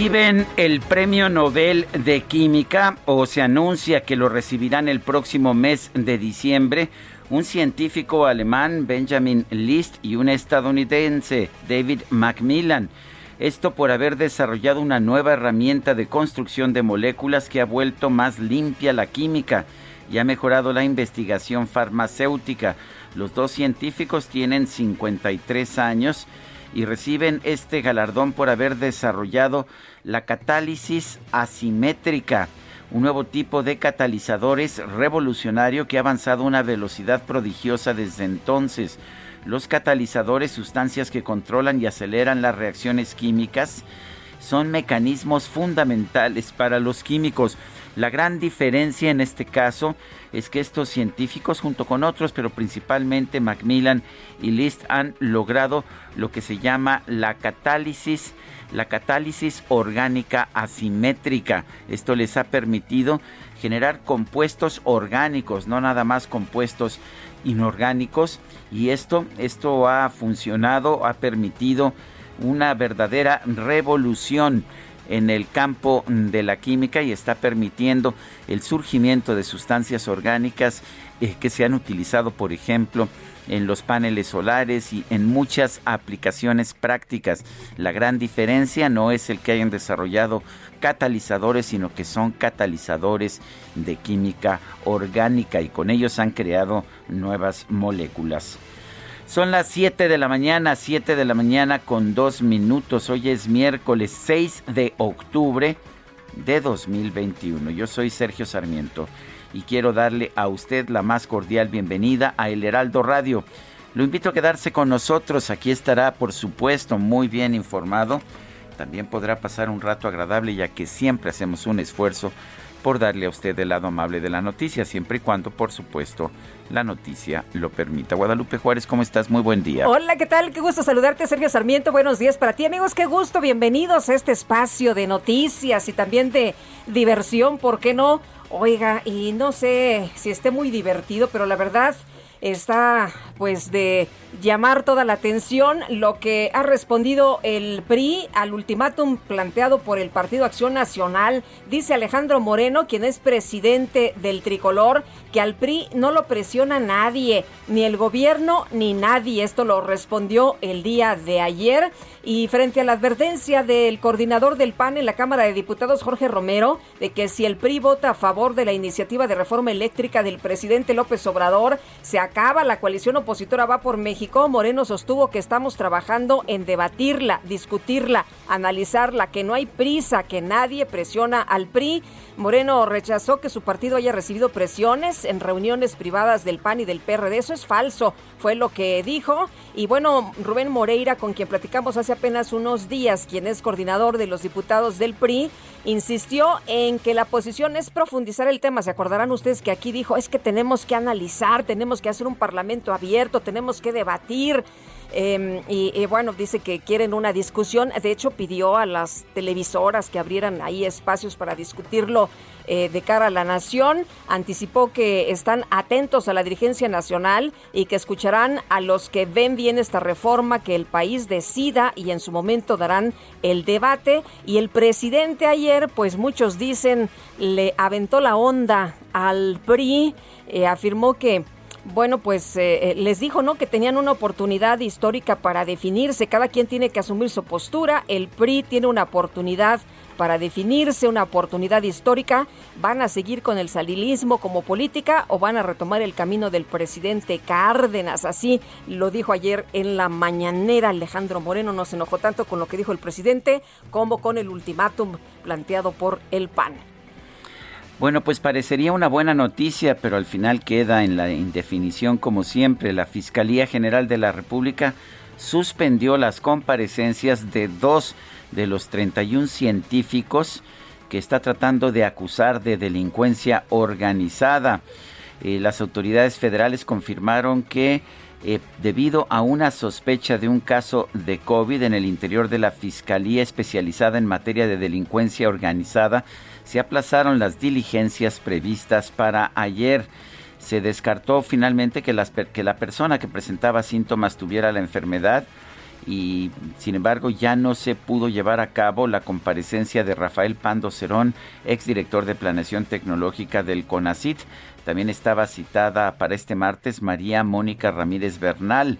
Reciben el Premio Nobel de Química o se anuncia que lo recibirán el próximo mes de diciembre un científico alemán, Benjamin List, y un estadounidense, David Macmillan. Esto por haber desarrollado una nueva herramienta de construcción de moléculas que ha vuelto más limpia la química y ha mejorado la investigación farmacéutica. Los dos científicos tienen 53 años y reciben este galardón por haber desarrollado la catálisis asimétrica, un nuevo tipo de catalizadores revolucionario que ha avanzado a una velocidad prodigiosa desde entonces. Los catalizadores, sustancias que controlan y aceleran las reacciones químicas, son mecanismos fundamentales para los químicos. La gran diferencia en este caso es que estos científicos, junto con otros, pero principalmente Macmillan y List, han logrado lo que se llama la catálisis, la catálisis orgánica asimétrica. Esto les ha permitido generar compuestos orgánicos, no nada más compuestos inorgánicos. Y esto, esto ha funcionado, ha permitido una verdadera revolución en el campo de la química y está permitiendo el surgimiento de sustancias orgánicas eh, que se han utilizado, por ejemplo, en los paneles solares y en muchas aplicaciones prácticas. La gran diferencia no es el que hayan desarrollado catalizadores, sino que son catalizadores de química orgánica y con ellos han creado nuevas moléculas. Son las 7 de la mañana, 7 de la mañana con 2 minutos. Hoy es miércoles 6 de octubre de 2021. Yo soy Sergio Sarmiento y quiero darle a usted la más cordial bienvenida a El Heraldo Radio. Lo invito a quedarse con nosotros. Aquí estará, por supuesto, muy bien informado. También podrá pasar un rato agradable ya que siempre hacemos un esfuerzo por darle a usted el lado amable de la noticia, siempre y cuando, por supuesto, la noticia lo permita. Guadalupe Juárez, ¿cómo estás? Muy buen día. Hola, ¿qué tal? Qué gusto saludarte, Sergio Sarmiento. Buenos días para ti, amigos. Qué gusto. Bienvenidos a este espacio de noticias y también de diversión, ¿por qué no? Oiga, y no sé si esté muy divertido, pero la verdad está pues de llamar toda la atención lo que ha respondido el PRI al ultimátum planteado por el Partido Acción Nacional. Dice Alejandro Moreno, quien es presidente del tricolor, que al PRI no lo presiona nadie, ni el gobierno ni nadie. Esto lo respondió el día de ayer. Y frente a la advertencia del coordinador del PAN en la Cámara de Diputados, Jorge Romero, de que si el PRI vota a favor de la iniciativa de reforma eléctrica del presidente López Obrador, se acaba la coalición opositora Va por México, Moreno sostuvo que estamos trabajando en debatirla, discutirla, analizarla, que no hay prisa, que nadie presiona al PRI. Moreno rechazó que su partido haya recibido presiones en reuniones privadas del PAN y del PRD. Eso es falso, fue lo que dijo. Y bueno, Rubén Moreira, con quien platicamos hace apenas unos días, quien es coordinador de los diputados del PRI, insistió en que la posición es profundizar el tema. Se acordarán ustedes que aquí dijo, es que tenemos que analizar, tenemos que hacer un parlamento abierto, tenemos que debatir. Em, y, bueno, dice que quieren una discusión. De hecho, pidió a las televisoras que abrieran ahí espacios para discutirlo eh, de cara a la nación. Anticipó que están atentos a la dirigencia nacional y que escucharán a los que ven bien esta reforma, que el país decida y en su momento darán el debate. Y el presidente ayer, pues muchos dicen, le aventó la onda al PRI, eh, afirmó que bueno, pues eh, eh, les dijo, ¿no? Que tenían una oportunidad histórica para definirse. Cada quien tiene que asumir su postura. El PRI tiene una oportunidad para definirse, una oportunidad histórica. ¿Van a seguir con el salilismo como política o van a retomar el camino del presidente Cárdenas? Así lo dijo ayer en la mañanera Alejandro Moreno. No se enojó tanto con lo que dijo el presidente como con el ultimátum planteado por el PAN. Bueno, pues parecería una buena noticia, pero al final queda en la indefinición como siempre. La Fiscalía General de la República suspendió las comparecencias de dos de los 31 científicos que está tratando de acusar de delincuencia organizada. Eh, las autoridades federales confirmaron que eh, debido a una sospecha de un caso de COVID en el interior de la Fiscalía especializada en materia de delincuencia organizada, se aplazaron las diligencias previstas para ayer. Se descartó finalmente que, la persona que presentaba síntomas tuviera la enfermedad y sin embargo ya no se pudo llevar a cabo la comparecencia de Rafael Pando Cerón, exdirector de Planeación Tecnológica del CONACIT. También estaba citada para este martes María Mónica Ramírez Bernal,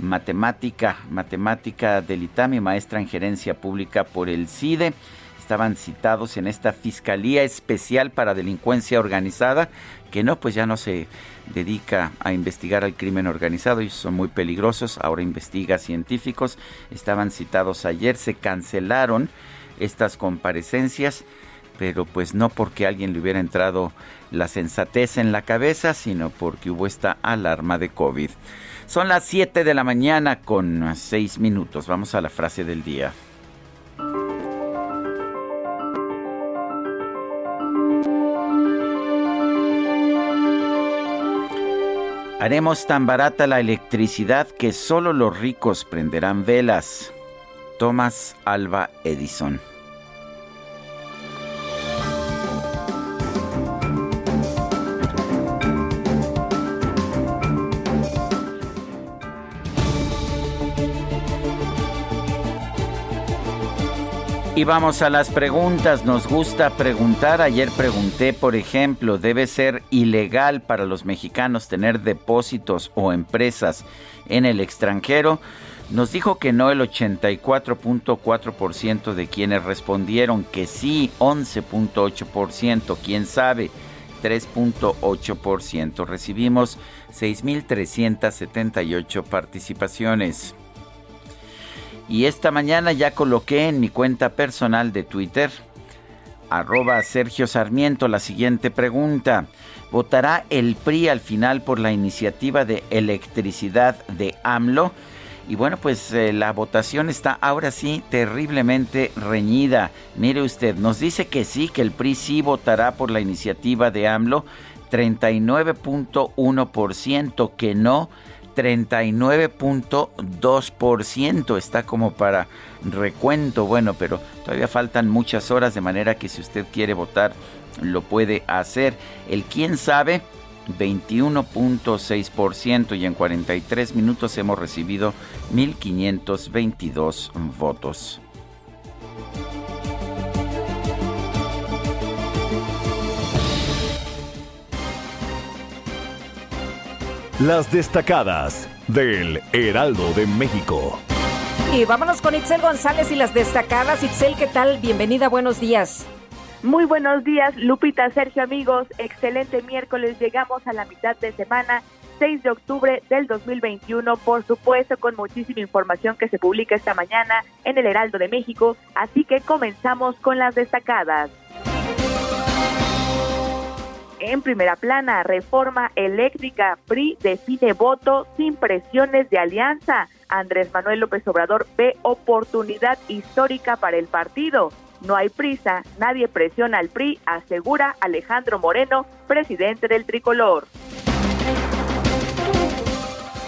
matemática, matemática del ITAMI, maestra en gerencia pública por el CIDE estaban citados en esta Fiscalía Especial para Delincuencia Organizada, que no, pues ya no se dedica a investigar al crimen organizado, y son muy peligrosos, ahora investiga científicos, estaban citados ayer, se cancelaron estas comparecencias, pero pues no porque alguien le hubiera entrado la sensatez en la cabeza, sino porque hubo esta alarma de COVID. Son las 7 de la mañana con 6 minutos. Vamos a la frase del día. Haremos tan barata la electricidad que solo los ricos prenderán velas. Thomas Alba Edison. Y vamos a las preguntas. Nos gusta preguntar. Ayer pregunté, por ejemplo, ¿debe ser ilegal para los mexicanos tener depósitos o empresas en el extranjero? Nos dijo que no el 84.4% de quienes respondieron que sí, 11.8%, quién sabe, 3.8%. Recibimos 6.378 participaciones. Y esta mañana ya coloqué en mi cuenta personal de Twitter, arroba Sergio Sarmiento, la siguiente pregunta. ¿Votará el PRI al final por la iniciativa de electricidad de AMLO? Y bueno, pues eh, la votación está ahora sí terriblemente reñida. Mire usted, nos dice que sí, que el PRI sí votará por la iniciativa de AMLO, 39.1%, que no 39.2%. Está como para recuento, bueno, pero todavía faltan muchas horas, de manera que si usted quiere votar, lo puede hacer. El quién sabe, 21.6% y en 43 minutos hemos recibido 1.522 votos. Las destacadas del Heraldo de México. Y vámonos con Itzel González y las destacadas. Itzel, ¿qué tal? Bienvenida, buenos días. Muy buenos días, Lupita, Sergio, amigos. Excelente miércoles. Llegamos a la mitad de semana, 6 de octubre del 2021. Por supuesto, con muchísima información que se publica esta mañana en el Heraldo de México. Así que comenzamos con las destacadas. En primera plana, reforma eléctrica, PRI define voto sin presiones de alianza. Andrés Manuel López Obrador ve oportunidad histórica para el partido. No hay prisa, nadie presiona al PRI, asegura Alejandro Moreno, presidente del tricolor.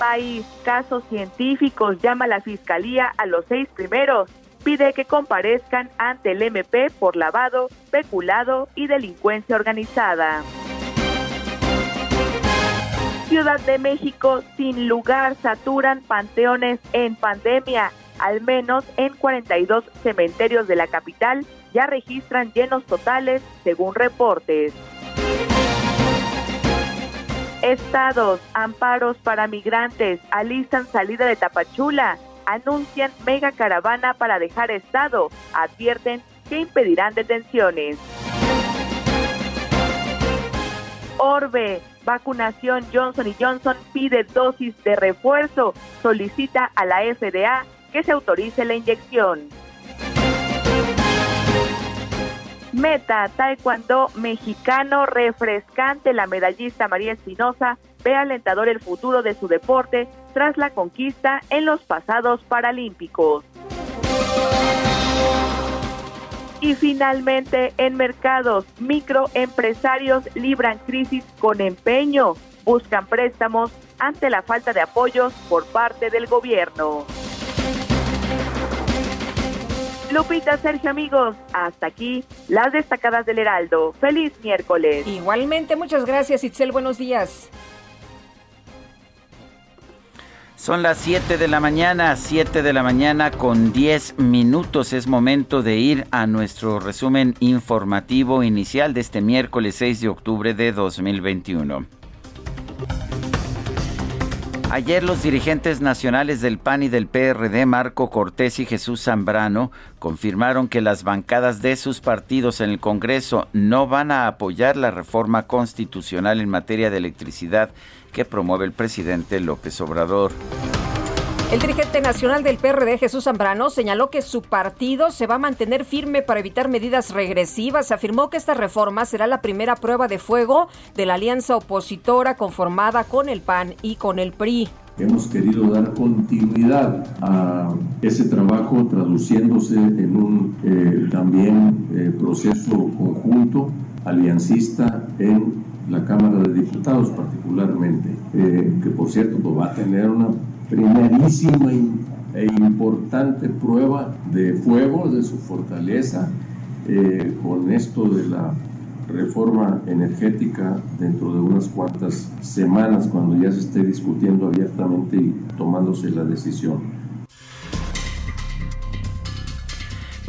país, casos científicos, llama la fiscalía a los seis primeros. Pide que comparezcan ante el MP por lavado, peculado y delincuencia organizada. Ciudad de México, sin lugar, saturan panteones en pandemia. Al menos en 42 cementerios de la capital ya registran llenos totales, según reportes. Estados, amparos para migrantes, alistan salida de Tapachula, anuncian mega caravana para dejar estado, advierten que impedirán detenciones. Orbe, vacunación Johnson Johnson pide dosis de refuerzo, solicita a la FDA que se autorice la inyección. Meta, Taekwondo mexicano refrescante, la medallista María Espinosa ve alentador el futuro de su deporte tras la conquista en los pasados Paralímpicos. Y finalmente, en mercados, microempresarios libran crisis con empeño, buscan préstamos ante la falta de apoyos por parte del gobierno. Lupita, Sergio, amigos, hasta aquí las destacadas del Heraldo. Feliz miércoles. Igualmente, muchas gracias, Itzel. Buenos días. Son las 7 de la mañana, 7 de la mañana con 10 minutos. Es momento de ir a nuestro resumen informativo inicial de este miércoles 6 de octubre de 2021. Ayer los dirigentes nacionales del PAN y del PRD, Marco Cortés y Jesús Zambrano, confirmaron que las bancadas de sus partidos en el Congreso no van a apoyar la reforma constitucional en materia de electricidad que promueve el presidente López Obrador. El dirigente nacional del PRD, Jesús Zambrano, señaló que su partido se va a mantener firme para evitar medidas regresivas. Afirmó que esta reforma será la primera prueba de fuego de la alianza opositora conformada con el PAN y con el PRI. Hemos querido dar continuidad a ese trabajo traduciéndose en un eh, también eh, proceso conjunto aliancista en la Cámara de Diputados particularmente, eh, que por cierto pues, va a tener una primerísima e importante prueba de fuego, de su fortaleza, eh, con esto de la reforma energética dentro de unas cuantas semanas, cuando ya se esté discutiendo abiertamente y tomándose la decisión.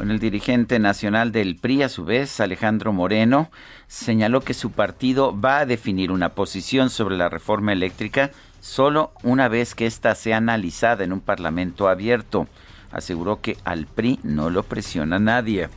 Bueno, el dirigente nacional del PRI, a su vez, Alejandro Moreno, señaló que su partido va a definir una posición sobre la reforma eléctrica solo una vez que ésta sea analizada en un parlamento abierto. Aseguró que al PRI no lo presiona nadie.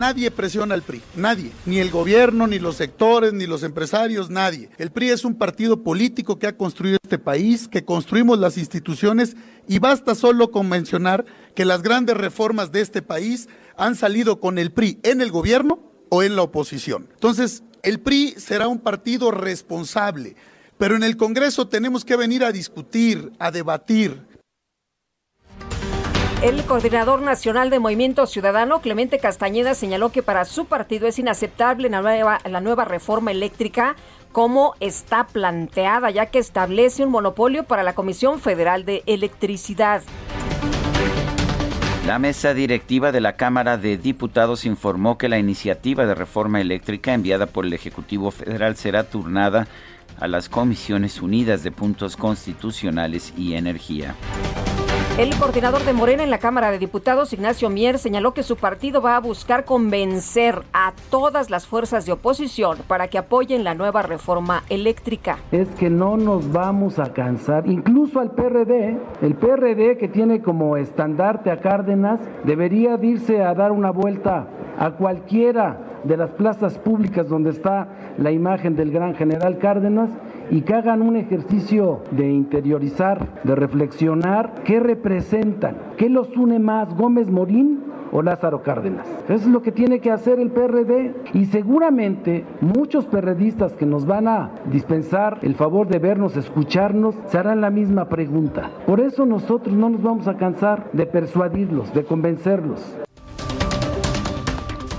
Nadie presiona al PRI, nadie, ni el gobierno, ni los sectores, ni los empresarios, nadie. El PRI es un partido político que ha construido este país, que construimos las instituciones y basta solo con mencionar que las grandes reformas de este país han salido con el PRI en el gobierno o en la oposición. Entonces, el PRI será un partido responsable, pero en el Congreso tenemos que venir a discutir, a debatir. El coordinador nacional de Movimiento Ciudadano, Clemente Castañeda, señaló que para su partido es inaceptable la nueva, la nueva reforma eléctrica como está planteada, ya que establece un monopolio para la Comisión Federal de Electricidad. La mesa directiva de la Cámara de Diputados informó que la iniciativa de reforma eléctrica enviada por el Ejecutivo Federal será turnada a las Comisiones Unidas de Puntos Constitucionales y Energía. El coordinador de Morena en la Cámara de Diputados, Ignacio Mier, señaló que su partido va a buscar convencer a todas las fuerzas de oposición para que apoyen la nueva reforma eléctrica. Es que no nos vamos a cansar, incluso al PRD, el PRD que tiene como estandarte a Cárdenas, debería irse a dar una vuelta a cualquiera de las plazas públicas donde está la imagen del gran general Cárdenas y que hagan un ejercicio de interiorizar, de reflexionar qué representan, qué los une más, Gómez Morín o Lázaro Cárdenas. Eso es lo que tiene que hacer el PRD y seguramente muchos perredistas que nos van a dispensar el favor de vernos, escucharnos, se harán la misma pregunta. Por eso nosotros no nos vamos a cansar de persuadirlos, de convencerlos.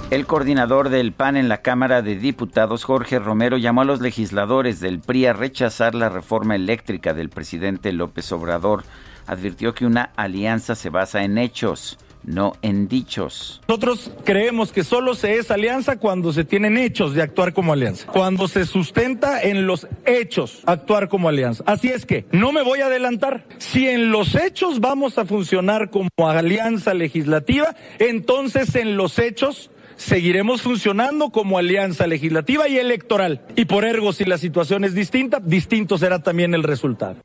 El coordinador del PAN en la Cámara de Diputados, Jorge Romero, llamó a los legisladores del PRI a rechazar la reforma eléctrica del presidente López Obrador. Advirtió que una alianza se basa en hechos no en dichos. Nosotros creemos que solo se es alianza cuando se tienen hechos de actuar como alianza, cuando se sustenta en los hechos actuar como alianza. Así es que no me voy a adelantar. Si en los hechos vamos a funcionar como alianza legislativa, entonces en los hechos seguiremos funcionando como alianza legislativa y electoral. Y por ergo, si la situación es distinta, distinto será también el resultado.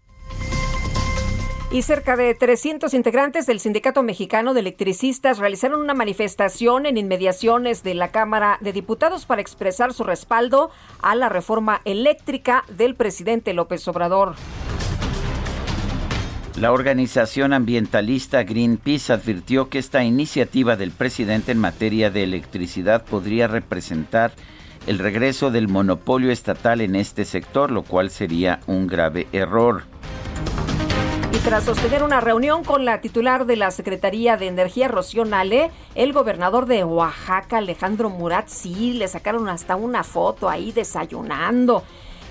Y cerca de 300 integrantes del Sindicato Mexicano de Electricistas realizaron una manifestación en inmediaciones de la Cámara de Diputados para expresar su respaldo a la reforma eléctrica del presidente López Obrador. La organización ambientalista Greenpeace advirtió que esta iniciativa del presidente en materia de electricidad podría representar el regreso del monopolio estatal en este sector, lo cual sería un grave error. Y tras sostener una reunión con la titular de la Secretaría de Energía, Rocío Nale, el gobernador de Oaxaca, Alejandro Murat, sí, le sacaron hasta una foto ahí desayunando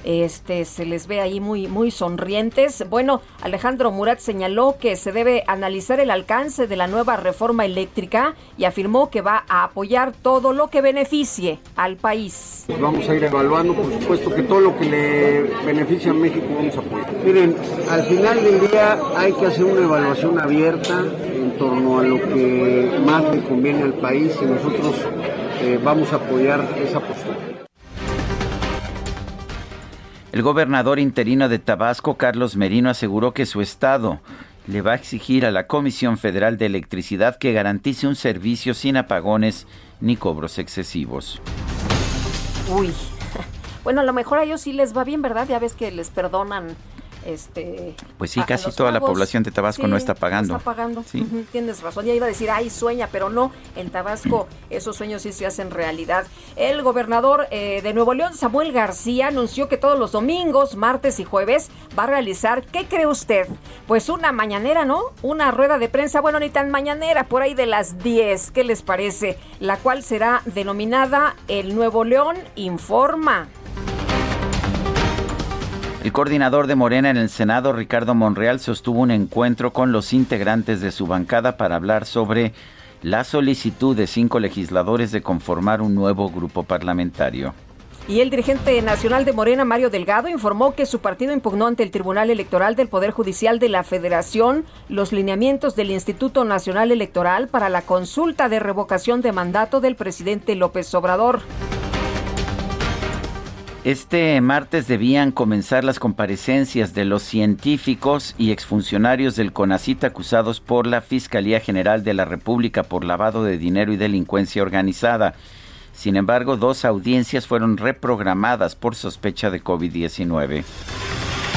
este se les ve ahí muy muy sonrientes. Bueno, Alejandro Murat señaló que se debe analizar el alcance de la nueva reforma eléctrica y afirmó que va a apoyar todo lo que beneficie al país. Pues vamos a ir evaluando, por supuesto que todo lo que le beneficia a México vamos a apoyar. Miren, al final del día hay que hacer una evaluación abierta en torno a lo que más le conviene al país y nosotros eh, vamos a apoyar esa postura. El gobernador interino de Tabasco, Carlos Merino, aseguró que su estado le va a exigir a la Comisión Federal de Electricidad que garantice un servicio sin apagones ni cobros excesivos. Uy, bueno, a lo mejor a ellos sí les va bien, ¿verdad? Ya ves que les perdonan este pues sí casi toda la población de Tabasco no está pagando. no está pagando. Tienes razón. Ya iba a decir ay sueña pero no. En Tabasco esos sueños sí se hacen realidad. El gobernador eh, de Nuevo León Samuel García anunció que todos los domingos martes y jueves va a realizar qué cree usted pues una mañanera no una rueda de prensa bueno ni tan mañanera por ahí de las 10 qué les parece la cual será denominada el Nuevo León informa el coordinador de Morena en el Senado, Ricardo Monreal, sostuvo un encuentro con los integrantes de su bancada para hablar sobre la solicitud de cinco legisladores de conformar un nuevo grupo parlamentario. Y el dirigente nacional de Morena, Mario Delgado, informó que su partido impugnó ante el Tribunal Electoral del Poder Judicial de la Federación los lineamientos del Instituto Nacional Electoral para la consulta de revocación de mandato del presidente López Obrador. Este martes debían comenzar las comparecencias de los científicos y exfuncionarios del CONACIT acusados por la Fiscalía General de la República por lavado de dinero y delincuencia organizada. Sin embargo, dos audiencias fueron reprogramadas por sospecha de COVID-19.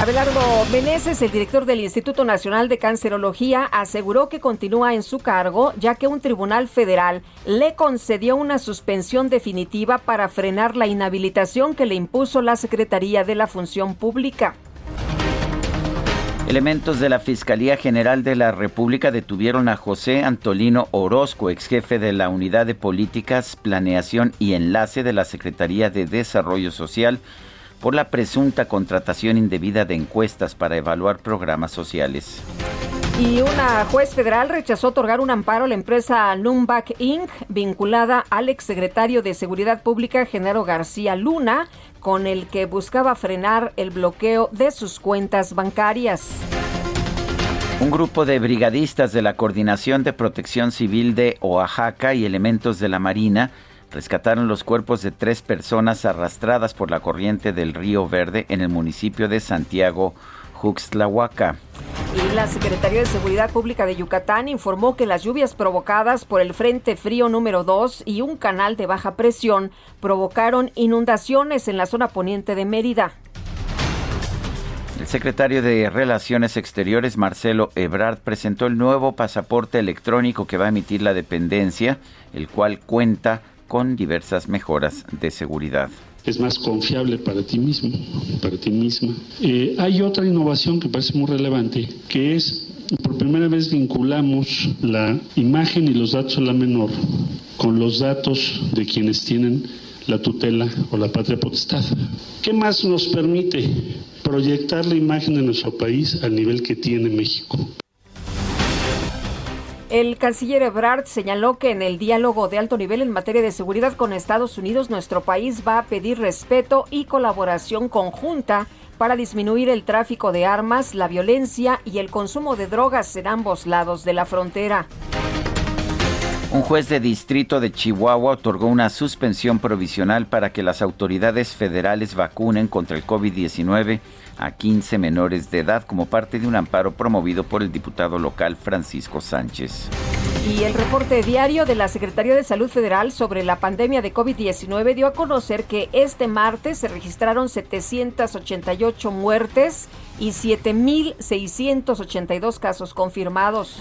Abelardo Meneses, el director del Instituto Nacional de Cancerología, aseguró que continúa en su cargo ya que un tribunal federal le concedió una suspensión definitiva para frenar la inhabilitación que le impuso la Secretaría de la Función Pública. Elementos de la Fiscalía General de la República detuvieron a José Antolino Orozco, ex jefe de la Unidad de Políticas, Planeación y Enlace de la Secretaría de Desarrollo Social por la presunta contratación indebida de encuestas para evaluar programas sociales. Y una juez federal rechazó otorgar un amparo a la empresa Lumbach Inc., vinculada al exsecretario de Seguridad Pública, Genaro García Luna, con el que buscaba frenar el bloqueo de sus cuentas bancarias. Un grupo de brigadistas de la Coordinación de Protección Civil de Oaxaca y elementos de la Marina rescataron los cuerpos de tres personas arrastradas por la corriente del río Verde en el municipio de Santiago, Juxtlahuaca. Y la Secretaría de Seguridad Pública de Yucatán informó que las lluvias provocadas por el Frente Frío número 2 y un canal de baja presión provocaron inundaciones en la zona poniente de Mérida. El secretario de Relaciones Exteriores, Marcelo Ebrard, presentó el nuevo pasaporte electrónico que va a emitir la dependencia, el cual cuenta con diversas mejoras de seguridad es más confiable para ti mismo, para ti misma. Eh, hay otra innovación que parece muy relevante, que es por primera vez vinculamos la imagen y los datos a la menor con los datos de quienes tienen la tutela o la patria potestad. ¿Qué más nos permite proyectar la imagen de nuestro país al nivel que tiene México? El canciller Ebrard señaló que en el diálogo de alto nivel en materia de seguridad con Estados Unidos, nuestro país va a pedir respeto y colaboración conjunta para disminuir el tráfico de armas, la violencia y el consumo de drogas en ambos lados de la frontera. Un juez de distrito de Chihuahua otorgó una suspensión provisional para que las autoridades federales vacunen contra el COVID-19 a 15 menores de edad como parte de un amparo promovido por el diputado local Francisco Sánchez. Y el reporte diario de la Secretaría de Salud Federal sobre la pandemia de COVID-19 dio a conocer que este martes se registraron 788 muertes y 7.682 casos confirmados.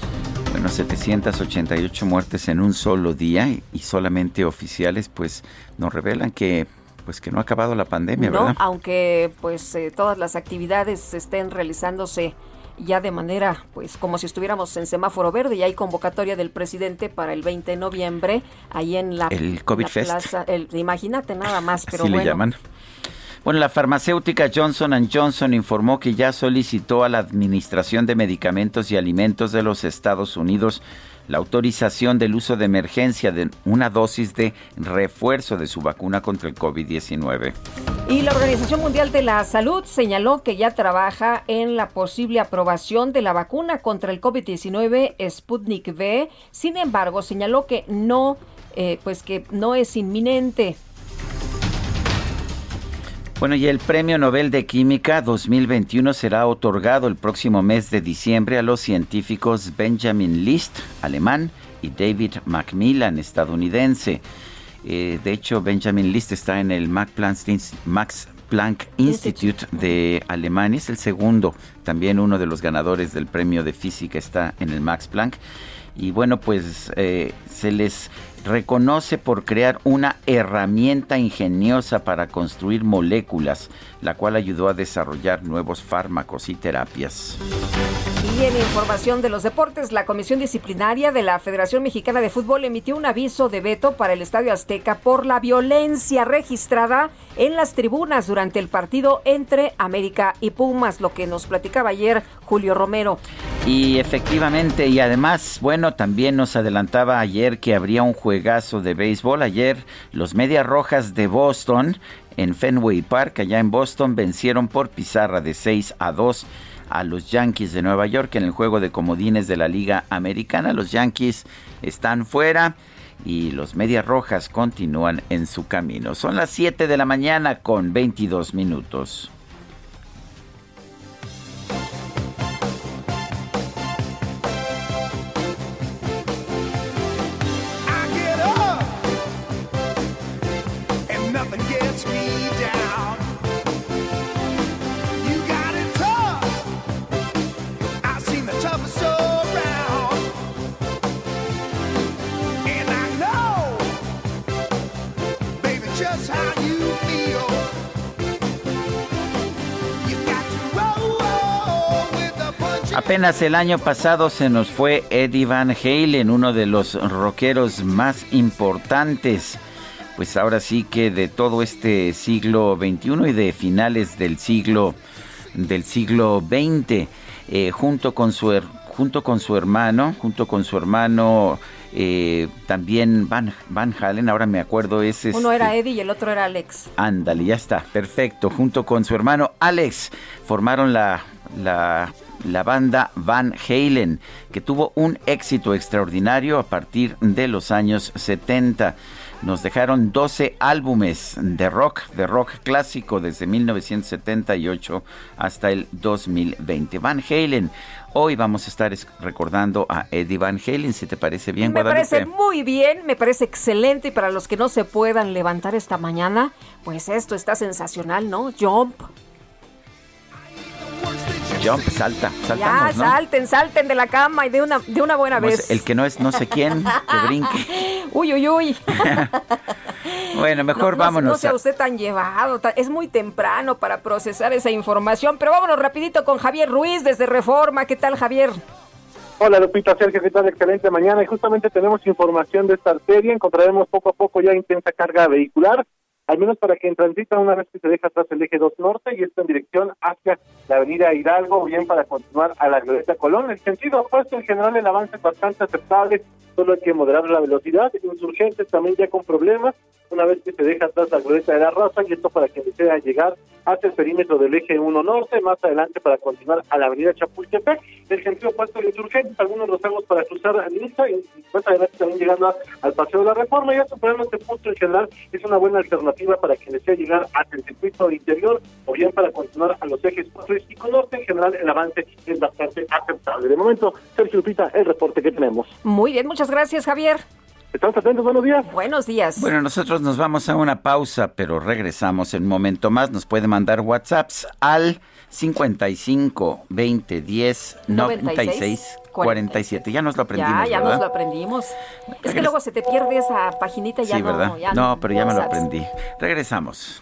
Bueno, 788 muertes en un solo día y solamente oficiales pues nos revelan que pues que no ha acabado la pandemia, no, ¿verdad? aunque pues eh, todas las actividades estén realizándose ya de manera, pues como si estuviéramos en semáforo verde y hay convocatoria del presidente para el 20 de noviembre ahí en la, el COVID plaza. imagínate nada más, pero Así bueno. le llaman. Bueno, la farmacéutica Johnson Johnson informó que ya solicitó a la Administración de Medicamentos y Alimentos de los Estados Unidos la autorización del uso de emergencia de una dosis de refuerzo de su vacuna contra el COVID-19. Y la Organización Mundial de la Salud señaló que ya trabaja en la posible aprobación de la vacuna contra el COVID-19 Sputnik V. Sin embargo, señaló que no, eh, pues que no es inminente. Bueno, y el Premio Nobel de Química 2021 será otorgado el próximo mes de diciembre a los científicos Benjamin List, alemán, y David Macmillan, estadounidense. Eh, de hecho, Benjamin List está en el Max Planck, Institute de Alemania, es el segundo, también uno de los ganadores del premio de física está en el Max Planck. Y bueno, pues eh, se les reconoce por crear una herramienta ingeniosa para construir moléculas, la cual ayudó a desarrollar nuevos fármacos y terapias. Y en información de los deportes, la Comisión Disciplinaria de la Federación Mexicana de Fútbol emitió un aviso de veto para el Estadio Azteca por la violencia registrada en las tribunas durante el partido entre América y Pumas, lo que nos platicaba ayer Julio Romero. Y efectivamente, y además, bueno, también nos adelantaba ayer que habría un juegazo de béisbol. Ayer los Medias Rojas de Boston en Fenway Park, allá en Boston, vencieron por pizarra de 6 a 2 a los Yankees de Nueva York en el juego de comodines de la Liga Americana. Los Yankees están fuera y los Medias Rojas continúan en su camino. Son las 7 de la mañana con 22 minutos. Apenas el año pasado se nos fue Eddie Van Halen, uno de los rockeros más importantes. Pues ahora sí que de todo este siglo XXI y de finales del siglo del siglo XX, eh, junto con su junto con su hermano, junto con su hermano eh, también Van, Van Halen, ahora me acuerdo ese. Uno era Eddie y el otro era Alex. Ándale, ya está, perfecto. Junto con su hermano Alex formaron la, la la banda Van Halen, que tuvo un éxito extraordinario a partir de los años 70. Nos dejaron 12 álbumes de rock, de rock clásico desde 1978 hasta el 2020. Van Halen. Hoy vamos a estar recordando a Eddie Van Halen, si te parece bien, me Guadalupe. Me parece muy bien, me parece excelente y para los que no se puedan levantar esta mañana, pues esto está sensacional, ¿no? Jump. Jump, salta, saltamos, Ya, ¿no? salten, salten de la cama y de una, de una buena vez. el que no es no sé quién, que brinque. Uy, uy, uy. bueno, mejor No, no, vámonos. No sea a- usted tan llevado, es muy temprano para procesar esa información, pero vámonos rapidito con Javier Ruiz desde Reforma. ¿Qué tal, Javier? Hola Lupita, Sergio, ¿qué tal? Excelente mañana y justamente tenemos información de esta arteria. Encontraremos poco a poco ya intensa carga vehicular, al menos para quien transita una vez que se deja atrás el eje 2 norte y está en dirección hacia la avenida Hidalgo bien para continuar a la Glorieta Colón. El sentido opuesto en general el avance es bastante aceptable, solo hay que moderar la velocidad. Insurgentes también ya con problemas, una vez que se deja atrás la Glorieta de la Rosa y esto para quien desea llegar hacia el perímetro del eje 1 norte, más adelante para continuar a la avenida Chapultepec, el sentido opuesto de insurgentes, algunos rozagos para cruzar a Niza y más adelante también llegando al Paseo de la Reforma, ya superando este punto en general, es una buena alternativa para quien desea llegar hacia el circuito interior o bien para continuar a los ejes 4 y 5 norte, en general el avance es bastante aceptable. De momento, Sergio Lupita, el reporte que tenemos. Muy bien, muchas gracias Javier. Estamos atentos, buenos días. Buenos días. Bueno, nosotros nos vamos a una pausa, pero regresamos en un momento más. Nos puede mandar WhatsApps al 55 20 10 96 47. Ya nos lo aprendimos. Ya, ya ¿verdad? nos lo aprendimos. Es que luego se te pierde esa paginita y ya sí, no. ¿verdad? ya no, pero ya me lo aprendí. Regresamos.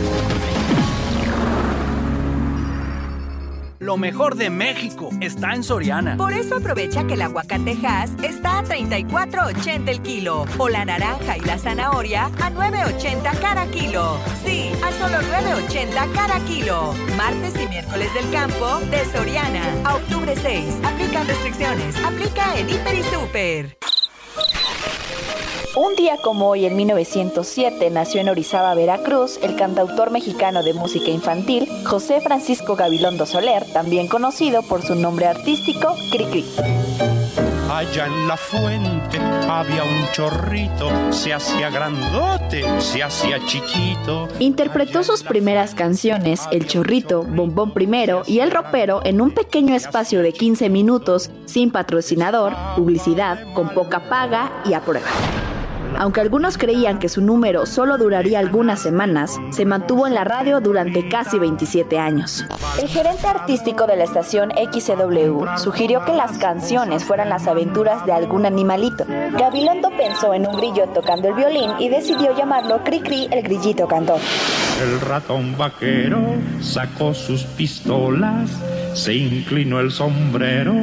Lo mejor de México está en Soriana. Por eso aprovecha que el aguacatejas está a 34.80 el kilo o la naranja y la zanahoria a 9.80 cada kilo. Sí, a solo 9.80 cada kilo. Martes y miércoles del campo de Soriana. A octubre 6. Aplican restricciones. Aplica en Hiper y Super. Un día como hoy, en 1907, nació en Orizaba, Veracruz, el cantautor mexicano de música infantil José Francisco Gabilondo Soler, también conocido por su nombre artístico Cricri. Allá en la fuente había un chorrito, se hacía grandote, se hacía chiquito. Interpretó sus primeras canciones, El Chorrito, Bombón Primero y El Ropero en un pequeño espacio de 15 minutos, sin patrocinador, publicidad, con poca paga y a prueba. Aunque algunos creían que su número solo duraría algunas semanas, se mantuvo en la radio durante casi 27 años. El gerente artístico de la estación XCW sugirió que las canciones fueran las aventuras de algún animalito. Gabilondo pensó en un grillo tocando el violín y decidió llamarlo Cricri el grillito cantor. El ratón vaquero sacó sus pistolas, se inclinó el sombrero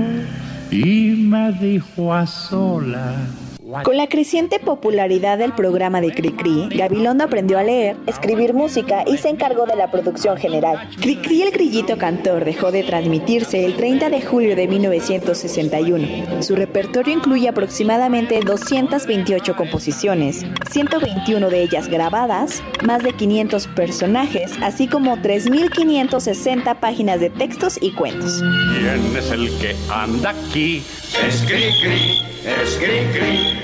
y me dijo a solas. Con la creciente popularidad del programa de Cricri, Gabilondo aprendió a leer, escribir música y se encargó de la producción general. Cricri el Grillito Cantor dejó de transmitirse el 30 de julio de 1961. Su repertorio incluye aproximadamente 228 composiciones, 121 de ellas grabadas, más de 500 personajes, así como 3.560 páginas de textos y cuentos. ¿Quién es el que anda aquí? Es Cricri, es Cricri.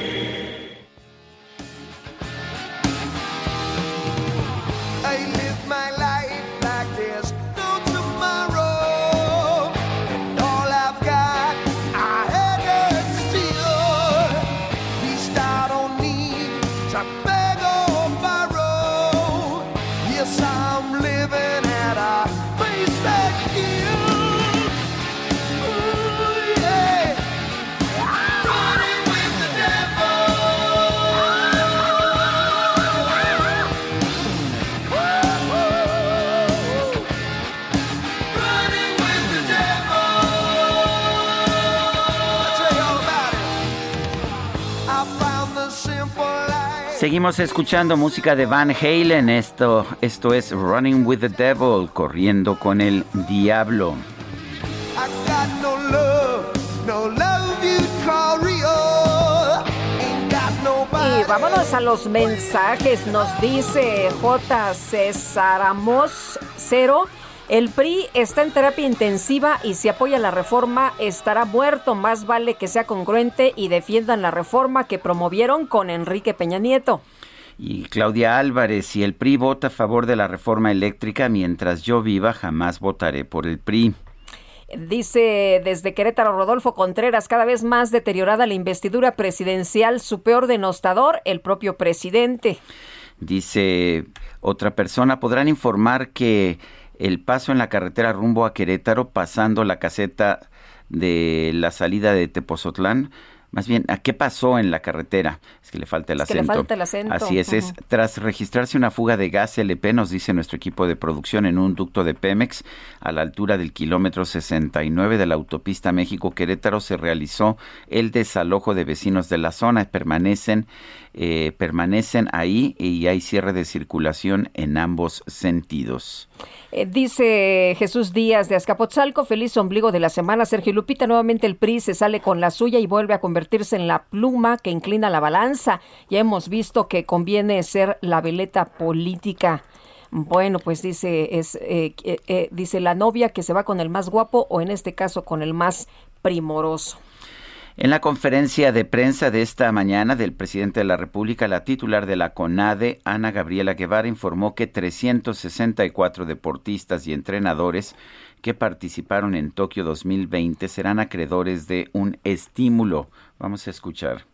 Seguimos escuchando música de Van Halen. Esto, esto es Running with the Devil, corriendo con el diablo. I got no love, no love you call real. Ain't got nobody. Y vámonos a los mensajes. Nos dice J. Cesaramos Cero. El PRI está en terapia intensiva y si apoya la reforma estará muerto. Más vale que sea congruente y defiendan la reforma que promovieron con Enrique Peña Nieto. Y Claudia Álvarez, y el PRI vota a favor de la reforma eléctrica, mientras yo viva jamás votaré por el PRI. Dice desde Querétaro Rodolfo Contreras, cada vez más deteriorada la investidura presidencial, su peor denostador, el propio presidente. Dice otra persona, podrán informar que el paso en la carretera rumbo a Querétaro, pasando la caseta de la salida de Tepozotlán, más bien, ¿a qué pasó en la carretera? Es que le falta el, acento. falta el acento. Así es, es tras registrarse una fuga de gas LP, nos dice nuestro equipo de producción en un ducto de Pemex a la altura del kilómetro 69 de la autopista México-Querétaro, se realizó el desalojo de vecinos de la zona. Permanecen, eh, permanecen ahí y hay cierre de circulación en ambos sentidos. Eh, dice Jesús Díaz de Azcapotzalco, feliz ombligo de la semana. Sergio Lupita, nuevamente el PRI se sale con la suya y vuelve a convertirse en la pluma que inclina la balanza. Ya hemos visto que conviene ser la veleta política. Bueno, pues dice es eh, eh, dice la novia que se va con el más guapo o en este caso con el más primoroso. En la conferencia de prensa de esta mañana del presidente de la República, la titular de la CONADE, Ana Gabriela Guevara, informó que 364 deportistas y entrenadores que participaron en Tokio 2020 serán acreedores de un estímulo. Vamos a escuchar.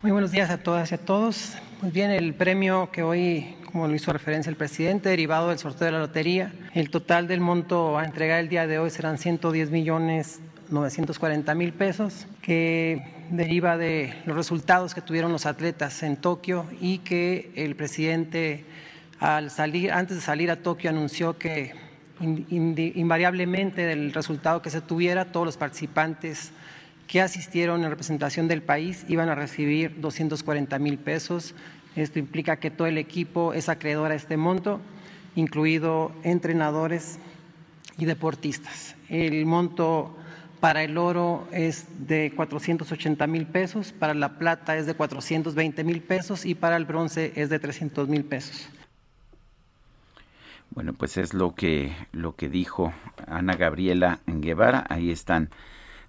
Muy buenos días a todas y a todos. Muy bien, el premio que hoy, como lo hizo referencia el presidente, derivado del sorteo de la lotería, el total del monto a entregar el día de hoy serán 110 millones 940 mil pesos, que deriva de los resultados que tuvieron los atletas en Tokio y que el presidente al salir, antes de salir a Tokio anunció que invariablemente del resultado que se tuviera, todos los participantes que asistieron en representación del país iban a recibir 240 mil pesos. Esto implica que todo el equipo es acreedor a este monto, incluido entrenadores y deportistas. El monto para el oro es de 480 mil pesos, para la plata es de 420 mil pesos y para el bronce es de 300 mil pesos. Bueno, pues es lo que, lo que dijo Ana Gabriela Guevara. Ahí están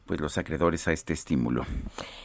pues los acreedores a este estímulo.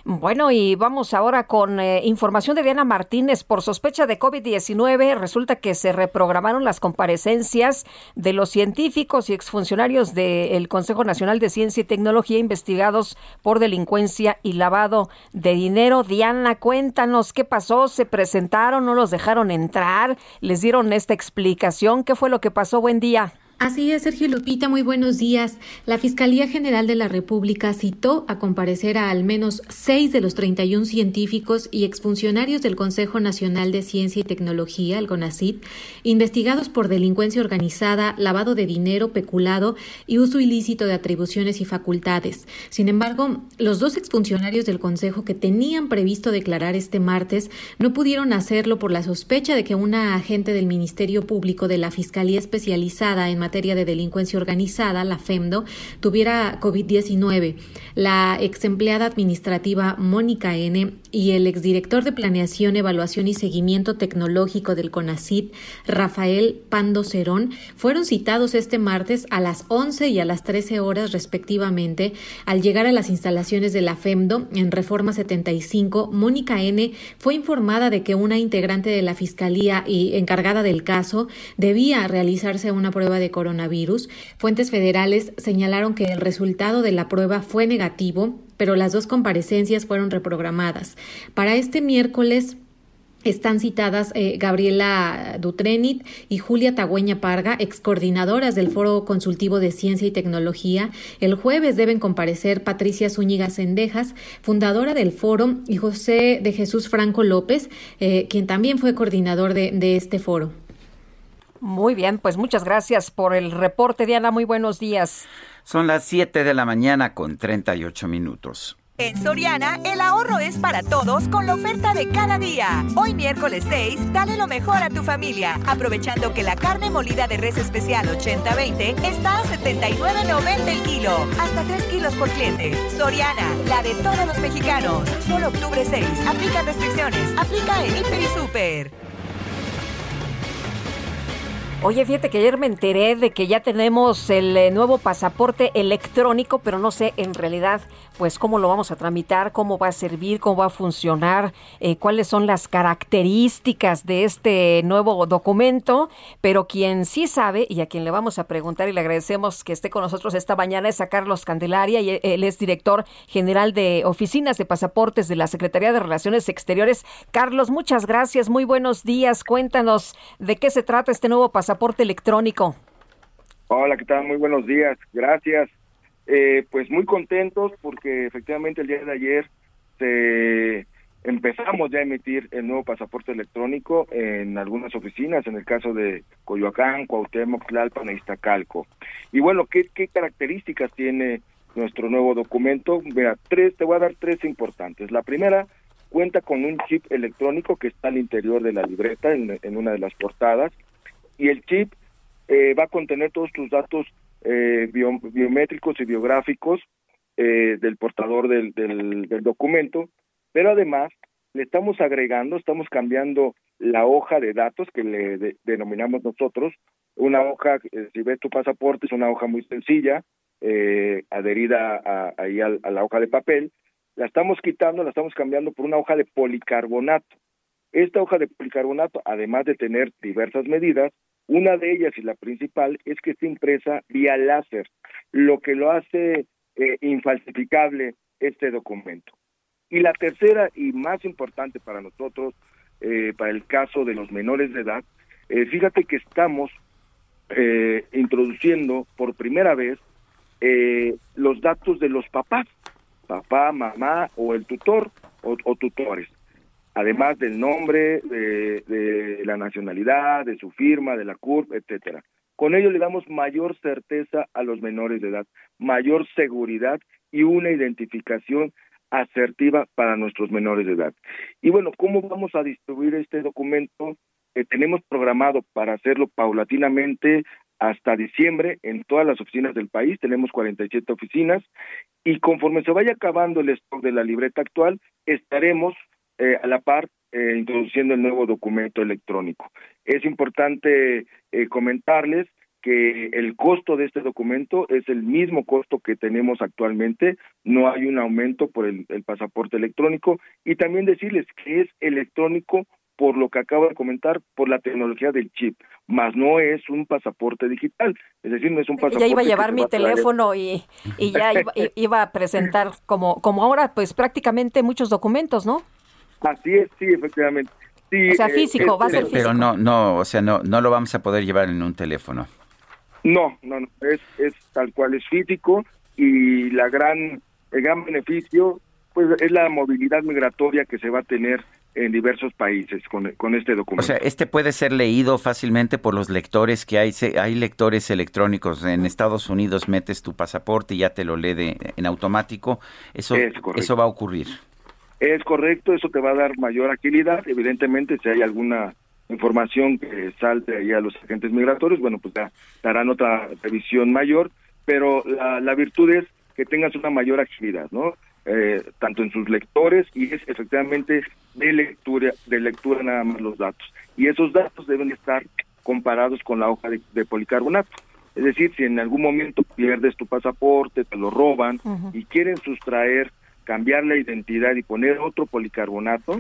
Bueno, y vamos ahora con eh, información de Diana Martínez. Por sospecha de COVID-19, resulta que se reprogramaron las comparecencias de los científicos y exfuncionarios del Consejo Nacional de Ciencia y Tecnología investigados por delincuencia y lavado de dinero. Diana, cuéntanos qué pasó, se presentaron, no los dejaron entrar, les dieron esta explicación, qué fue lo que pasó. Buen día. Así es, Sergio Lupita, muy buenos días. La Fiscalía General de la República citó a comparecer a al menos seis de los 31 científicos y exfuncionarios del Consejo Nacional de Ciencia y Tecnología, el CONACIT, investigados por delincuencia organizada, lavado de dinero, peculado y uso ilícito de atribuciones y facultades. Sin embargo, los dos exfuncionarios del Consejo que tenían previsto declarar este martes no pudieron hacerlo por la sospecha de que una agente del Ministerio Público de la Fiscalía Especializada en materia de delincuencia organizada, la FEMDO, tuviera COVID-19. La ex empleada administrativa Mónica N. y el exdirector de Planeación, Evaluación y Seguimiento Tecnológico del CONACID, Rafael Pando Cerón, fueron citados este martes a las 11 y a las 13 horas respectivamente. Al llegar a las instalaciones de la FEMDO en Reforma 75, Mónica N. fue informada de que una integrante de la Fiscalía y encargada del caso debía realizarse una prueba de coronavirus, fuentes federales señalaron que el resultado de la prueba fue negativo, pero las dos comparecencias fueron reprogramadas. Para este miércoles están citadas eh, Gabriela Dutrenit y Julia Tagüeña Parga, excoordinadoras del Foro Consultivo de Ciencia y Tecnología. El jueves deben comparecer Patricia Zúñiga Sendejas, fundadora del foro, y José de Jesús Franco López, eh, quien también fue coordinador de, de este foro. Muy bien, pues muchas gracias por el reporte, Diana. Muy buenos días. Son las 7 de la mañana con 38 minutos. En Soriana, el ahorro es para todos con la oferta de cada día. Hoy miércoles 6, dale lo mejor a tu familia, aprovechando que la carne molida de res especial 80-20 está a 79.90 el kilo, hasta 3 kilos por cliente. Soriana, la de todos los mexicanos. Solo octubre 6, aplica restricciones, aplica en Hiper y Super. Oye, fíjate que ayer me enteré de que ya tenemos el eh, nuevo pasaporte electrónico, pero no sé en realidad, pues, cómo lo vamos a tramitar, cómo va a servir, cómo va a funcionar, eh, cuáles son las características de este nuevo documento. Pero quien sí sabe y a quien le vamos a preguntar y le agradecemos que esté con nosotros esta mañana es a Carlos Candelaria, y él es director general de oficinas de pasaportes de la Secretaría de Relaciones Exteriores. Carlos, muchas gracias, muy buenos días. Cuéntanos de qué se trata este nuevo pasaporte electrónico. Hola, ¿qué tal? Muy buenos días. Gracias. Eh, pues muy contentos porque efectivamente el día de ayer se empezamos ya a emitir el nuevo pasaporte electrónico en algunas oficinas, en el caso de Coyoacán, Cuauhtémoc, Tlalpan e Iztacalco. Y bueno, ¿qué, qué características tiene nuestro nuevo documento? Mira, tres, te voy a dar tres importantes. La primera, cuenta con un chip electrónico que está al interior de la libreta, en, en una de las portadas, y el chip eh, va a contener todos tus datos eh, biométricos y biográficos eh, del portador del, del, documento, pero además le estamos agregando, estamos cambiando la hoja de datos que le denominamos nosotros, una hoja, si ves tu pasaporte, es una hoja muy sencilla, adherida a, ahí a la hoja de papel, la estamos quitando, la estamos cambiando por una hoja de policarbonato. Esta hoja de policarbonato, además de tener diversas medidas, una de ellas y la principal es que está impresa vía láser, lo que lo hace eh, infalsificable este documento. Y la tercera y más importante para nosotros, eh, para el caso de los menores de edad, eh, fíjate que estamos introduciendo por primera vez los datos de los papás, papá, mamá o el tutor o tutores además del nombre, de, la nacionalidad, de su firma, de la CURP, etcétera. Con ello le damos mayor certeza a los menores de edad, mayor seguridad y una identificación asertiva para nuestros menores de edad. Y bueno, ¿cómo vamos a distribuir este documento? Eh, tenemos programado para hacerlo paulatinamente hasta diciembre en todas las oficinas del país, tenemos 47 oficinas, y conforme se vaya acabando el stock de la libreta actual, estaremos eh, a la par eh, introduciendo el nuevo documento electrónico. Es importante eh, comentarles que el costo de este documento es el mismo costo que tenemos actualmente, no hay un aumento por el, pasaporte electrónico y también decirles que es electrónico por lo que acabo de comentar, por la tecnología del chip, más no es un pasaporte digital, es decir, no es un pasaporte. Ya iba a llevar mi teléfono y, y ya iba, iba, a presentar como, como ahora, pues prácticamente muchos documentos, ¿no? Así es, sí, efectivamente. o sea, eh, físico, va a ser físico. Pero no, no, o sea, no, no lo vamos a poder llevar en un teléfono. No, no, no, es, es tal cual, es físico y la gran, el gran beneficio, pues, es la movilidad migratoria que se va a tener en diversos países con, con este documento. O sea, este puede ser leído fácilmente por los lectores que hay. Hay lectores electrónicos. En Estados Unidos metes tu pasaporte y ya te lo lee de, en automático. Eso, eso va a ocurrir. Es correcto, eso te va a dar mayor agilidad. Evidentemente, si hay alguna información que salte ahí a los agentes migratorios, bueno, pues ya darán otra revisión mayor, pero la, virtud es que tengas una mayor agilidad, ¿no? Eh, tanto en sus lectores y es efectivamente de lectura, de lectura nada más los datos. Y esos datos deben estar comparados con la hoja de, policarbonato. Es decir, si en algún momento pierdes tu pasaporte, te lo roban y quieren sustraer cambiar la identidad y poner otro policarbonato,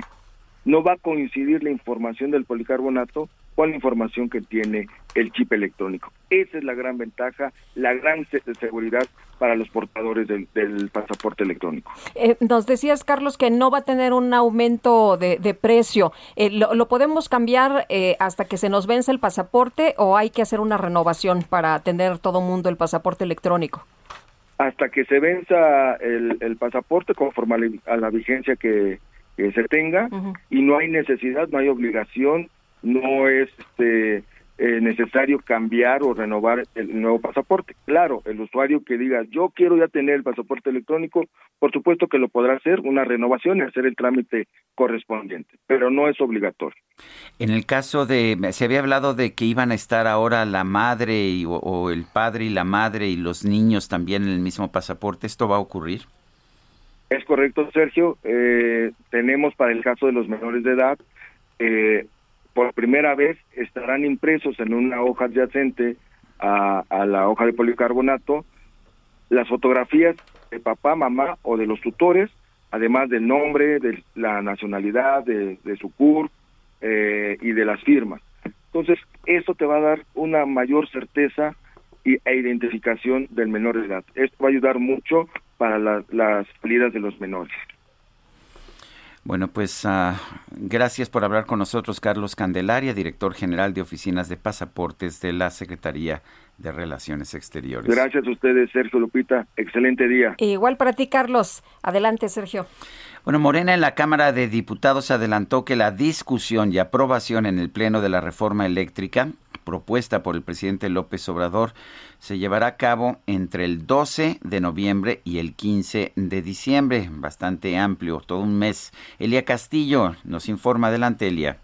no va a coincidir la información del policarbonato con la información que tiene el chip electrónico. Esa es la gran ventaja, la gran seguridad para los portadores del, pasaporte electrónico. Eh, nos decías, Carlos, que no va a tener un aumento de, precio. Eh, lo, podemos cambiar eh, hasta que se nos vence el pasaporte o hay que hacer una renovación para tener todo mundo el pasaporte electrónico? Hasta que se venza el, pasaporte conforme a la, vigencia que, se tenga y no hay necesidad, no hay obligación, no es este eh, necesario cambiar o renovar el nuevo pasaporte. Claro, el usuario que diga yo quiero ya tener el pasaporte electrónico, por supuesto que lo podrá hacer, una renovación y hacer el trámite correspondiente, pero no es obligatorio. En el caso de, se había hablado de que iban a estar ahora la madre y, o, el padre y la madre y los niños también en el mismo pasaporte, ¿esto va a ocurrir? Es correcto, Sergio. Eh, tenemos para el caso de los menores de edad eh, por primera vez estarán impresos en una hoja adyacente a, la hoja de policarbonato las fotografías de papá, mamá o de los tutores, además del nombre, de la nacionalidad, de, su CUR eh, y de las firmas. Entonces, esto te va a dar una mayor certeza y, e identificación del menor de edad. Esto va a ayudar mucho para la- las salidas de los menores. Bueno, pues ah, gracias por hablar con nosotros, Carlos Candelaria, director general de oficinas de pasaportes de la Secretaría de Relaciones Exteriores. Gracias a ustedes, Sergio Lupita. Excelente día. Igual para ti, Carlos. Adelante, Sergio. Bueno, Morena en la Cámara de Diputados adelantó que la discusión y aprobación en el Pleno de la reforma eléctrica propuesta por el presidente López Obrador se llevará a cabo entre el 12 de noviembre y el 15 de diciembre, bastante amplio, todo un mes. Elia Castillo nos informa. Adelante, Elia.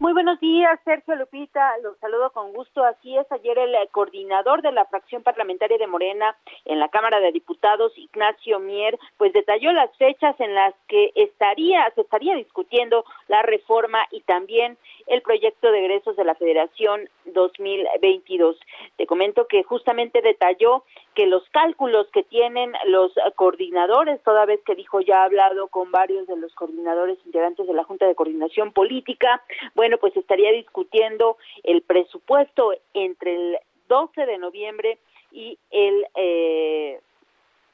Muy buenos días, Sergio Lupita. Los saludo con gusto. Así es, ayer el eh, coordinador de la fracción parlamentaria de Morena en la Cámara de Diputados, Ignacio Mier, pues detalló las fechas en las que estaría, se estaría discutiendo la reforma y también el proyecto de egresos de la Federación 2022. Te comento que justamente detalló que los cálculos que tienen los coordinadores, toda vez que dijo ya ha hablado con varios de los coordinadores integrantes de la Junta de Coordinación Política, bueno, pues estaría discutiendo el presupuesto entre el 12 de noviembre y el eh,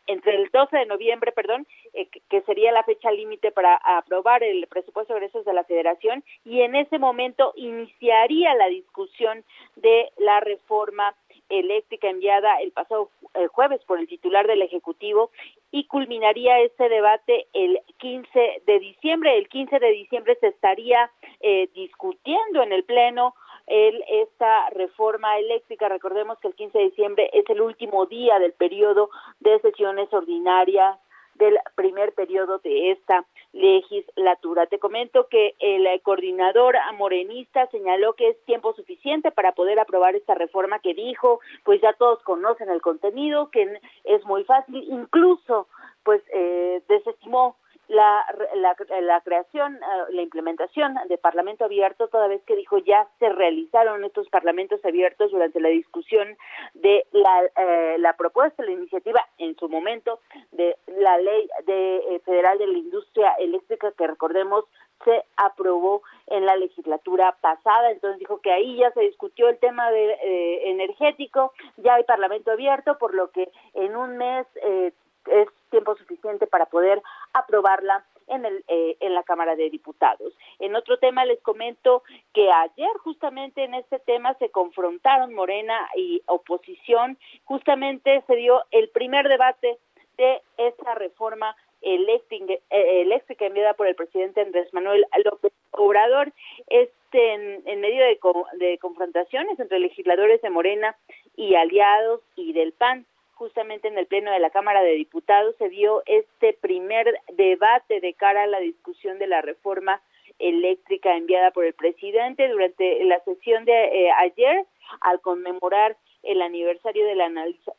entre el 12 de noviembre, perdón, eh, que- sería la fecha límite para aprobar el presupuesto de egresos de la Federación y en ese momento iniciaría la discusión de la reforma eléctrica enviada el pasado eh, jueves por el titular del Ejecutivo y culminaría este debate el 15 de diciembre. El 15 de diciembre se estaría eh, discutiendo en el Pleno el, esta reforma eléctrica. Recordemos que el 15 de diciembre es el último día del periodo de sesiones ordinarias del primer periodo de esta legislatura. Te comento que el coordinador morenista señaló que es tiempo suficiente para poder aprobar esta reforma que dijo, pues ya todos conocen el contenido, que es muy fácil, incluso pues eh, desestimó la, la, la creación, eh, la implementación de Parlamento abierto, toda vez que dijo ya se realizaron estos parlamentos abiertos durante la discusión de la, eh, la propuesta, la iniciativa en su momento de la ley de, eh, federal de la industria eléctrica que recordemos se aprobó en la legislatura pasada, entonces dijo que ahí ya se discutió el tema de, eh, energético, ya hay parlamento abierto, por lo que en un mes eh, es tiempo suficiente para poder aprobarla en, el, eh, en la Cámara de Diputados. En otro tema les comento que ayer justamente en este tema se confrontaron Morena y oposición, justamente se dio el primer debate de esta reforma eléctrica, eh, enviada por el presidente Andrés Manuel López Obrador, este en, en medio de, de confrontaciones entre legisladores de Morena y aliados y del PAN justamente en el Pleno de la Cámara de Diputados se dio este primer debate de cara a la discusión de la reforma eléctrica enviada por el presidente durante la sesión de eh, ayer al conmemorar el aniversario de la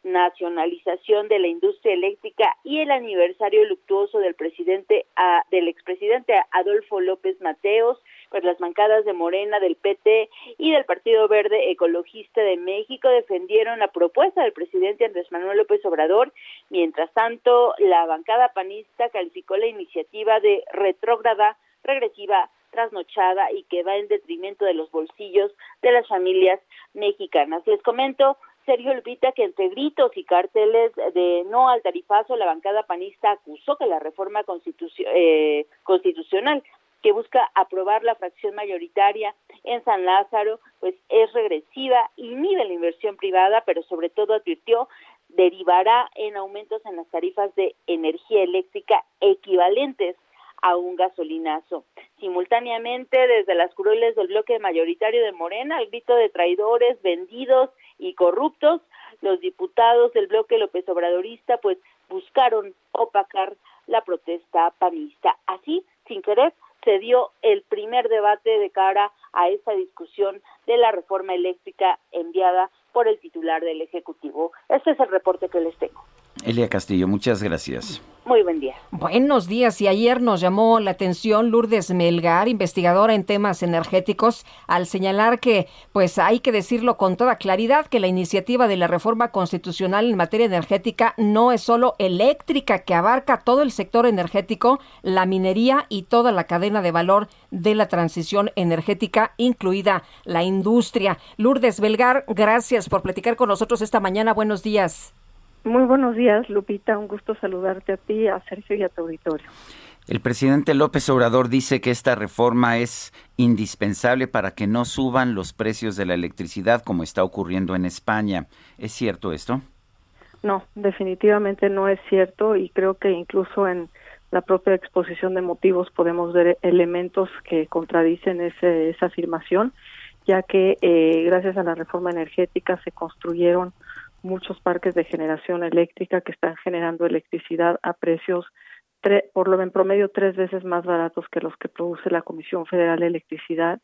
nacionalización de la industria eléctrica y el aniversario luctuoso del presidente ah, del expresidente Adolfo López Mateos pues las bancadas de Morena, del PT y del Partido Verde Ecologista de México defendieron la propuesta del presidente Andrés Manuel López Obrador. Mientras tanto, la bancada panista calificó la iniciativa de retrógrada, regresiva, trasnochada y que va en detrimento de los bolsillos de las familias mexicanas. Les comento Sergio Lupita que entre gritos y carteles de no al tarifazo, la bancada panista acusó que la reforma constitucio- eh, constitucional que busca aprobar la fracción mayoritaria en San Lázaro, pues es regresiva, inhibe la inversión privada, pero sobre todo advirtió derivará en aumentos en las tarifas de energía eléctrica equivalentes a un gasolinazo. Simultáneamente, desde las curules del bloque mayoritario de Morena, al grito de traidores, vendidos y corruptos, los diputados del bloque López Obradorista pues buscaron opacar la protesta panista. Así, sin querer, se dio el primer debate de cara a esta discusión de la reforma eléctrica enviada por el titular del Ejecutivo. Este es el reporte que les tengo. Elia Castillo, muchas gracias. Muy buen día. Buenos días. Y ayer nos llamó la atención Lourdes Melgar, investigadora en temas energéticos, al señalar que, pues hay que decirlo con toda claridad, que la iniciativa de la reforma constitucional en materia energética no es solo eléctrica, que abarca todo el sector energético, la minería y toda la cadena de valor de la transición energética, incluida la industria. Lourdes Melgar, gracias por platicar con nosotros esta mañana. Buenos días. Muy buenos días, Lupita. Un gusto saludarte a ti, a Sergio y a tu auditorio. El presidente López Obrador dice que esta reforma es indispensable para que no suban los precios de la electricidad como está ocurriendo en España. ¿Es cierto esto? No, definitivamente no es cierto y creo que incluso en la propia exposición de motivos podemos ver elementos que contradicen ese, esa afirmación, ya que eh, gracias a la reforma energética se construyeron muchos parques de generación eléctrica que están generando electricidad a precios por lo en promedio tres veces más baratos que los que produce la Comisión Federal de Electricidad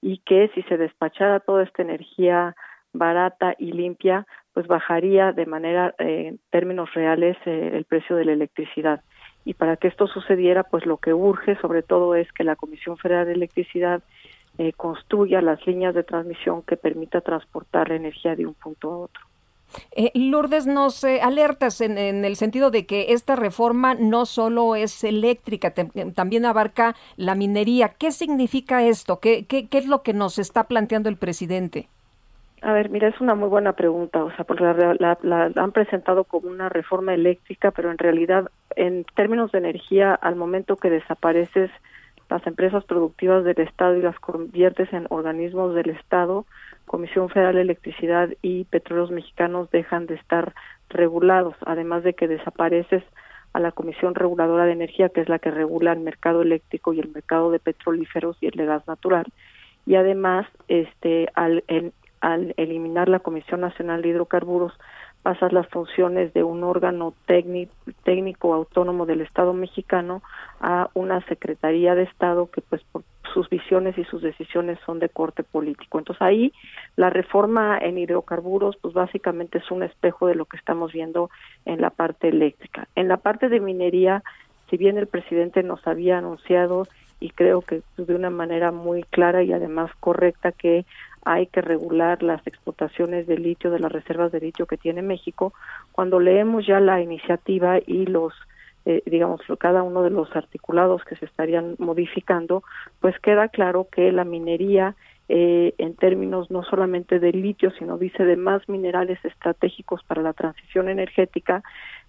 y que si se despachara toda esta energía barata y limpia, pues bajaría de manera, eh, en términos reales, eh, el precio de la electricidad. Y para que esto sucediera, pues lo que urge sobre todo es que la Comisión Federal de Electricidad eh, construya las líneas de transmisión que permita transportar la energía de un punto a otro. Eh, Lourdes, nos eh, alertas en, el sentido de que esta reforma no solo es eléctrica, eh, también abarca la minería. ¿Qué significa esto? ¿Qué, ¿Qué, qué, es lo que nos está planteando el presidente? A ver, mira, es una muy buena pregunta, o sea, porque la, la, han presentado como una reforma eléctrica, pero en realidad, en términos de energía, al momento que desapareces las empresas productivas del Estado y las conviertes en organismos del Estado, Comisión Federal de Electricidad y Petróleos Mexicanos dejan de estar regulados, además de que desapareces a la Comisión Reguladora de Energía, que es la que regula el mercado eléctrico y el mercado de petrolíferos y el de gas natural. Y además, este, al, al eliminar la Comisión Nacional de Hidrocarburos, pasas las funciones de un órgano técnico autónomo del Estado mexicano a una Secretaría de Estado que pues por sus visiones y sus decisiones son de corte político. Entonces ahí la reforma en hidrocarburos pues básicamente es un espejo de lo que estamos viendo en la parte eléctrica. En la parte de minería, si bien el presidente nos había anunciado y creo que de una manera muy clara y además correcta que hay que regular las explotaciones de litio de las reservas de litio que tiene México. Cuando leemos ya la iniciativa y los eh, digamos cada uno de los articulados que se estarían modificando, pues queda claro que la minería eh, en términos no solamente de litio, sino dice de más minerales estratégicos para la transición energética,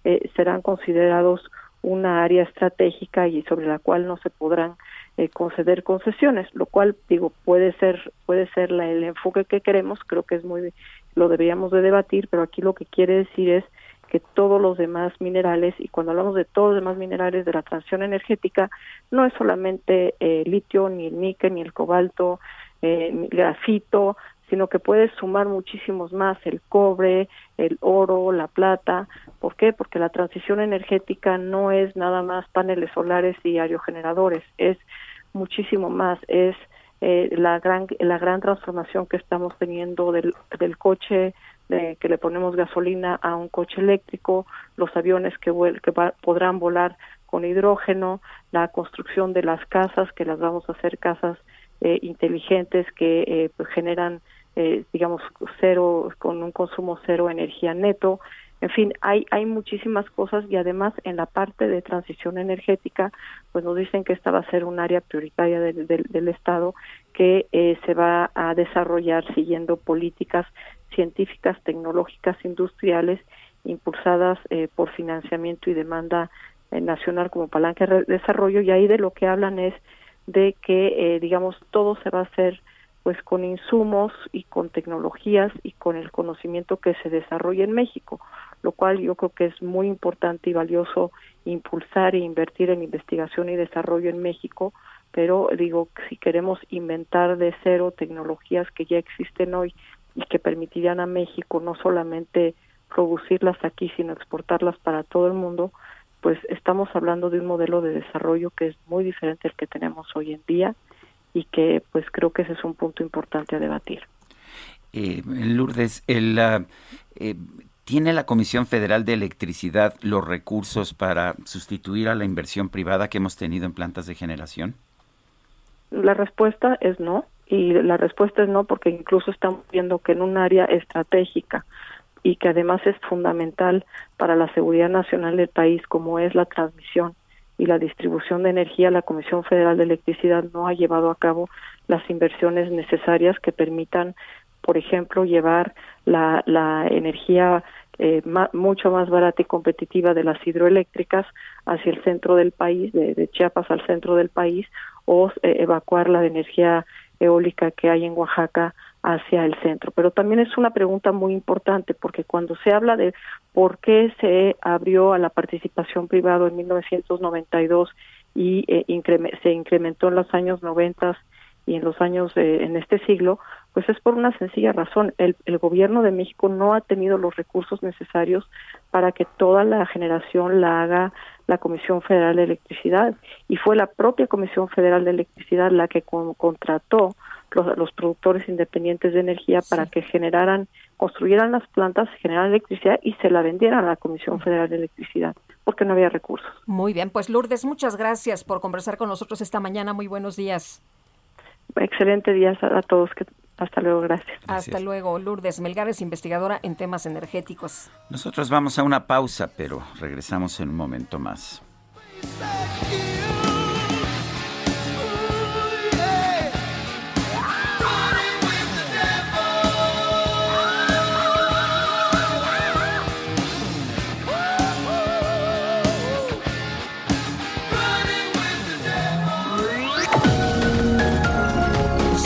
eh, serán considerados una área estratégica y sobre la cual no se podrán eh, conceder concesiones, lo cual digo puede ser puede ser la, el enfoque que queremos, creo que es muy lo deberíamos de debatir, pero aquí lo que quiere decir es que todos los demás minerales y cuando hablamos de todos los demás minerales de la transición energética no es solamente eh, litio ni el níquel ni el cobalto eh, ni el grafito sino que puedes sumar muchísimos más, el cobre, el oro, la plata. ¿Por qué? Porque la transición energética no es nada más paneles solares y aerogeneradores, es muchísimo más, es eh, la gran la gran transformación que estamos teniendo del, del coche de que le ponemos gasolina a un coche eléctrico, los aviones que, que podrán volar con hidrógeno, la construcción de las casas, que las vamos a hacer casas eh, inteligentes que eh, pues generan, eh, digamos, cero, con un consumo cero energía neto. En fin, hay, hay muchísimas cosas y además en la parte de transición energética, pues nos dicen que esta va a ser un área prioritaria del, del, Estado que se va a desarrollar siguiendo políticas científicas, tecnológicas, industriales, impulsadas por financiamiento y demanda nacional como palanca de desarrollo y ahí de lo que hablan es de que, eh, digamos, todo se va a hacer pues con insumos y con tecnologías y con el conocimiento que se desarrolla en México, lo cual yo creo que es muy importante y valioso impulsar e invertir en investigación y desarrollo en México, pero digo, si queremos inventar de cero tecnologías que ya existen hoy y que permitirían a México no solamente producirlas aquí, sino exportarlas para todo el mundo, pues estamos hablando de un modelo de desarrollo que es muy diferente al que tenemos hoy en día y que pues creo que ese es un punto importante a debatir. Eh, Lourdes, el, eh, ¿Tiene la Comisión Federal de Electricidad los recursos para sustituir a la inversión privada que hemos tenido en plantas de generación? La respuesta es no, y la respuesta es no porque incluso estamos viendo que en un área estratégica y que además es fundamental para la seguridad nacional del país, como es la transmisión y la distribución de energía, la Comisión Federal de Electricidad no ha llevado a cabo las inversiones necesarias que permitan, por ejemplo, llevar la, energía eh, mucho más barata y competitiva de las hidroeléctricas hacia el centro del país, de, Chiapas al centro del país, o eh, evacuar la energía eólica que hay en Oaxaca hacia el centro. Pero también es una pregunta muy importante porque cuando se habla de por qué se abrió a la participación privada en 1992 y eh, se incrementó en los años 90 y en los años en este siglo, pues es por una sencilla razón. El, el gobierno de México no ha tenido los recursos necesarios para que toda la generación la haga la Comisión Federal de Electricidad y fue la propia Comisión Federal de Electricidad la que contrató los, los, productores independientes de energía para que generaran, construyeran las plantas, generaran electricidad y se la vendieran a la Comisión Federal de Electricidad porque no había recursos. Muy bien, pues Lourdes, muchas gracias por conversar con nosotros esta mañana. Muy buenos días. Excelente día a, todos. Que, hasta luego, gracias. Hasta luego. Lourdes Melgares, investigadora en temas energéticos. Nosotros vamos a una pausa, pero regresamos en un momento más.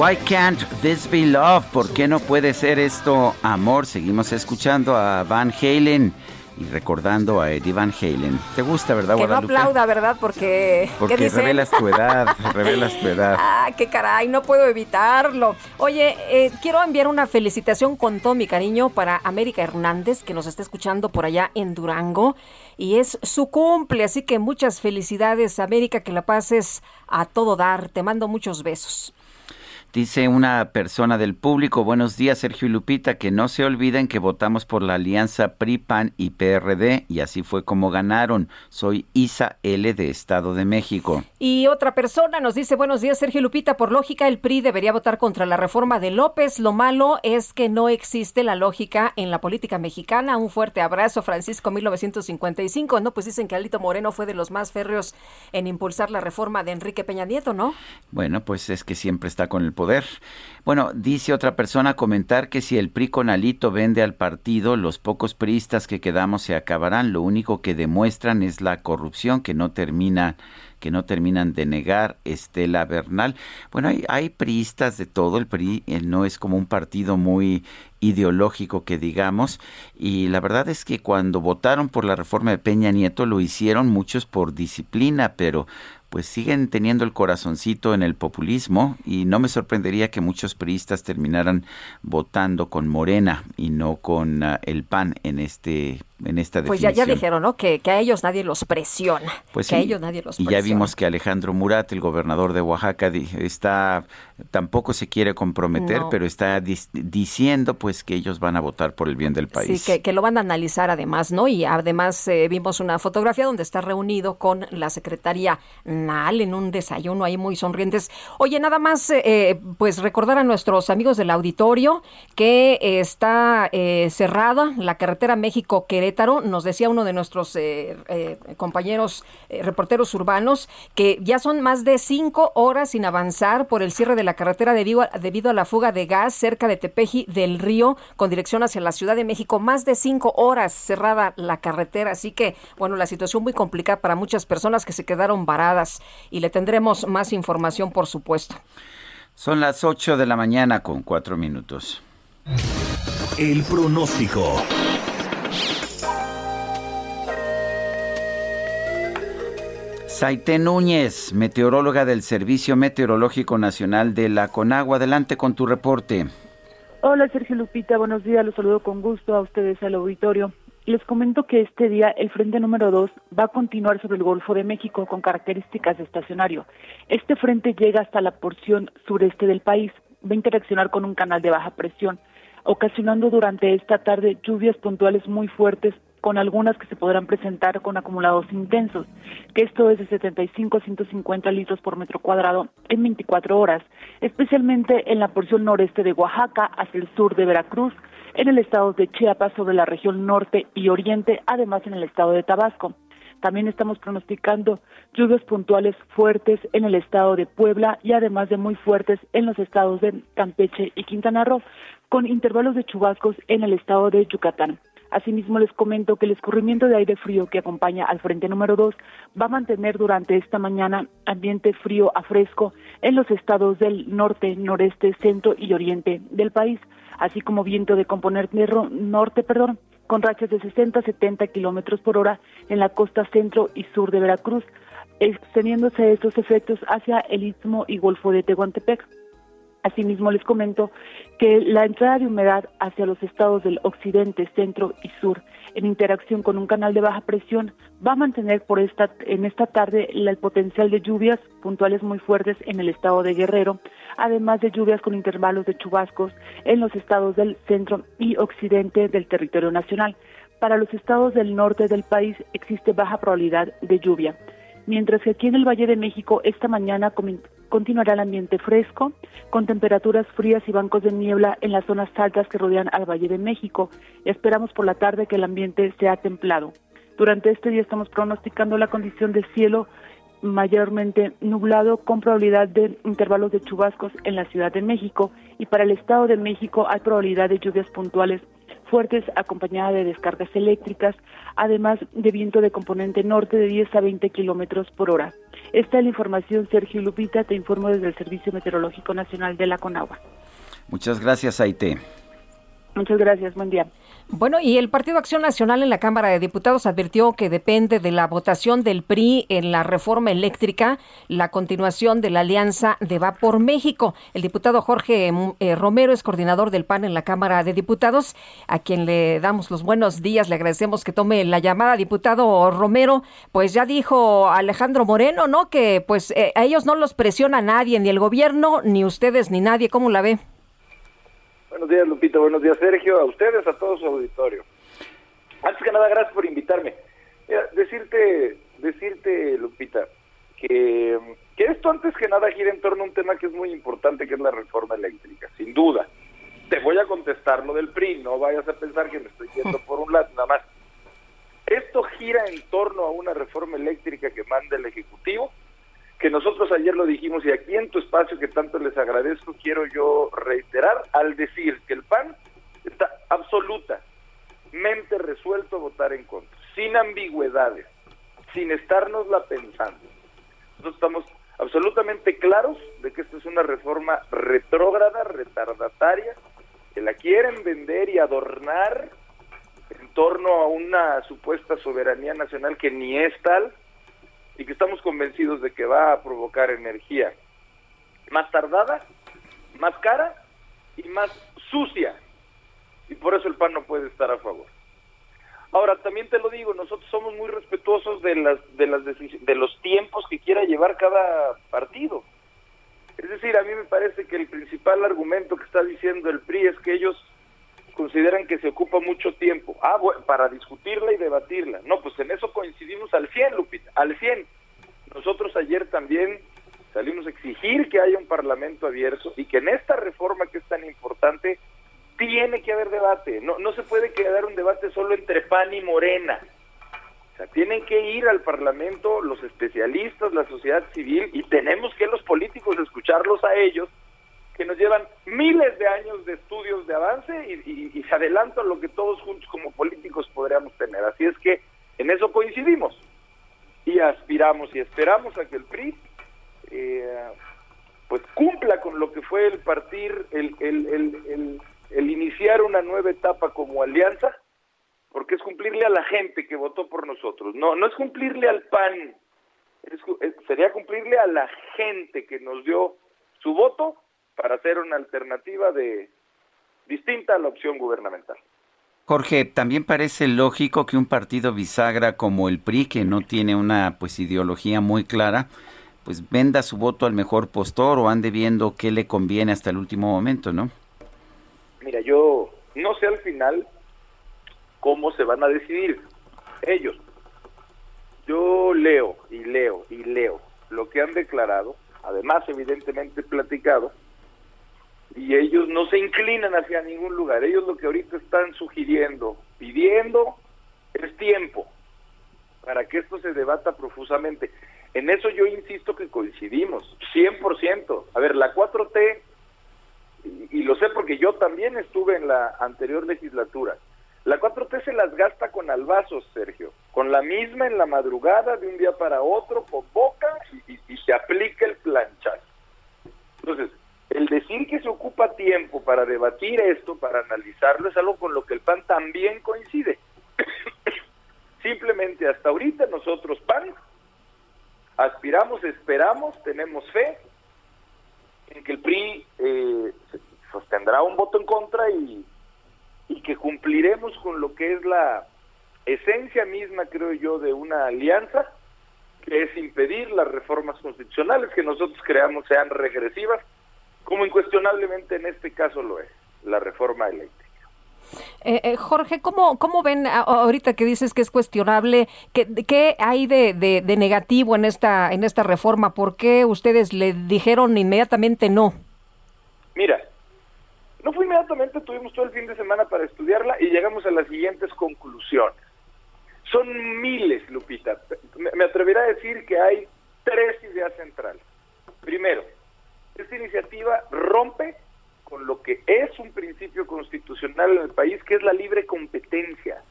Why can't this be love? ¿Por qué no puede ser esto amor? Seguimos escuchando a Van Halen y recordando a Eddie Van Halen. ¿Te gusta, verdad, que Guadalupe? no aplauda, ¿verdad? Porque... Porque revelas tu edad, revelas tu edad. Ah, qué caray, no puedo evitarlo. Oye, eh, quiero enviar una felicitación con todo mi cariño para América Hernández, que nos está escuchando por allá en Durango. Y es su cumple, así que muchas felicidades, América, que la pases a todo dar. Te mando muchos besos. Dice una persona del público, buenos días Sergio y Lupita, que no se olviden que votamos por la alianza PRI, PAN y PRD y así fue como ganaron. Soy Isa L de Estado de México. Y otra persona nos dice, buenos días Sergio y Lupita, por lógica el PRI debería votar contra la reforma de López. Lo malo es que no existe la lógica en la política mexicana. Un fuerte abrazo, Francisco 1955. No, pues dicen que Alito Moreno fue de los más férreos en impulsar la reforma de Enrique Peña Nieto, ¿no? Bueno, pues es que siempre está con el poder. Bueno, dice otra persona comentar que si el PRI con Alito vende al partido, los pocos priistas que quedamos se acabarán. Lo único que demuestran es la corrupción que no termina que no terminan de negar Estela Bernal. Bueno, hay, hay priistas de todo, el PRI eh, no es como un partido muy ideológico que digamos, y la verdad es que cuando votaron por la reforma de Peña Nieto lo hicieron muchos por disciplina, pero pues siguen teniendo el corazoncito en el populismo y no me sorprendería que muchos priistas terminaran votando con Morena y no con ah, el PAN en este en esta Pues definición. ya, ya dijeron, ¿no? Que, que a ellos nadie los presiona. Pues que a ellos nadie los y presiona. ya vimos que Alejandro Murat, el gobernador de Oaxaca, está tampoco se quiere comprometer, No. pero está diciendo pues que ellos van a votar por el bien del país. Sí, que, que lo van a analizar además, ¿no? Y además eh, vimos una fotografía donde está reunido con la secretaria Nal en un desayuno ahí muy sonrientes. Oye, nada más, eh, eh, pues recordar a nuestros amigos del auditorio que está eh, cerrada la carretera México-Querétaro. Nos decía uno de nuestros eh, eh, compañeros eh, reporteros urbanos que ya son más de cinco horas sin avanzar por el cierre de la carretera debido a, debido a la fuga de gas cerca de Tepeji del Río con dirección hacia la Ciudad de México. Más de cinco horas cerrada la carretera, así que bueno, la situación muy complicada para muchas personas que se quedaron varadas y le tendremos más información, por supuesto. Son las 8 de la mañana con cuatro minutos. El pronóstico. Saite Núñez, meteoróloga del Servicio Meteorológico Nacional de la Conagua. Adelante con tu reporte. Hola Sergio Lupita, buenos días, los saludo con gusto a ustedes al auditorio. Les comento que este día el frente número 2 va a continuar sobre el Golfo de México con características de estacionario. Este frente llega hasta la porción sureste del país, va a interaccionar con un canal de baja presión, ocasionando durante esta tarde lluvias puntuales muy fuertes con algunas que se podrán presentar con acumulados intensos, que esto es de 75 a 150 litros por metro cuadrado en 24 horas, especialmente en la porción noreste de Oaxaca hacia el sur de Veracruz, en el estado de Chiapas sobre la región norte y oriente, además en el estado de Tabasco. También estamos pronosticando lluvias puntuales fuertes en el estado de Puebla y además de muy fuertes en los estados de Campeche y Quintana Roo, con intervalos de chubascos en el estado de Yucatán. Asimismo, les comento que el escurrimiento de aire frío que acompaña al frente número 2 va a mantener durante esta mañana ambiente frío a fresco en los estados del norte, noreste, centro y oriente del país, así como viento de componente norte, perdón, con rachas de 60 a 70 kilómetros por hora en la costa centro y sur de Veracruz, extendiéndose estos efectos hacia el istmo y golfo de Tehuantepec. Asimismo, les comento que la entrada de humedad hacia los estados del occidente, centro y sur, en interacción con un canal de baja presión, va a mantener por esta, en esta tarde el potencial de lluvias puntuales muy fuertes en el estado de Guerrero, además de lluvias con intervalos de chubascos en los estados del centro y occidente del territorio nacional. Para los estados del norte del país existe baja probabilidad de lluvia mientras que aquí en el Valle de México esta mañana continuará el ambiente fresco, con temperaturas frías y bancos de niebla en las zonas altas que rodean al Valle de México. Esperamos por la tarde que el ambiente sea templado. Durante este día estamos pronosticando la condición de cielo mayormente nublado con probabilidad de intervalos de chubascos en la Ciudad de México y para el Estado de México hay probabilidad de lluvias puntuales fuertes acompañada de descargas eléctricas, además de viento de componente norte de 10 a 20 kilómetros por hora. Esta es la información, Sergio Lupita, te informo desde el Servicio Meteorológico Nacional de la Conagua. Muchas gracias, Aite. Muchas gracias, buen día. Bueno, y el Partido Acción Nacional en la Cámara de Diputados advirtió que depende de la votación del PRI en la reforma eléctrica la continuación de la alianza de Va por México. El diputado Jorge eh, Romero es coordinador del PAN en la Cámara de Diputados, a quien le damos los buenos días, le agradecemos que tome la llamada. Diputado Romero, pues ya dijo Alejandro Moreno, ¿no? Que pues eh, a ellos no los presiona nadie, ni el gobierno, ni ustedes, ni nadie. ¿Cómo la ve? Buenos días, Lupita. Buenos días, Sergio. A ustedes, a todo su auditorio. Antes que nada, gracias por invitarme. Decirte, decirte, Lupita, que, que esto antes que nada gira en torno a un tema que es muy importante, que es la reforma eléctrica, sin duda. Te voy a contestar lo del PRI, no vayas a pensar que me estoy yendo por un lado, nada más. Esto gira en torno a una reforma eléctrica que manda el Ejecutivo, que nosotros ayer lo dijimos y aquí en tu espacio que tanto les agradezco quiero yo reiterar al decir que el PAN está absolutamente resuelto a votar en contra, sin ambigüedades, sin estárnosla pensando. Nosotros estamos absolutamente claros de que esta es una reforma retrógrada, retardataria, que la quieren vender y adornar en torno a una supuesta soberanía nacional que ni es tal, y que estamos convencidos de que va a provocar energía más tardada, más cara y más sucia. Y por eso el PAN no puede estar a favor. Ahora, también te lo digo, nosotros somos muy respetuosos de las de las de los tiempos que quiera llevar cada partido. Es decir, a mí me parece que el principal argumento que está diciendo el PRI es que ellos consideran que se ocupa mucho tiempo. Ah, bueno, para discutirla y debatirla. No, pues en eso coincidimos al 100, Lupita, al 100. Nosotros ayer también salimos a exigir que haya un parlamento abierto y que en esta reforma que es tan importante tiene que haber debate. No, no se puede quedar un debate solo entre PAN y Morena. O sea, tienen que ir al Parlamento los especialistas, la sociedad civil, y tenemos que los políticos escucharlos a ellos, que nos llevan miles de años de estudios de avance y, y, se adelantan lo que todos juntos como políticos podríamos tener. Así es que en eso coincidimos y aspiramos y esperamos a que el PRI eh, pues cumpla con lo que fue el partir, el, el, el, el iniciar una nueva etapa como alianza, porque es cumplirle a la gente que votó por nosotros. No, no es cumplirle al PAN, sería cumplirle a la gente que nos dio su voto para hacer una alternativa de distinta a la opción gubernamental. Jorge, también parece lógico que un partido bisagra como el PRI, que no tiene una pues ideología muy clara, pues venda su voto al mejor postor o ande viendo qué le conviene hasta el último momento, ¿no? Mira, yo no sé al final cómo se van a decidir ellos. Yo leo y leo y leo lo que han declarado, además evidentemente platicado, y ellos no se inclinan hacia ningún lugar. Ellos lo que ahorita están sugiriendo, pidiendo, es tiempo para que esto se debata profusamente. En eso yo insisto que coincidimos, 100%. A ver, la 4T, y, lo sé porque yo también estuve en la anterior legislatura, la 4T se las gasta con albazos, Sergio, con la misma en la madrugada, de un día para otro, convoca y, y se aplica el planchazo. Entonces, el decir que se ocupa tiempo para debatir esto, para analizarlo, es algo con lo que el PAN también coincide. Simplemente hasta ahorita nosotros, PAN, aspiramos, esperamos, tenemos fe en que el PRI eh, sostendrá un voto en contra y, y que cumpliremos con lo que es la esencia misma, creo yo, de una alianza, que es impedir las reformas constitucionales que nosotros creamos sean regresivas, como incuestionablemente en este caso lo es, la reforma eléctrica. Eh, eh, Jorge, ¿cómo, ¿cómo ven ahorita que dices que es cuestionable? ¿Qué, qué hay de, de, negativo en esta, en esta reforma? ¿Por qué ustedes le dijeron inmediatamente no? Mira, no fue inmediatamente, tuvimos todo el fin de semana para estudiarla y llegamos a las siguientes conclusiones. Son miles, Lupita. Me, me atreveré a decir que hay tres ideas centrales. Primero, esta iniciativa rompe con lo que es un principio constitucional en el país, que es la libre competencia.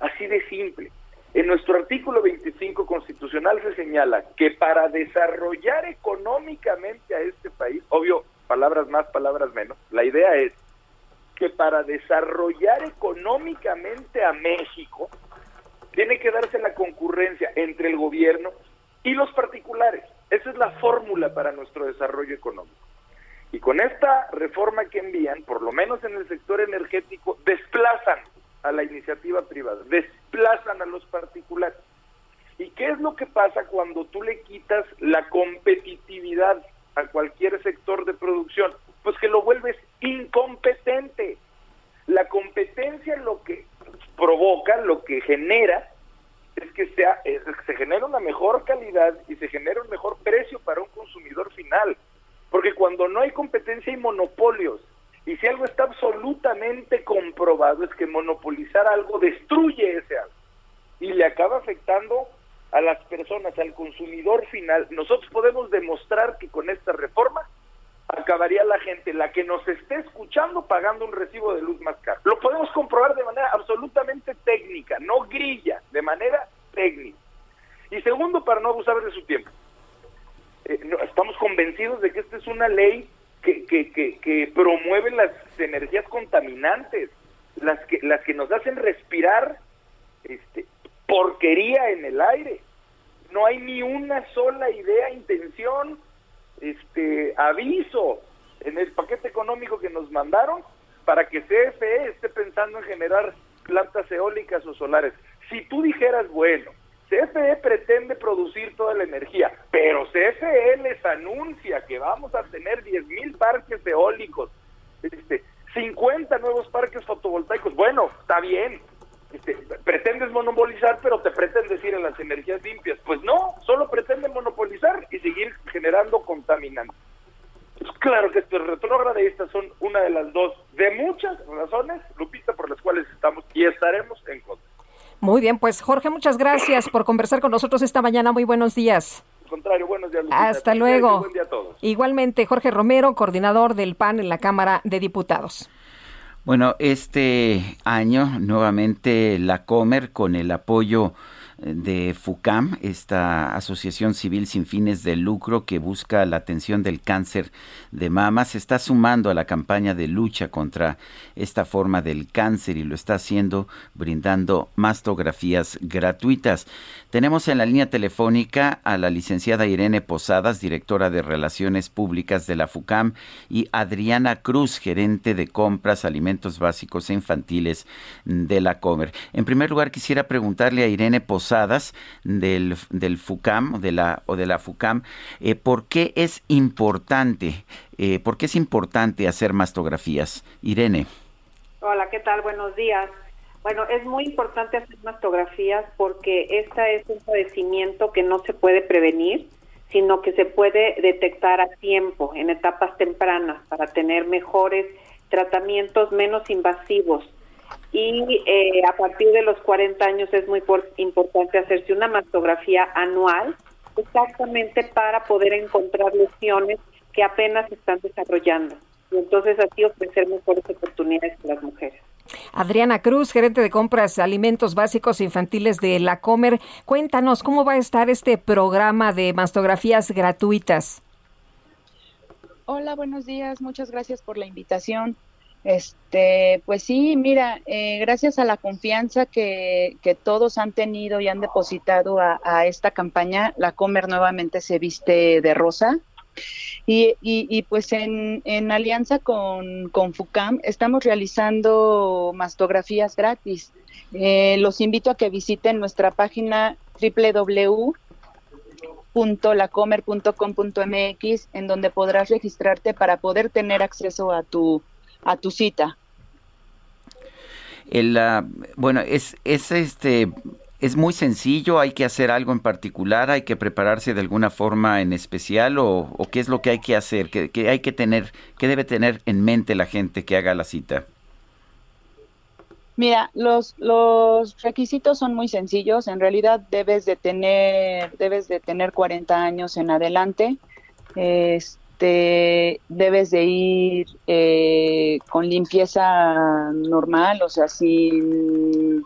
Así de simple. En nuestro artículo 25 constitucional se señala que para desarrollar económicamente a este país, obvio, palabras más, palabras menos, la idea es que para desarrollar económicamente a México, tiene que darse la concurrencia entre el gobierno y los particulares. Esa es la fórmula para nuestro desarrollo económico. Y con esta reforma que envían, por lo menos en el sector energético, desplazan a la iniciativa privada, desplazan a los particulares. ¿Y qué es lo que pasa cuando tú le quitas la competitividad a cualquier sector de producción? Pues que lo vuelves incompetente. La competencia lo que provoca, lo que genera, es que sea, es se genera una mejor calidad y se genera un mejor precio para un consumidor final. Porque cuando no hay competencia hay monopolios. Y si algo está absolutamente comprobado es que monopolizar algo destruye ese algo. Y le acaba afectando a las personas, al consumidor final. Nosotros podemos demostrar que con esta reforma acabaría la gente, la que nos esté escuchando, pagando un recibo de luz más caro. Lo podemos comprobar de manera absolutamente técnica, no grilla, de manera técnica. Y segundo, para no abusar de su tiempo, eh, estamos convencidos de que esta es una ley que, que, que, promueve las energías contaminantes, las que, las que nos hacen respirar este, porquería en el aire. No hay ni una sola idea, intención, este aviso en el paquete económico que nos mandaron para que CFE esté pensando en generar plantas eólicas o solares. Si tú dijeras, bueno, CFE pretende producir toda la energía, pero CFE les anuncia que vamos a tener 10 mil parques eólicos, este, 50 nuevos parques fotovoltaicos. Bueno, está bien. Este, pretendes monopolizar, pero te pretendes ir a las energías limpias. Pues no, solo pretenden monopolizar y seguir generando contaminantes. Pues claro que esto es y estas son una de las dos de muchas razones, Lupita, por las cuales estamos y estaremos en contra. Muy bien, pues Jorge, muchas gracias por conversar con nosotros esta mañana. Muy buenos días. Contrario, buenos días. Lupita. Hasta luego. Buen día a todos. Igualmente, Jorge Romero, coordinador del PAN en la Cámara de Diputados. Bueno, este año nuevamente la Comer con el apoyo de FUCAM, esta asociación civil sin fines de lucro que busca la atención del cáncer de mama, se está sumando a la campaña de lucha contra esta forma del cáncer y lo está haciendo brindando mastografías gratuitas. Tenemos en la línea telefónica a la licenciada Irene Posadas, directora de Relaciones Públicas de la FUCAM, y Adriana Cruz, gerente de compras, alimentos básicos e infantiles de la Comer. En primer lugar, quisiera preguntarle a Irene Posadas, del, del FUCAM de la, o de la FUCAM, eh, ¿por qué es importante, eh, por qué es importante hacer mastografías? Irene. Hola, ¿qué tal? Buenos días. Bueno, es muy importante hacer mastografías porque esta es un padecimiento que no se puede prevenir, sino que se puede detectar a tiempo, en etapas tempranas, para tener mejores tratamientos menos invasivos y eh, a partir de los 40 años es muy importante hacerse una mastografía anual exactamente para poder encontrar lesiones que apenas se están desarrollando y entonces así ofrecer mejores oportunidades a las mujeres. Adriana Cruz, gerente de compras alimentos básicos infantiles de La Comer, cuéntanos cómo va a estar este programa de mastografías gratuitas. Hola, buenos días, muchas gracias por la invitación. Este, pues sí, mira, eh, gracias a la confianza que, todos han tenido y han depositado a, esta campaña, la Comer nuevamente se viste de rosa. Y, pues en, alianza con, con, FUCAM estamos realizando mastografías gratis. Eh, los invito a que visiten nuestra página www.lacomer.com.mx en donde podrás registrarte para poder tener acceso a tu a tu cita. El, uh, bueno, es, es este es muy sencillo, hay que hacer algo en particular, hay que prepararse de alguna forma en especial o, o qué es lo que hay que hacer, ¿Qué, ¿Qué, hay que tener, qué debe tener en mente la gente que haga la cita. Mira, los, los requisitos son muy sencillos. En realidad debes de tener debes de tener 40 años en adelante. Este, este, debes de ir eh, con limpieza normal, o sea, sin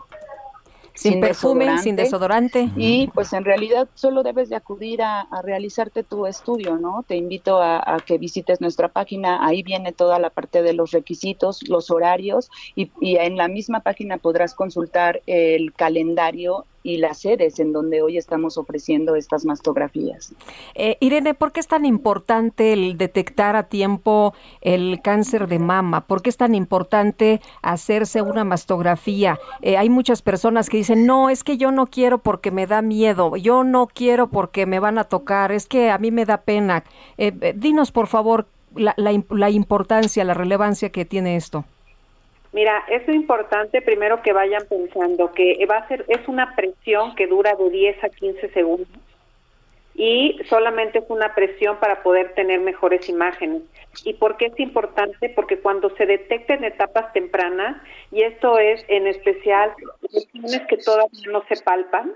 sin, sin perfume, sin desodorante. Y pues en realidad solo debes de acudir a, a realizarte tu estudio, ¿no? Te invito a, a, que visites nuestra página, ahí viene toda la parte de los requisitos, los horarios y, y en la misma página podrás consultar el calendario y las sedes en donde hoy estamos ofreciendo estas mastografías. Eh, Irene, ¿por qué es tan importante el detectar a tiempo el cáncer de mama? ¿Por qué es tan importante hacerse una mastografía? Eh, hay muchas personas que dicen, no, es que yo no quiero porque me da miedo, yo no quiero porque me van a tocar, es que a mí me da pena. Eh, dinos, por favor, la, la, la importancia, la relevancia que tiene esto. Mira, es importante primero que vayan pensando que va a ser es una presión que dura de 10 a 15 segundos y solamente es una presión para poder tener mejores imágenes. ¿Y por qué es importante? Porque cuando se detecta en etapas tempranas, y esto es en especial lesiones que todavía no se palpan,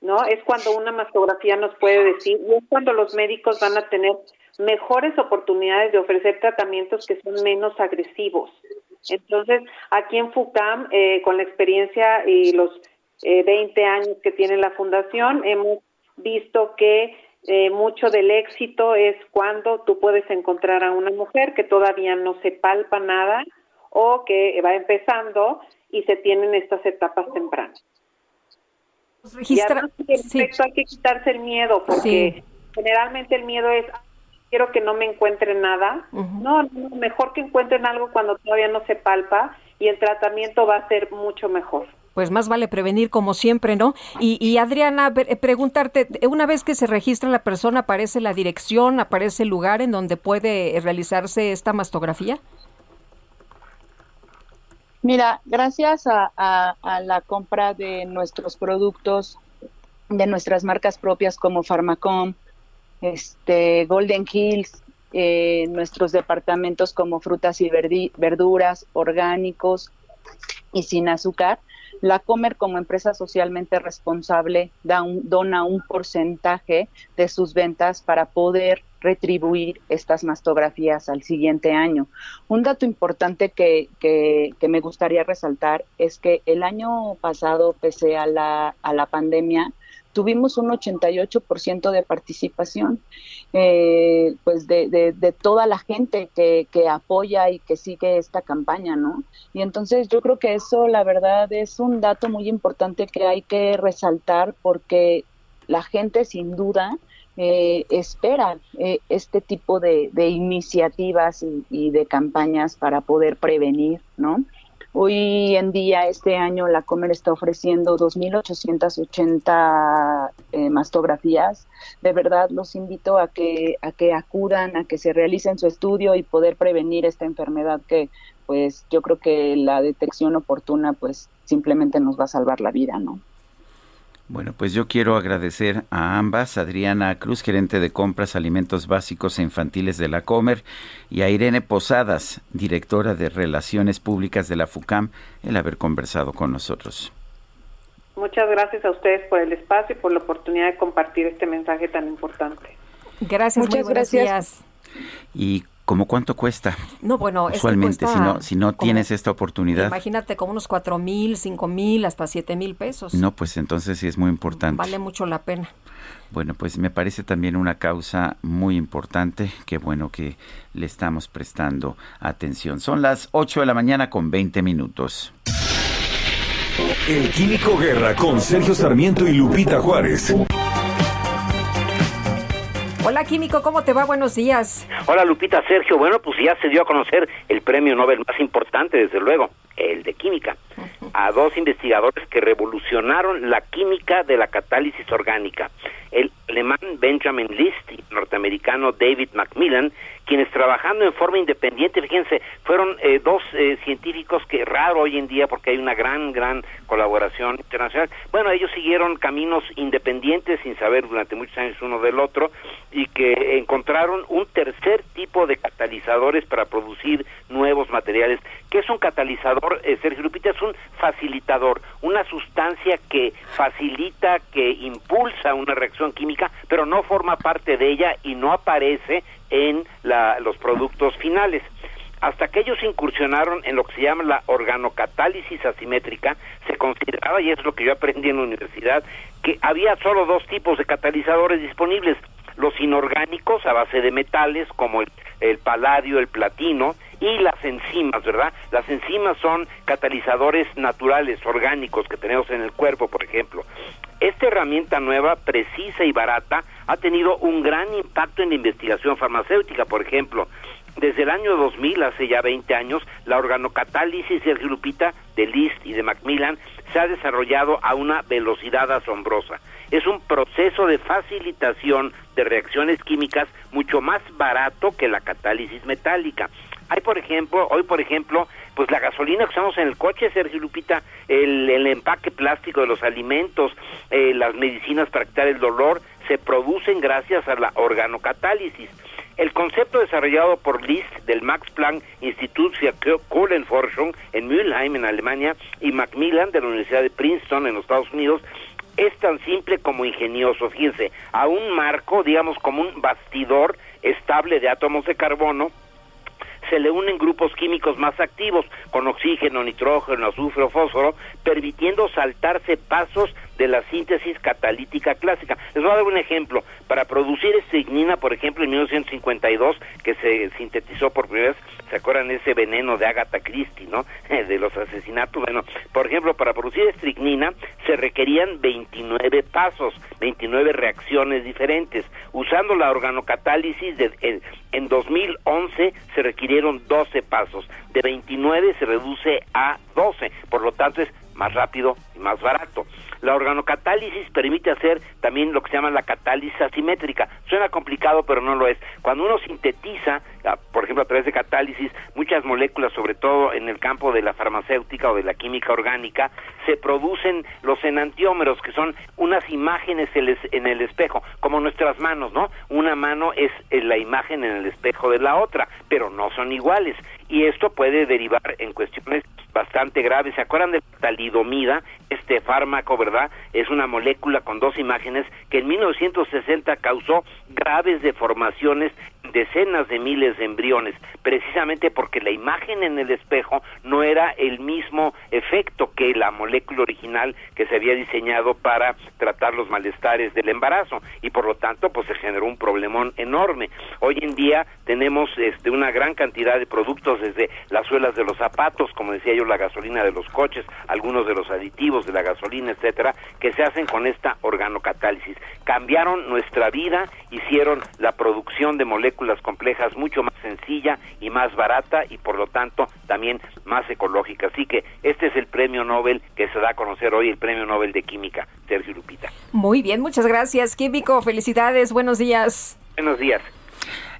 ¿no? Es cuando una mastografía nos puede decir, y es cuando los médicos van a tener mejores oportunidades de ofrecer tratamientos que son menos agresivos. Entonces, aquí en FUCAM, eh, con la experiencia y los eh, 20 años que tiene la fundación, hemos visto que eh, mucho del éxito es cuando tú puedes encontrar a una mujer que todavía no se palpa nada o que va empezando y se tienen estas etapas tempranas. Registra... Y además, sí. hay que quitarse el miedo porque sí. generalmente el miedo es quiero que no me encuentren nada. Uh -huh. No, no, mejor que encuentren algo cuando todavía no se palpa y el tratamiento va a ser mucho mejor pues más vale prevenir como siempre, ¿no? Y, y Adriana, eh, preguntarte, una vez que se registra la persona, ¿aparece la dirección, aparece el lugar en donde puede realizarse esta mastografía? Mira, gracias a, a, la compra de nuestros productos, de nuestras marcas propias como Pharmacom, este, Golden Hills, eh, nuestros departamentos como frutas y verduras, orgánicos y sin azúcar, la Comer como empresa socialmente responsable da un, dona un porcentaje de sus ventas para poder retribuir estas mastografías al siguiente año. Un dato importante que, que, que, me gustaría resaltar es que el año pasado, pese a la, a la pandemia, tuvimos un 88% de participación, eh, pues de, toda la gente que, que apoya y que sigue esta campaña, ¿no? Y entonces yo creo que eso, la verdad, es un dato muy importante que hay que resaltar porque la gente sin duda eh, espera eh, este tipo de, de iniciativas y, y, de campañas para poder prevenir, ¿no? Hoy en día, este año, la Comer está ofreciendo 2.880 eh, mastografías. De verdad, los invito a que, a que acudan, a que se realicen su estudio y poder prevenir esta enfermedad que, pues, yo creo que la detección oportuna, pues, simplemente nos va a salvar la vida, ¿no? Bueno, pues yo quiero agradecer a ambas, Adriana Cruz, gerente de compras, alimentos básicos e infantiles de la Comer, y a Irene Posadas, directora de Relaciones Públicas de la FUCAM, el haber conversado con nosotros. Muchas gracias a ustedes por el espacio y por la oportunidad de compartir este mensaje tan importante. Gracias, Muchas gracias. Y ¿Cómo cuánto cuesta? No, bueno, usualmente si no si no tienes esta oportunidad. Imagínate como unos cuatro mil, cinco mil, hasta siete mil pesos. No, pues entonces sí es muy importante. Vale mucho la pena. Bueno, pues me parece también una causa muy importante. Qué bueno que le estamos prestando atención. Son las 8 de la mañana con 20 minutos. El Químico Guerra con Sergio Sarmiento y Lupita Juárez. Hola Químico, ¿cómo te va? Buenos días. Hola Lupita, Sergio. Bueno, pues ya se dio a conocer el premio Nobel más importante, desde luego, el de química, a dos investigadores que revolucionaron la química de la catálisis orgánica, el alemán Benjamin List y el norteamericano David Macmillan, quienes trabajando en forma independiente, fíjense, fueron eh, dos eh, científicos que raro hoy en día porque hay una gran, gran colaboración internacional. Bueno, ellos siguieron caminos independientes sin saber durante muchos años uno del otro y que encontraron un tercer tipo de catalizadores para producir nuevos materiales. ¿Qué es un catalizador, eh, Sergio Lupita? Es un facilitador, una sustancia que facilita, que impulsa una reacción química, pero no forma parte de ella y no aparece en los productos finales. Hasta que ellos incursionaron en lo que se llama la organocatálisis asimétrica, se consideraba, y es lo que yo aprendí en la universidad, que había solo dos tipos de catalizadores disponibles, los inorgánicos a base de metales como el, el paladio, el platino, y las enzimas, ¿verdad? Las enzimas son catalizadores naturales, orgánicos que tenemos en el cuerpo, por ejemplo. Esta herramienta nueva, precisa y barata, ha tenido un gran impacto en la investigación farmacéutica, por ejemplo. Desde el año 2000, hace ya 20 años, la organocatálisis de Lupita, de List y de Macmillan se ha desarrollado a una velocidad asombrosa. Es un proceso de facilitación de reacciones químicas mucho más barato que la catálisis metálica. Hay, por ejemplo, hoy, por ejemplo, pues la gasolina que usamos en el coche, Sergio Lupita, el, empaque plástico de los alimentos, eh, las medicinas para quitar el dolor, se producen gracias a la organocatálisis. El concepto desarrollado por List del Max Planck Institut für Kohlenforschung en Mülheim, en Alemania, y Macmillan de la Universidad de Princeton, en los Estados Unidos, es tan simple como ingenioso. Fíjense, a un marco, digamos, como un bastidor estable de átomos de carbono, se le unen grupos químicos más activos, con oxígeno, nitrógeno, azufre o fósforo, permitiendo saltarse pasos de la síntesis catalítica clásica. Les voy a dar un ejemplo. Para producir estricnina, por ejemplo, en 1952, que se sintetizó por primera vez, ¿se acuerdan ese veneno de Agatha Christie, no? de los asesinatos. Bueno, por ejemplo, para producir estricnina se requerían 29 pasos, 29 reacciones diferentes. Usando la organocatálisis de, En 2011 se requirieron 12 pasos, de 29 se reduce a 12, por lo tanto es más rápido y más barato. La organocatálisis permite hacer también lo que se llama la catálisis asimétrica. Suena complicado, pero no lo es. Cuando uno sintetiza, por ejemplo, a través de catálisis, muchas moléculas, sobre todo en el campo de la farmacéutica o de la química orgánica, se producen los enantiómeros, que son unas imágenes en el espejo, como nuestras manos, ¿no? Una mano es la imagen en el espejo de la otra, pero no son iguales. Y esto puede derivar en cuestiones bastante graves. ¿Se acuerdan de talidomida? Este fármaco, ¿verdad? Es una molécula con dos imágenes que en 1960 causó graves deformaciones decenas de miles de embriones, precisamente porque la imagen en el espejo no era el mismo efecto que la molécula original que se había diseñado para tratar los malestares del embarazo y por lo tanto pues se generó un problemón enorme. Hoy en día tenemos este una gran cantidad de productos desde las suelas de los zapatos, como decía yo, la gasolina de los coches, algunos de los aditivos de la gasolina, etcétera, que se hacen con esta organocatálisis. Cambiaron nuestra vida, hicieron la producción de moléculas complejas mucho más sencilla y más barata y por lo tanto también más ecológica. Así que este es el premio Nobel que se da a conocer hoy, el premio Nobel de Química, Sergio Lupita. Muy bien, muchas gracias, Químico. Felicidades, buenos días. Buenos días.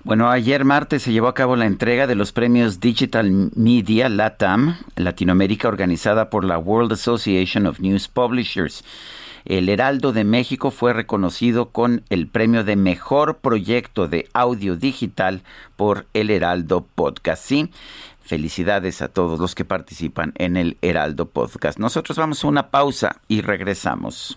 Bueno, ayer martes se llevó a cabo la entrega de los premios Digital Media LATAM, Latinoamérica, organizada por la World Association of News Publishers. El Heraldo de México fue reconocido con el premio de mejor proyecto de audio digital por el Heraldo Podcast. Sí, felicidades a todos los que participan en el Heraldo Podcast. Nosotros vamos a una pausa y regresamos.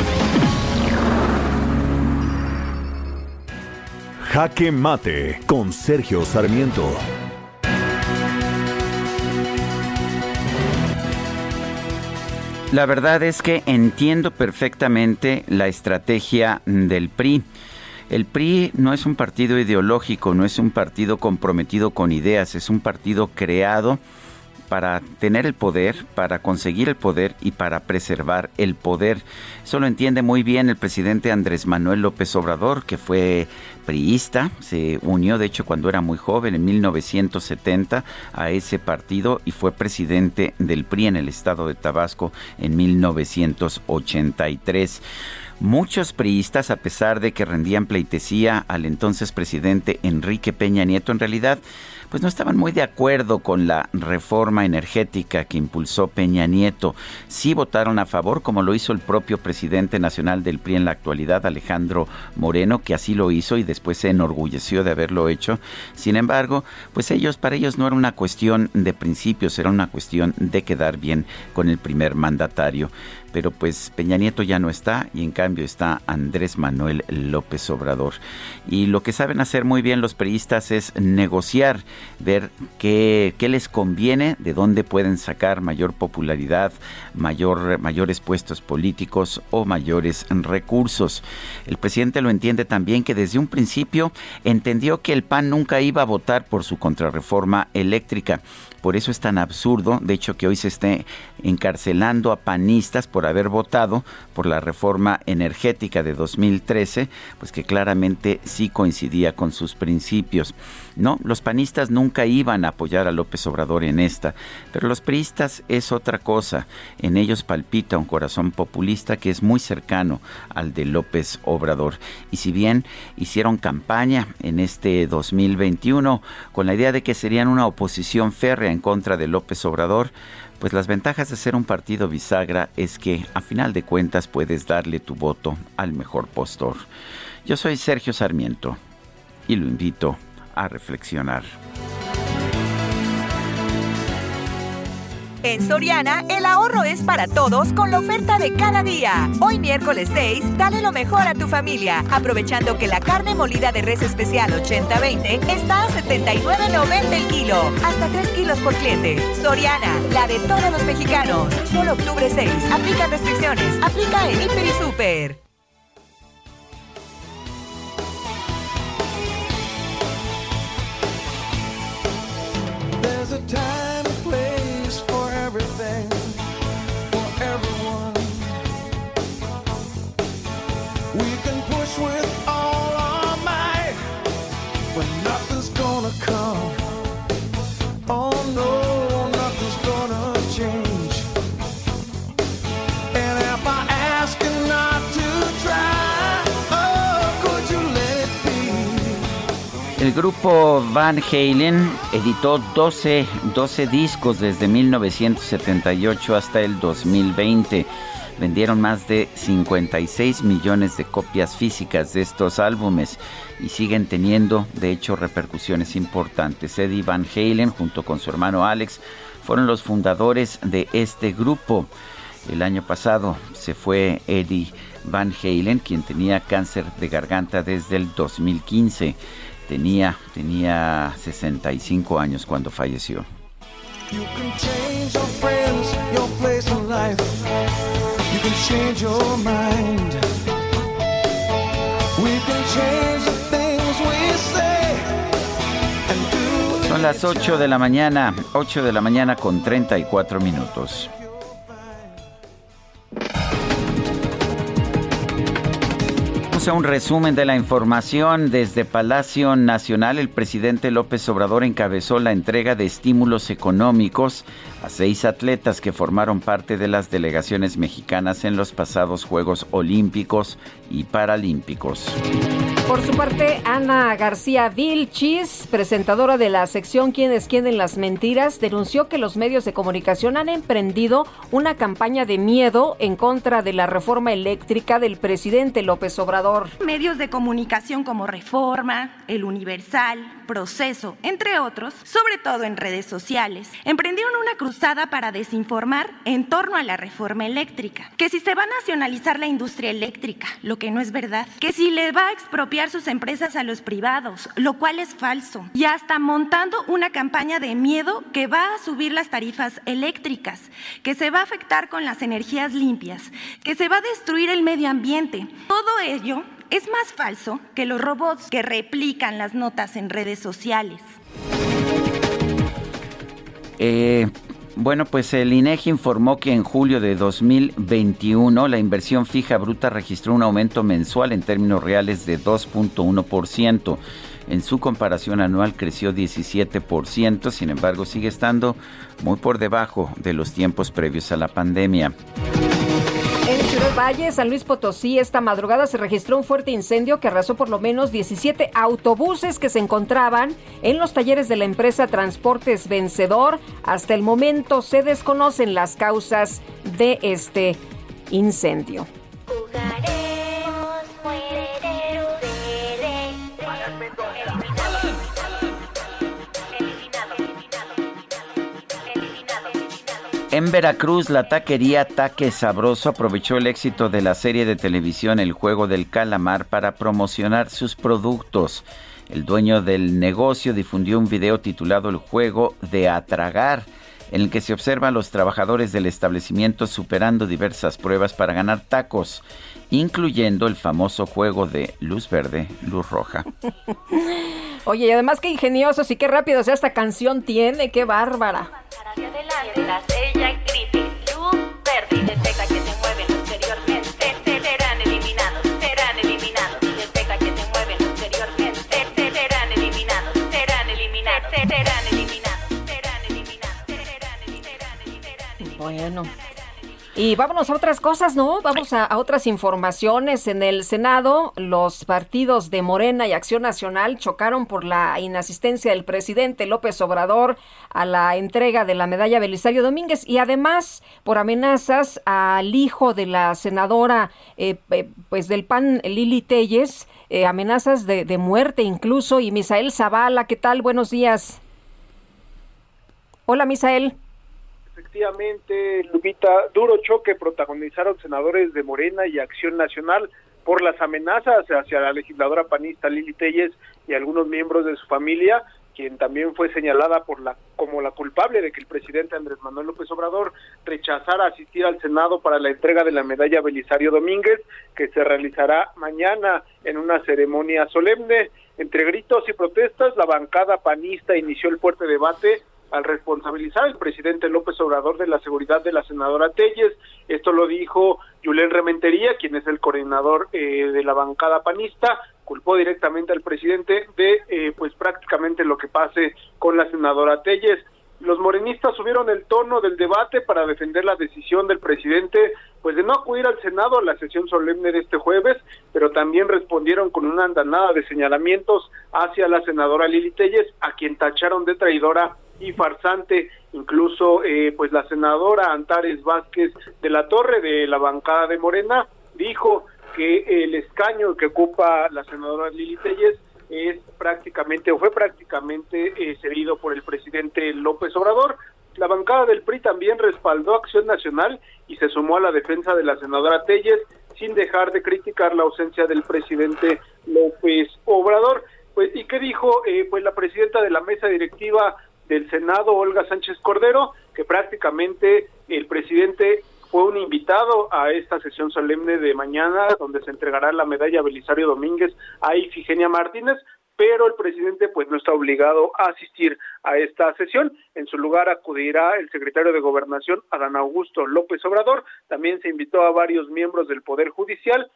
Jaque Mate con Sergio Sarmiento. La verdad es que entiendo perfectamente la estrategia del PRI. El PRI no es un partido ideológico, no es un partido comprometido con ideas, es un partido creado para tener el poder, para conseguir el poder y para preservar el poder. Eso lo entiende muy bien el presidente Andrés Manuel López Obrador, que fue priista, se unió de hecho cuando era muy joven, en 1970, a ese partido y fue presidente del PRI en el estado de Tabasco en 1983. Muchos priistas, a pesar de que rendían pleitesía al entonces presidente Enrique Peña Nieto, en realidad pues no estaban muy de acuerdo con la reforma energética que impulsó Peña Nieto. Sí votaron a favor, como lo hizo el propio presidente nacional del PRI en la actualidad, Alejandro Moreno, que así lo hizo y después se enorgulleció de haberlo hecho. Sin embargo, pues ellos, para ellos no era una cuestión de principios, era una cuestión de quedar bien con el primer mandatario pero pues Peña Nieto ya no está y en cambio está Andrés Manuel López Obrador. Y lo que saben hacer muy bien los periodistas es negociar, ver qué, qué les conviene, de dónde pueden sacar mayor popularidad, mayor, mayores puestos políticos o mayores recursos. El presidente lo entiende también que desde un principio entendió que el PAN nunca iba a votar por su contrarreforma eléctrica por eso es tan absurdo, de hecho, que hoy se esté encarcelando a panistas por haber votado por la reforma energética de 2013, pues que claramente sí coincidía con sus principios. No, los panistas nunca iban a apoyar a López Obrador en esta, pero los priistas es otra cosa. En ellos palpita un corazón populista que es muy cercano al de López Obrador. Y si bien hicieron campaña en este 2021 con la idea de que serían una oposición férrea en contra de López Obrador, pues las ventajas de ser un partido bisagra es que a final de cuentas puedes darle tu voto al mejor postor. Yo soy Sergio Sarmiento y lo invito a reflexionar. En Soriana, el ahorro es para todos con la oferta de cada día. Hoy miércoles 6, dale lo mejor a tu familia, aprovechando que la carne molida de res especial 80-20 está a 79.90 el kilo, hasta 3 kilos por cliente. Soriana, la de todos los mexicanos. Solo octubre 6. Aplica restricciones. Aplica en Hiper y Super. El grupo Van Halen editó 12, 12 discos desde 1978 hasta el 2020. Vendieron más de 56 millones de copias físicas de estos álbumes y siguen teniendo, de hecho, repercusiones importantes. Eddie Van Halen, junto con su hermano Alex, fueron los fundadores de este grupo. El año pasado se fue Eddie Van Halen, quien tenía cáncer de garganta desde el 2015. Tenía, tenía 65 años cuando falleció. Son las 8 de la mañana, 8 de la mañana con 34 minutos. A un resumen de la información. Desde Palacio Nacional, el presidente López Obrador encabezó la entrega de estímulos económicos a seis atletas que formaron parte de las delegaciones mexicanas en los pasados Juegos Olímpicos y Paralímpicos. Por su parte, Ana García Vilchis, presentadora de la sección ¿Quién es quién en las mentiras?, denunció que los medios de comunicación han emprendido una campaña de miedo en contra de la reforma eléctrica del presidente López Obrador. Medios de comunicación como Reforma, El Universal, Proceso, entre otros, sobre todo en redes sociales, emprendieron una cruzada para desinformar en torno a la reforma eléctrica. Que si se va a nacionalizar la industria eléctrica, lo que no es verdad. Que si le va a expropiar sus empresas a los privados, lo cual es falso. Y hasta montando una campaña de miedo que va a subir las tarifas eléctricas, que se va a afectar con las energías limpias, que se va a destruir el medio ambiente. Todo ello es más falso que los robots que replican las notas en redes sociales. Eh, bueno, pues el INEGI informó que en julio de 2021 la inversión fija bruta registró un aumento mensual en términos reales de 2.1%. En su comparación anual creció 17%, sin embargo sigue estando muy por debajo de los tiempos previos a la pandemia. Valle, San Luis Potosí, esta madrugada se registró un fuerte incendio que arrasó por lo menos 17 autobuses que se encontraban en los talleres de la empresa Transportes Vencedor. Hasta el momento se desconocen las causas de este incendio. En Veracruz, la taquería Taque Sabroso aprovechó el éxito de la serie de televisión El Juego del Calamar para promocionar sus productos. El dueño del negocio difundió un video titulado El Juego de Atragar, en el que se observa a los trabajadores del establecimiento superando diversas pruebas para ganar tacos, incluyendo el famoso juego de luz verde, luz roja. Oye, y además qué ingeniosos y qué rápidos esta canción tiene, qué bárbara. Bueno. Y vámonos a otras cosas, ¿no? Vamos a, a, otras informaciones. En el Senado, los partidos de Morena y Acción Nacional chocaron por la inasistencia del presidente López Obrador a la entrega de la medalla Belisario Domínguez y además por amenazas al hijo de la senadora eh, pues del PAN, Lili Telles, eh, amenazas de, de muerte incluso. Y Misael Zavala, ¿qué tal? Buenos días. Hola, Misael. Efectivamente, Lupita, duro choque protagonizaron senadores de Morena y Acción Nacional por las amenazas hacia la legisladora panista Lili Telles y algunos miembros de su familia, quien también fue señalada por la como la culpable de que el presidente Andrés Manuel López Obrador rechazara asistir al Senado para la entrega de la medalla Belisario Domínguez, que se realizará mañana en una ceremonia solemne. Entre gritos y protestas, la bancada panista inició el fuerte debate al responsabilizar al presidente López Obrador de la seguridad de la senadora Telles. Esto lo dijo Julián Rementería, quien es el coordinador eh, de la bancada panista, culpó directamente al presidente de eh, pues prácticamente lo que pase con la senadora Telles. Los morenistas subieron el tono del debate para defender la decisión del presidente pues de no acudir al Senado a la sesión solemne de este jueves, pero también respondieron con una andanada de señalamientos hacia la senadora Lili Telles, a quien tacharon de traidora y farsante. Incluso, eh, pues la senadora Antares Vázquez de la Torre de la bancada de Morena dijo que el escaño que ocupa la senadora Lili Telles es prácticamente o fue prácticamente eh, cedido por el presidente López Obrador. La bancada del PRI también respaldó Acción Nacional y se sumó a la defensa de la senadora Telles sin dejar de criticar la ausencia del presidente López Obrador. Pues, ¿Y qué dijo eh, pues la presidenta de la mesa directiva del Senado, Olga Sánchez Cordero, que prácticamente el presidente fue un invitado a esta sesión solemne de mañana, donde se entregará la medalla Belisario Domínguez a Ifigenia Martínez, pero el presidente pues no está obligado a asistir a esta sesión. En su lugar acudirá el secretario de Gobernación, Adán Augusto López Obrador. También se invitó a varios miembros del Poder Judicial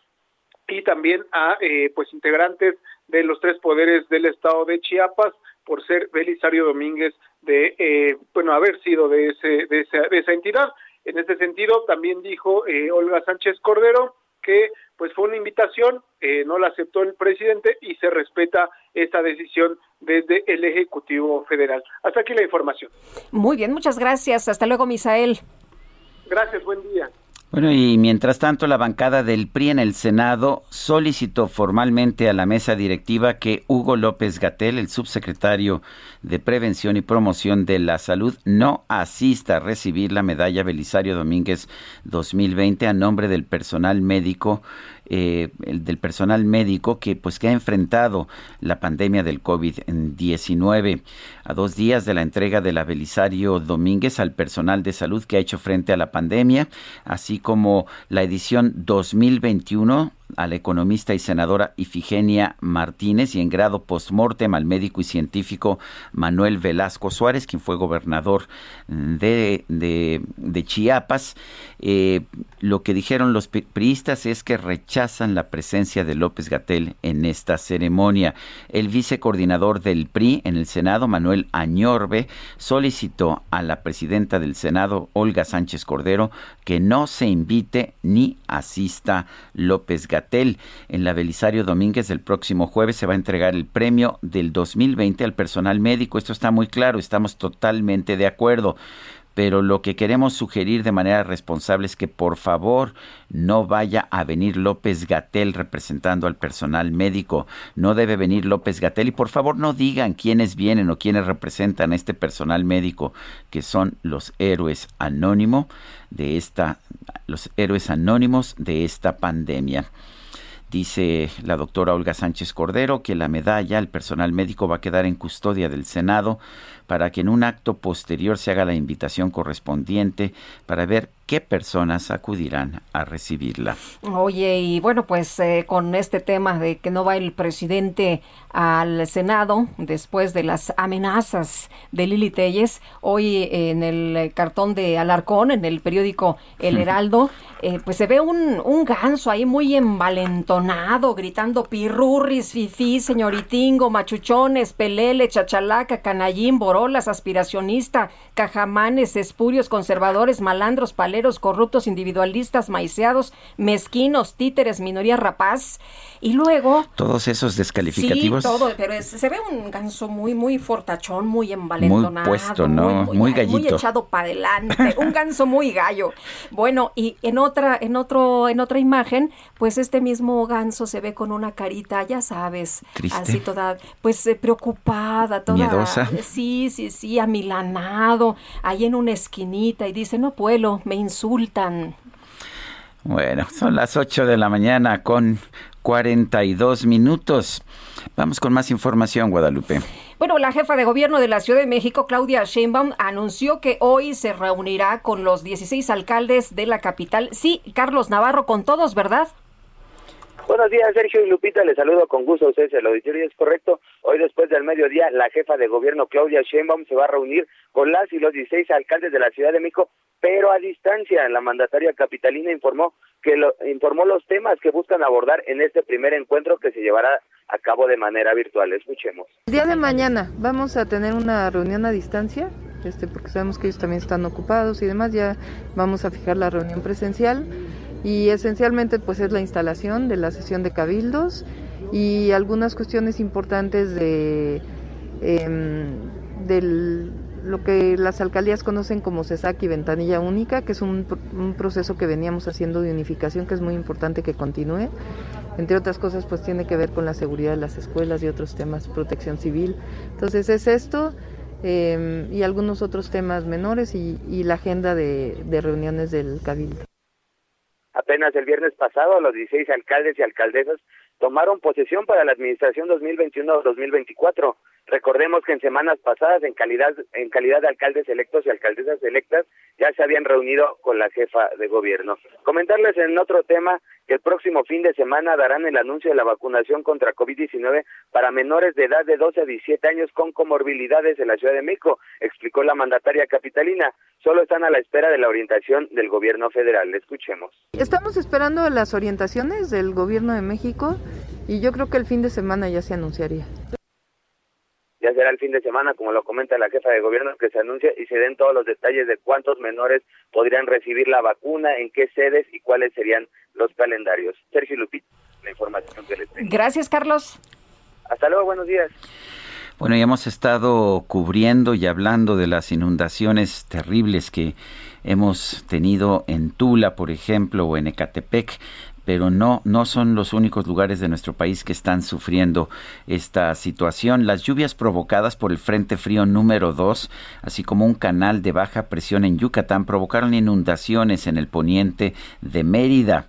y también a eh, pues integrantes de los tres poderes del estado de Chiapas, por ser Belisario Domínguez de, eh, bueno, haber sido de, ese, de, esa, de esa entidad. En este sentido, también dijo eh, Olga Sánchez Cordero que pues fue una invitación, eh, no la aceptó el presidente y se respeta esta decisión desde el Ejecutivo Federal. Hasta aquí la información. Muy bien, muchas gracias. Hasta luego, Misael. Gracias, buen día. Bueno, y mientras tanto, la bancada del PRI en el Senado solicitó formalmente a la mesa directiva que Hugo López Gatel, el subsecretario de Prevención y Promoción de la Salud, no asista a recibir la medalla Belisario Domínguez 2020 a nombre del personal médico eh, el del personal médico que pues que ha enfrentado la pandemia del COVID-19 a dos días de la entrega de la Belisario Domínguez al personal de salud que ha hecho frente a la pandemia, así como la edición 2021 a la economista y senadora Ifigenia Martínez y en grado post-mortem al médico y científico Manuel Velasco Suárez, quien fue gobernador de, Chiapas. Eh, lo que dijeron los priistas es que rechazan la presencia de López Gatel en esta ceremonia. El vicecoordinador del PRI en el Senado, Manuel Añorbe, solicitó a la presidenta del Senado, Olga Sánchez Cordero, que no se invite ni asista López Gatel en la Belisario Domínguez del próximo jueves se va a entregar el premio del 2020 al personal médico. Esto está muy claro, estamos totalmente de acuerdo pero lo que queremos sugerir de manera responsable es que por favor no vaya a venir López Gatel representando al personal médico. No debe venir López Gatel y por favor no digan quiénes vienen o quiénes representan a este personal médico que son los héroes anónimos de esta los héroes anónimos de esta pandemia. Dice la doctora Olga Sánchez Cordero que la medalla al personal médico va a quedar en custodia del Senado para que en un acto posterior se haga la invitación correspondiente para ver qué personas acudirán a recibirla. Oye, y bueno, pues eh, con este tema de que no va el presidente al Senado después de las amenazas de Lili Telles, hoy en el cartón de Alarcón, en el periódico El Heraldo, eh, pues se ve un, un ganso ahí muy envalentonado, gritando pirurris, fifí, señoritingo, machuchones, pelele, chachalaca, canallín, borolas, aspiracionista, cajamanes, espurios, conservadores, malandros, paleles, corruptos, individualistas, maiceados, mezquinos, títeres, minoría rapaz. Y luego... Todos esos descalificativos. Sí, todo, pero es- se ve un ganso muy, muy fortachón, muy envalentonado. Muy puesto, ¿no? Muy Muy gallito. echado para adelante, un ganso muy gallo. Bueno, y en otra, en otro, en otra imagen, pues este mismo ganso se ve con una carita, ya sabes, Triste. así toda, pues eh, preocupada, toda, Miedosa. sí, sí, sí, amilanado, ahí en una esquinita y dice, no puedo, me insultan. Bueno, son las 8 de la mañana con 42 minutos. Vamos con más información, Guadalupe. Bueno, la jefa de gobierno de la Ciudad de México, Claudia Sheinbaum, anunció que hoy se reunirá con los 16 alcaldes de la capital. Sí, Carlos Navarro, con todos, ¿verdad? Buenos días, Sergio y Lupita. Les saludo con gusto a ustedes. El auditorio es correcto. Hoy, después del mediodía, la jefa de gobierno, Claudia Sheinbaum, se va a reunir con las y los 16 alcaldes de la Ciudad de México, pero a distancia. La mandataria capitalina informó que lo, informó los temas que buscan abordar en este primer encuentro que se llevará a cabo de manera virtual. Escuchemos. El día de mañana vamos a tener una reunión a distancia, este, porque sabemos que ellos también están ocupados y demás. Ya vamos a fijar la reunión presencial y esencialmente pues es la instalación de la sesión de cabildos y algunas cuestiones importantes de em, del lo que las alcaldías conocen como CESAC y ventanilla única, que es un, un proceso que veníamos haciendo de unificación que es muy importante que continúe. Entre otras cosas, pues tiene que ver con la seguridad de las escuelas y otros temas, protección civil. Entonces es esto eh, y algunos otros temas menores y, y la agenda de, de reuniones del cabildo. Apenas el viernes pasado, los 16 alcaldes y alcaldesas tomaron posesión para la administración 2021-2024. Recordemos que en semanas pasadas, en calidad, en calidad de alcaldes electos y alcaldesas electas, ya se habían reunido con la jefa de gobierno. Comentarles en otro tema que el próximo fin de semana darán el anuncio de la vacunación contra COVID-19 para menores de edad de 12 a 17 años con comorbilidades en la Ciudad de México, explicó la mandataria capitalina. Solo están a la espera de la orientación del gobierno federal. Escuchemos. Estamos esperando las orientaciones del gobierno de México y yo creo que el fin de semana ya se anunciaría. Ya será el fin de semana, como lo comenta la jefa de gobierno, que se anuncie y se den todos los detalles de cuántos menores podrían recibir la vacuna, en qué sedes y cuáles serían los calendarios. Sergio Lupita, la información que les tengo. Gracias, Carlos. Hasta luego, buenos días. Bueno, ya hemos estado cubriendo y hablando de las inundaciones terribles que hemos tenido en Tula, por ejemplo, o en Ecatepec, pero no, no son los únicos lugares de nuestro país que están sufriendo esta situación. Las lluvias provocadas por el Frente Frío número 2, así como un canal de baja presión en Yucatán, provocaron inundaciones en el poniente de Mérida.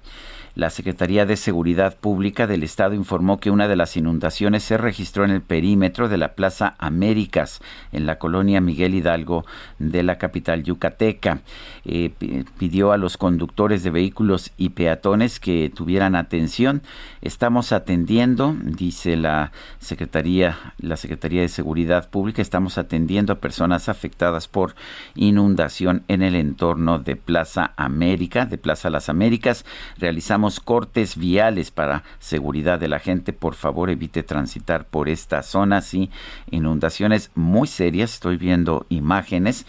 La Secretaría de Seguridad Pública del Estado informó que una de las inundaciones se registró en el perímetro de la Plaza Américas, en la colonia Miguel Hidalgo de la capital yucateca. Eh, pi- pidió a los conductores de vehículos y peatones que tuvieran atención. Estamos atendiendo, dice la Secretaría, la Secretaría de Seguridad Pública, estamos atendiendo a personas afectadas por inundación en el entorno de Plaza América, de Plaza Las Américas. Realizamos cortes viales para seguridad de la gente. Por favor, evite transitar por esta zona. Sí, inundaciones muy serias. Estoy viendo imágenes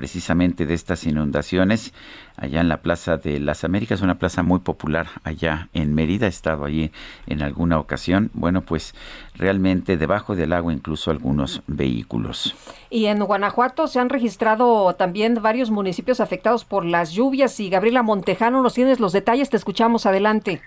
precisamente de estas inundaciones allá en la Plaza de las Américas, una plaza muy popular allá en Mérida. He estado allí en alguna ocasión. Bueno, pues realmente debajo del agua incluso algunos vehículos. Y en Guanajuato se han registrado también varios municipios afectados por las lluvias. Y Gabriela Montejano, nos tienes los detalles, te escuchamos adelante.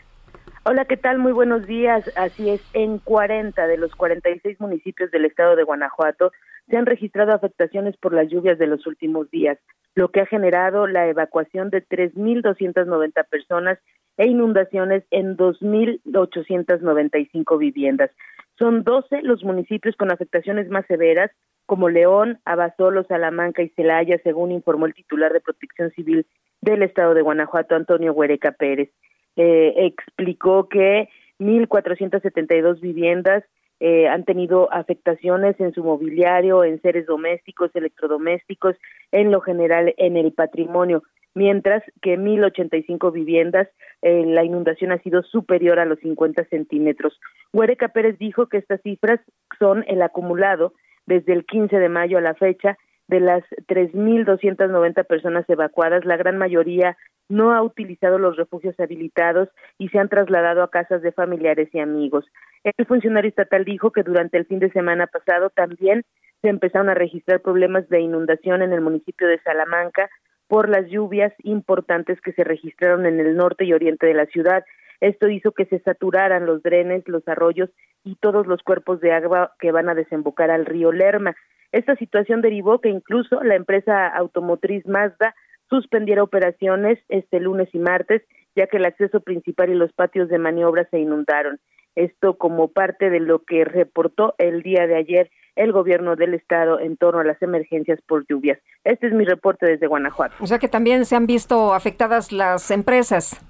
Hola, ¿qué tal? Muy buenos días. Así es, en 40 de los 46 municipios del estado de Guanajuato se han registrado afectaciones por las lluvias de los últimos días, lo que ha generado la evacuación de 3.290 personas e inundaciones en 2.895 viviendas. Son 12 los municipios con afectaciones más severas, como León, Abasolo, Salamanca y Celaya, según informó el titular de Protección Civil del estado de Guanajuato, Antonio Huereca Pérez. Eh, explicó que 1.472 viviendas eh, han tenido afectaciones en su mobiliario, en seres domésticos, electrodomésticos, en lo general en el patrimonio, mientras que 1.085 viviendas eh, la inundación ha sido superior a los 50 centímetros. Huereca Pérez dijo que estas cifras son el acumulado desde el 15 de mayo a la fecha de las 3.290 personas evacuadas, la gran mayoría no ha utilizado los refugios habilitados y se han trasladado a casas de familiares y amigos. El funcionario estatal dijo que durante el fin de semana pasado también se empezaron a registrar problemas de inundación en el municipio de Salamanca por las lluvias importantes que se registraron en el norte y oriente de la ciudad. Esto hizo que se saturaran los drenes, los arroyos y todos los cuerpos de agua que van a desembocar al río Lerma. Esta situación derivó que incluso la empresa automotriz Mazda suspendiera operaciones este lunes y martes, ya que el acceso principal y los patios de maniobra se inundaron. Esto como parte de lo que reportó el día de ayer el gobierno del estado en torno a las emergencias por lluvias. Este es mi reporte desde Guanajuato. O sea que también se han visto afectadas las empresas.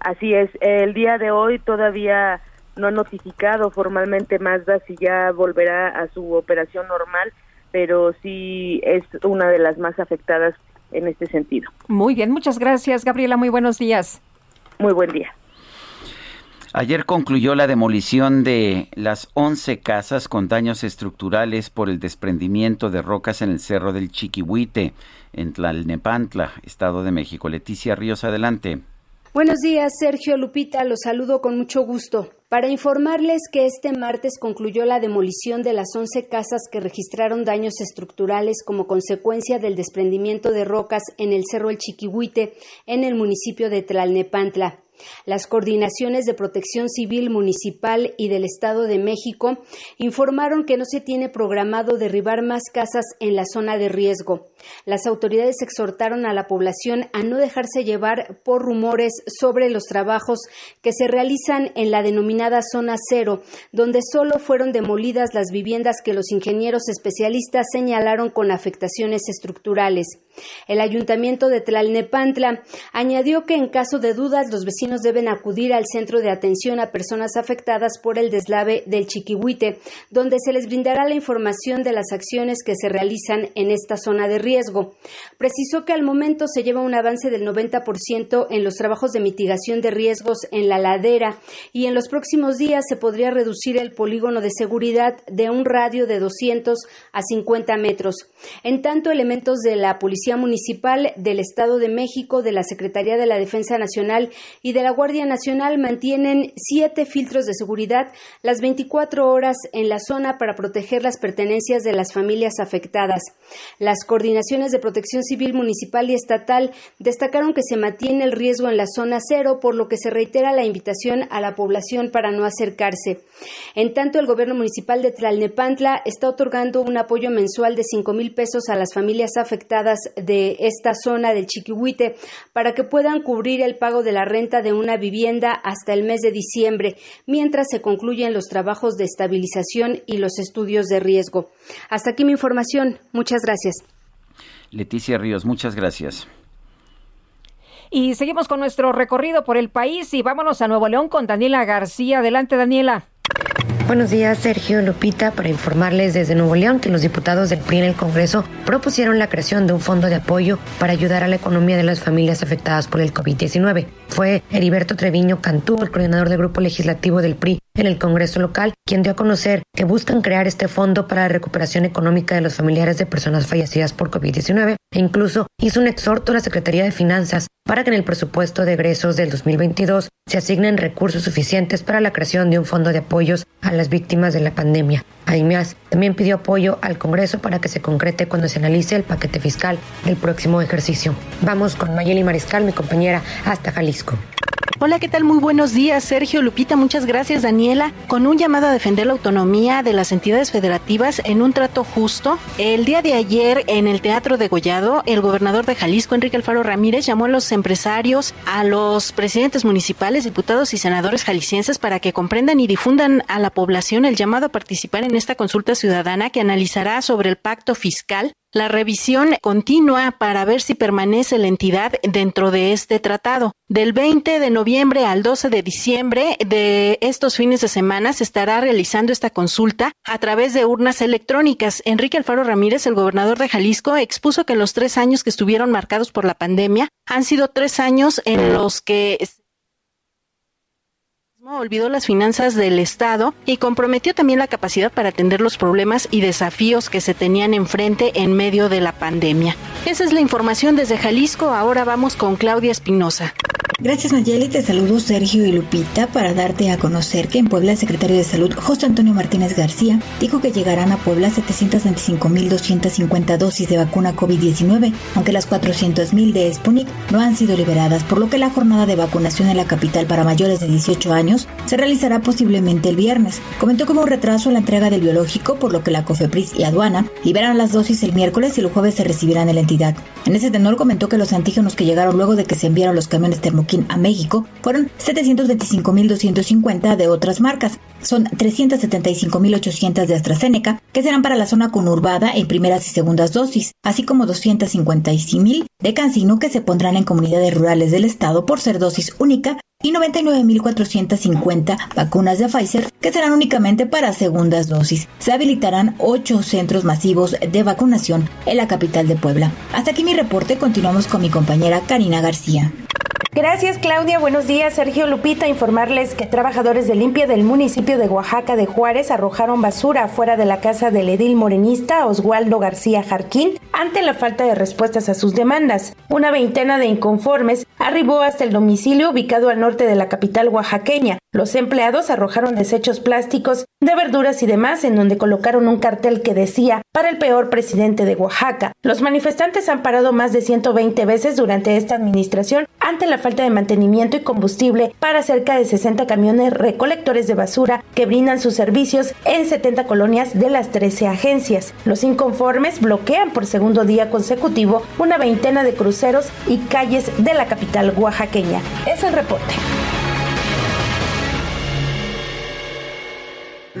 Así es, el día de hoy todavía no ha notificado formalmente Mazda si ya volverá a su operación normal, pero sí es una de las más afectadas en este sentido. Muy bien, muchas gracias, Gabriela. Muy buenos días. Muy buen día. Ayer concluyó la demolición de las 11 casas con daños estructurales por el desprendimiento de rocas en el Cerro del Chiquihuite, en Tlalnepantla, Estado de México. Leticia Ríos, adelante. Buenos días, Sergio Lupita, los saludo con mucho gusto. Para informarles que este martes concluyó la demolición de las 11 casas que registraron daños estructurales como consecuencia del desprendimiento de rocas en el Cerro El Chiquihuite, en el municipio de Tlalnepantla. Las coordinaciones de protección civil municipal y del Estado de México informaron que no se tiene programado derribar más casas en la zona de riesgo. Las autoridades exhortaron a la población a no dejarse llevar por rumores sobre los trabajos que se realizan en la denominada zona cero, donde solo fueron demolidas las viviendas que los ingenieros especialistas señalaron con afectaciones estructurales. El ayuntamiento de Tlalnepantla añadió que en caso de dudas los vecinos deben acudir al centro de atención a personas afectadas por el deslave del Chiquihuite, donde se les brindará la información de las acciones que se realizan en esta zona de riesgo. Precisó que al momento se lleva un avance del 90% en los trabajos de mitigación de riesgos en la ladera y en los próximos días se podría reducir el polígono de seguridad de un radio de 200 a 50 metros. En tanto, elementos de la Policía Municipal del Estado de México, de la Secretaría de la Defensa Nacional y de la Guardia Nacional mantienen siete filtros de seguridad las 24 horas en la zona para proteger las pertenencias de las familias afectadas. Las coordinaciones de protección civil municipal y estatal destacaron que se mantiene el riesgo en la zona cero, por lo que se reitera la invitación a la población para no acercarse. En tanto, el gobierno municipal de Tlalnepantla está otorgando un apoyo mensual de cinco mil pesos a las familias afectadas de esta zona del Chiquihuite para que puedan cubrir el pago de la renta de una vivienda hasta el mes de diciembre, mientras se concluyen los trabajos de estabilización y los estudios de riesgo. Hasta aquí mi información. Muchas gracias. Leticia Ríos, muchas gracias. Y seguimos con nuestro recorrido por el país y vámonos a Nuevo León con Daniela García. Adelante, Daniela. Buenos días, Sergio Lupita, para informarles desde Nuevo León que los diputados del PRI en el Congreso propusieron la creación de un fondo de apoyo para ayudar a la economía de las familias afectadas por el COVID-19. Fue Heriberto Treviño Cantú, el coordinador del grupo legislativo del PRI en el Congreso local, quien dio a conocer que buscan crear este fondo para la recuperación económica de los familiares de personas fallecidas por COVID-19 e incluso hizo un exhorto a la Secretaría de Finanzas para que en el presupuesto de egresos del 2022 se asignen recursos suficientes para la creación de un fondo de apoyos a las víctimas de la pandemia. Además, también pidió apoyo al Congreso para que se concrete cuando se analice el paquete fiscal del próximo ejercicio. Vamos con Mayeli Mariscal, mi compañera, hasta Jalisco. Hola, ¿qué tal? Muy buenos días, Sergio Lupita. Muchas gracias, Daniela. Con un llamado a defender la autonomía de las entidades federativas en un trato justo, el día de ayer en el Teatro de Gollado, el gobernador de Jalisco, Enrique Alfaro Ramírez, llamó a los empresarios, a los presidentes municipales, diputados y senadores jaliscienses para que comprendan y difundan a la población el llamado a participar en esta consulta ciudadana que analizará sobre el pacto fiscal la revisión continua para ver si permanece la entidad dentro de este tratado. Del 20 de noviembre al 12 de diciembre de estos fines de semana se estará realizando esta consulta a través de urnas electrónicas. Enrique Alfaro Ramírez, el gobernador de Jalisco, expuso que los tres años que estuvieron marcados por la pandemia han sido tres años en los que olvidó las finanzas del Estado y comprometió también la capacidad para atender los problemas y desafíos que se tenían enfrente en medio de la pandemia. Esa es la información desde Jalisco. Ahora vamos con Claudia Espinosa. Gracias Nayeli, te saludo Sergio y Lupita para darte a conocer que en Puebla el secretario de Salud José Antonio Martínez García dijo que llegarán a Puebla 725.250 dosis de vacuna COVID-19, aunque las 400.000 de Sputnik no han sido liberadas, por lo que la jornada de vacunación en la capital para mayores de 18 años se realizará posiblemente el viernes. Comentó como un retraso en la entrega del biológico, por lo que la COFEPRIS y aduana liberan las dosis el miércoles y el jueves se recibirán en la entidad. En ese tenor comentó que los antígenos que llegaron luego de que se enviaron los camiones termoquímicos a México fueron 725.250 de otras marcas. Son 375.800 de AstraZeneca, que serán para la zona conurbada en primeras y segundas dosis, así como 256.000 de Cancino que se pondrán en comunidades rurales del estado por ser dosis única y 99.450 vacunas de Pfizer que serán únicamente para segundas dosis. Se habilitarán ocho centros masivos de vacunación en la capital de Puebla. Hasta aquí mi reporte, continuamos con mi compañera Karina García. Gracias Claudia, buenos días. Sergio Lupita, informarles que trabajadores de limpia del municipio de Oaxaca de Juárez arrojaron basura afuera de la casa del edil morenista Oswaldo García Jarquín ante la falta de respuestas a sus demandas. Una veintena de inconformes arribó hasta el domicilio ubicado al norte de la capital oaxaqueña. Los empleados arrojaron desechos plásticos de verduras y demás en donde colocaron un cartel que decía para el peor presidente de Oaxaca. Los manifestantes han parado más de 120 veces durante esta administración ante la falta de mantenimiento y combustible para cerca de 60 camiones recolectores de basura que brindan sus servicios en 70 colonias de las 13 agencias. Los inconformes bloquean por segundo día consecutivo una veintena de cruceros y calles de la capital oaxaqueña. Es el reporte.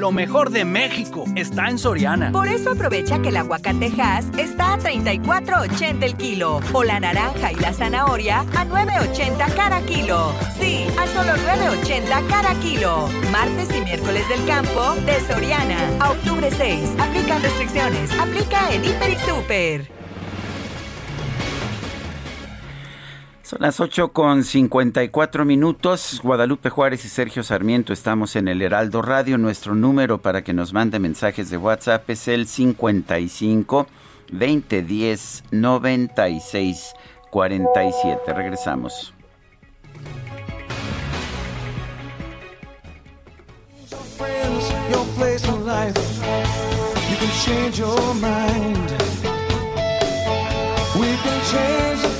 Lo mejor de México está en Soriana. Por eso aprovecha que el aguacatejas está a 34.80 el kilo o la naranja y la zanahoria a 9.80 cada kilo. Sí, a solo 9.80 cada kilo. Martes y miércoles del campo de Soriana. A octubre 6. Aplican restricciones. Aplica en Hiper y Super. Son las 8 con 54 minutos. Guadalupe Juárez y Sergio Sarmiento estamos en el Heraldo Radio. Nuestro número para que nos mande mensajes de WhatsApp es el 55 2010 96 47. Regresamos. We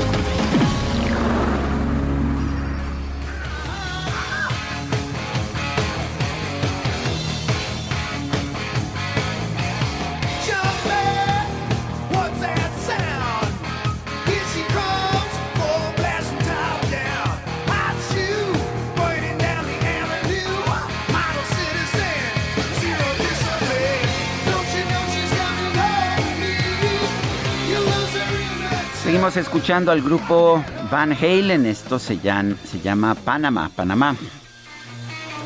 Seguimos escuchando al grupo Van Halen. Esto se llama, se llama Panamá, Panamá.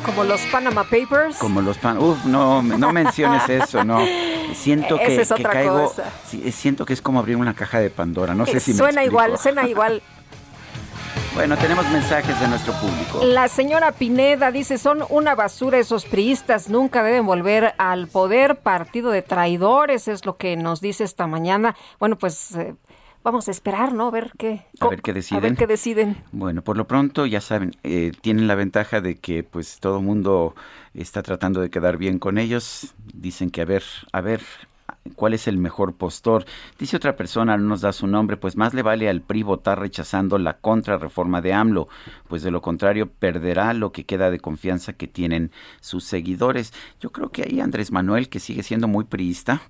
Como los Panama Papers. Como los pan. Uf, no, no menciones eso, no. Siento que, Esa es que caigo. cosa. siento que es como abrir una caja de Pandora. No sé si me suena explico. igual, suena igual. Bueno, tenemos mensajes de nuestro público. La señora Pineda dice, son una basura esos priistas, nunca deben volver al poder, partido de traidores, es lo que nos dice esta mañana. Bueno, pues eh, vamos a esperar, ¿no? A ver qué, A ver qué deciden. A ver qué deciden. Bueno, por lo pronto ya saben, eh, tienen la ventaja de que pues todo mundo está tratando de quedar bien con ellos. Dicen que a ver, a ver cuál es el mejor postor. Dice otra persona, no nos da su nombre, pues más le vale al PRI votar rechazando la contrarreforma de AMLO, pues de lo contrario perderá lo que queda de confianza que tienen sus seguidores. Yo creo que ahí Andrés Manuel, que sigue siendo muy priista,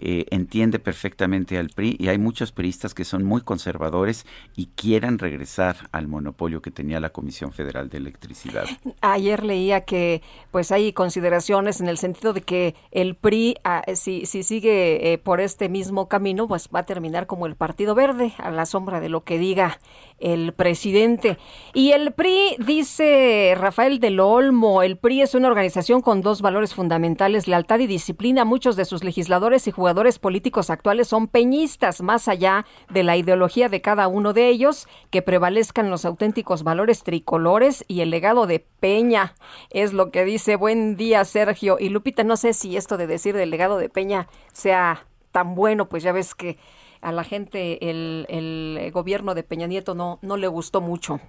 eh, entiende perfectamente al PRI y hay muchos priistas que son muy conservadores y quieran regresar al monopolio que tenía la Comisión Federal de Electricidad. Ayer leía que pues hay consideraciones en el sentido de que el PRI, ah, si, si sigue eh, por este mismo camino, pues va a terminar como el Partido Verde, a la sombra de lo que diga el presidente. Y el PRI, dice Rafael del Olmo, el PRI es una organización con dos valores fundamentales, lealtad y disciplina. Muchos de sus legisladores y jugadores políticos actuales son peñistas, más allá de la ideología de cada uno de ellos, que prevalezcan los auténticos valores tricolores y el legado de Peña. Es lo que dice. Buen día, Sergio. Y Lupita, no sé si esto de decir del legado de Peña sea tan bueno, pues ya ves que a la gente el, el gobierno de Peña Nieto no, no le gustó mucho.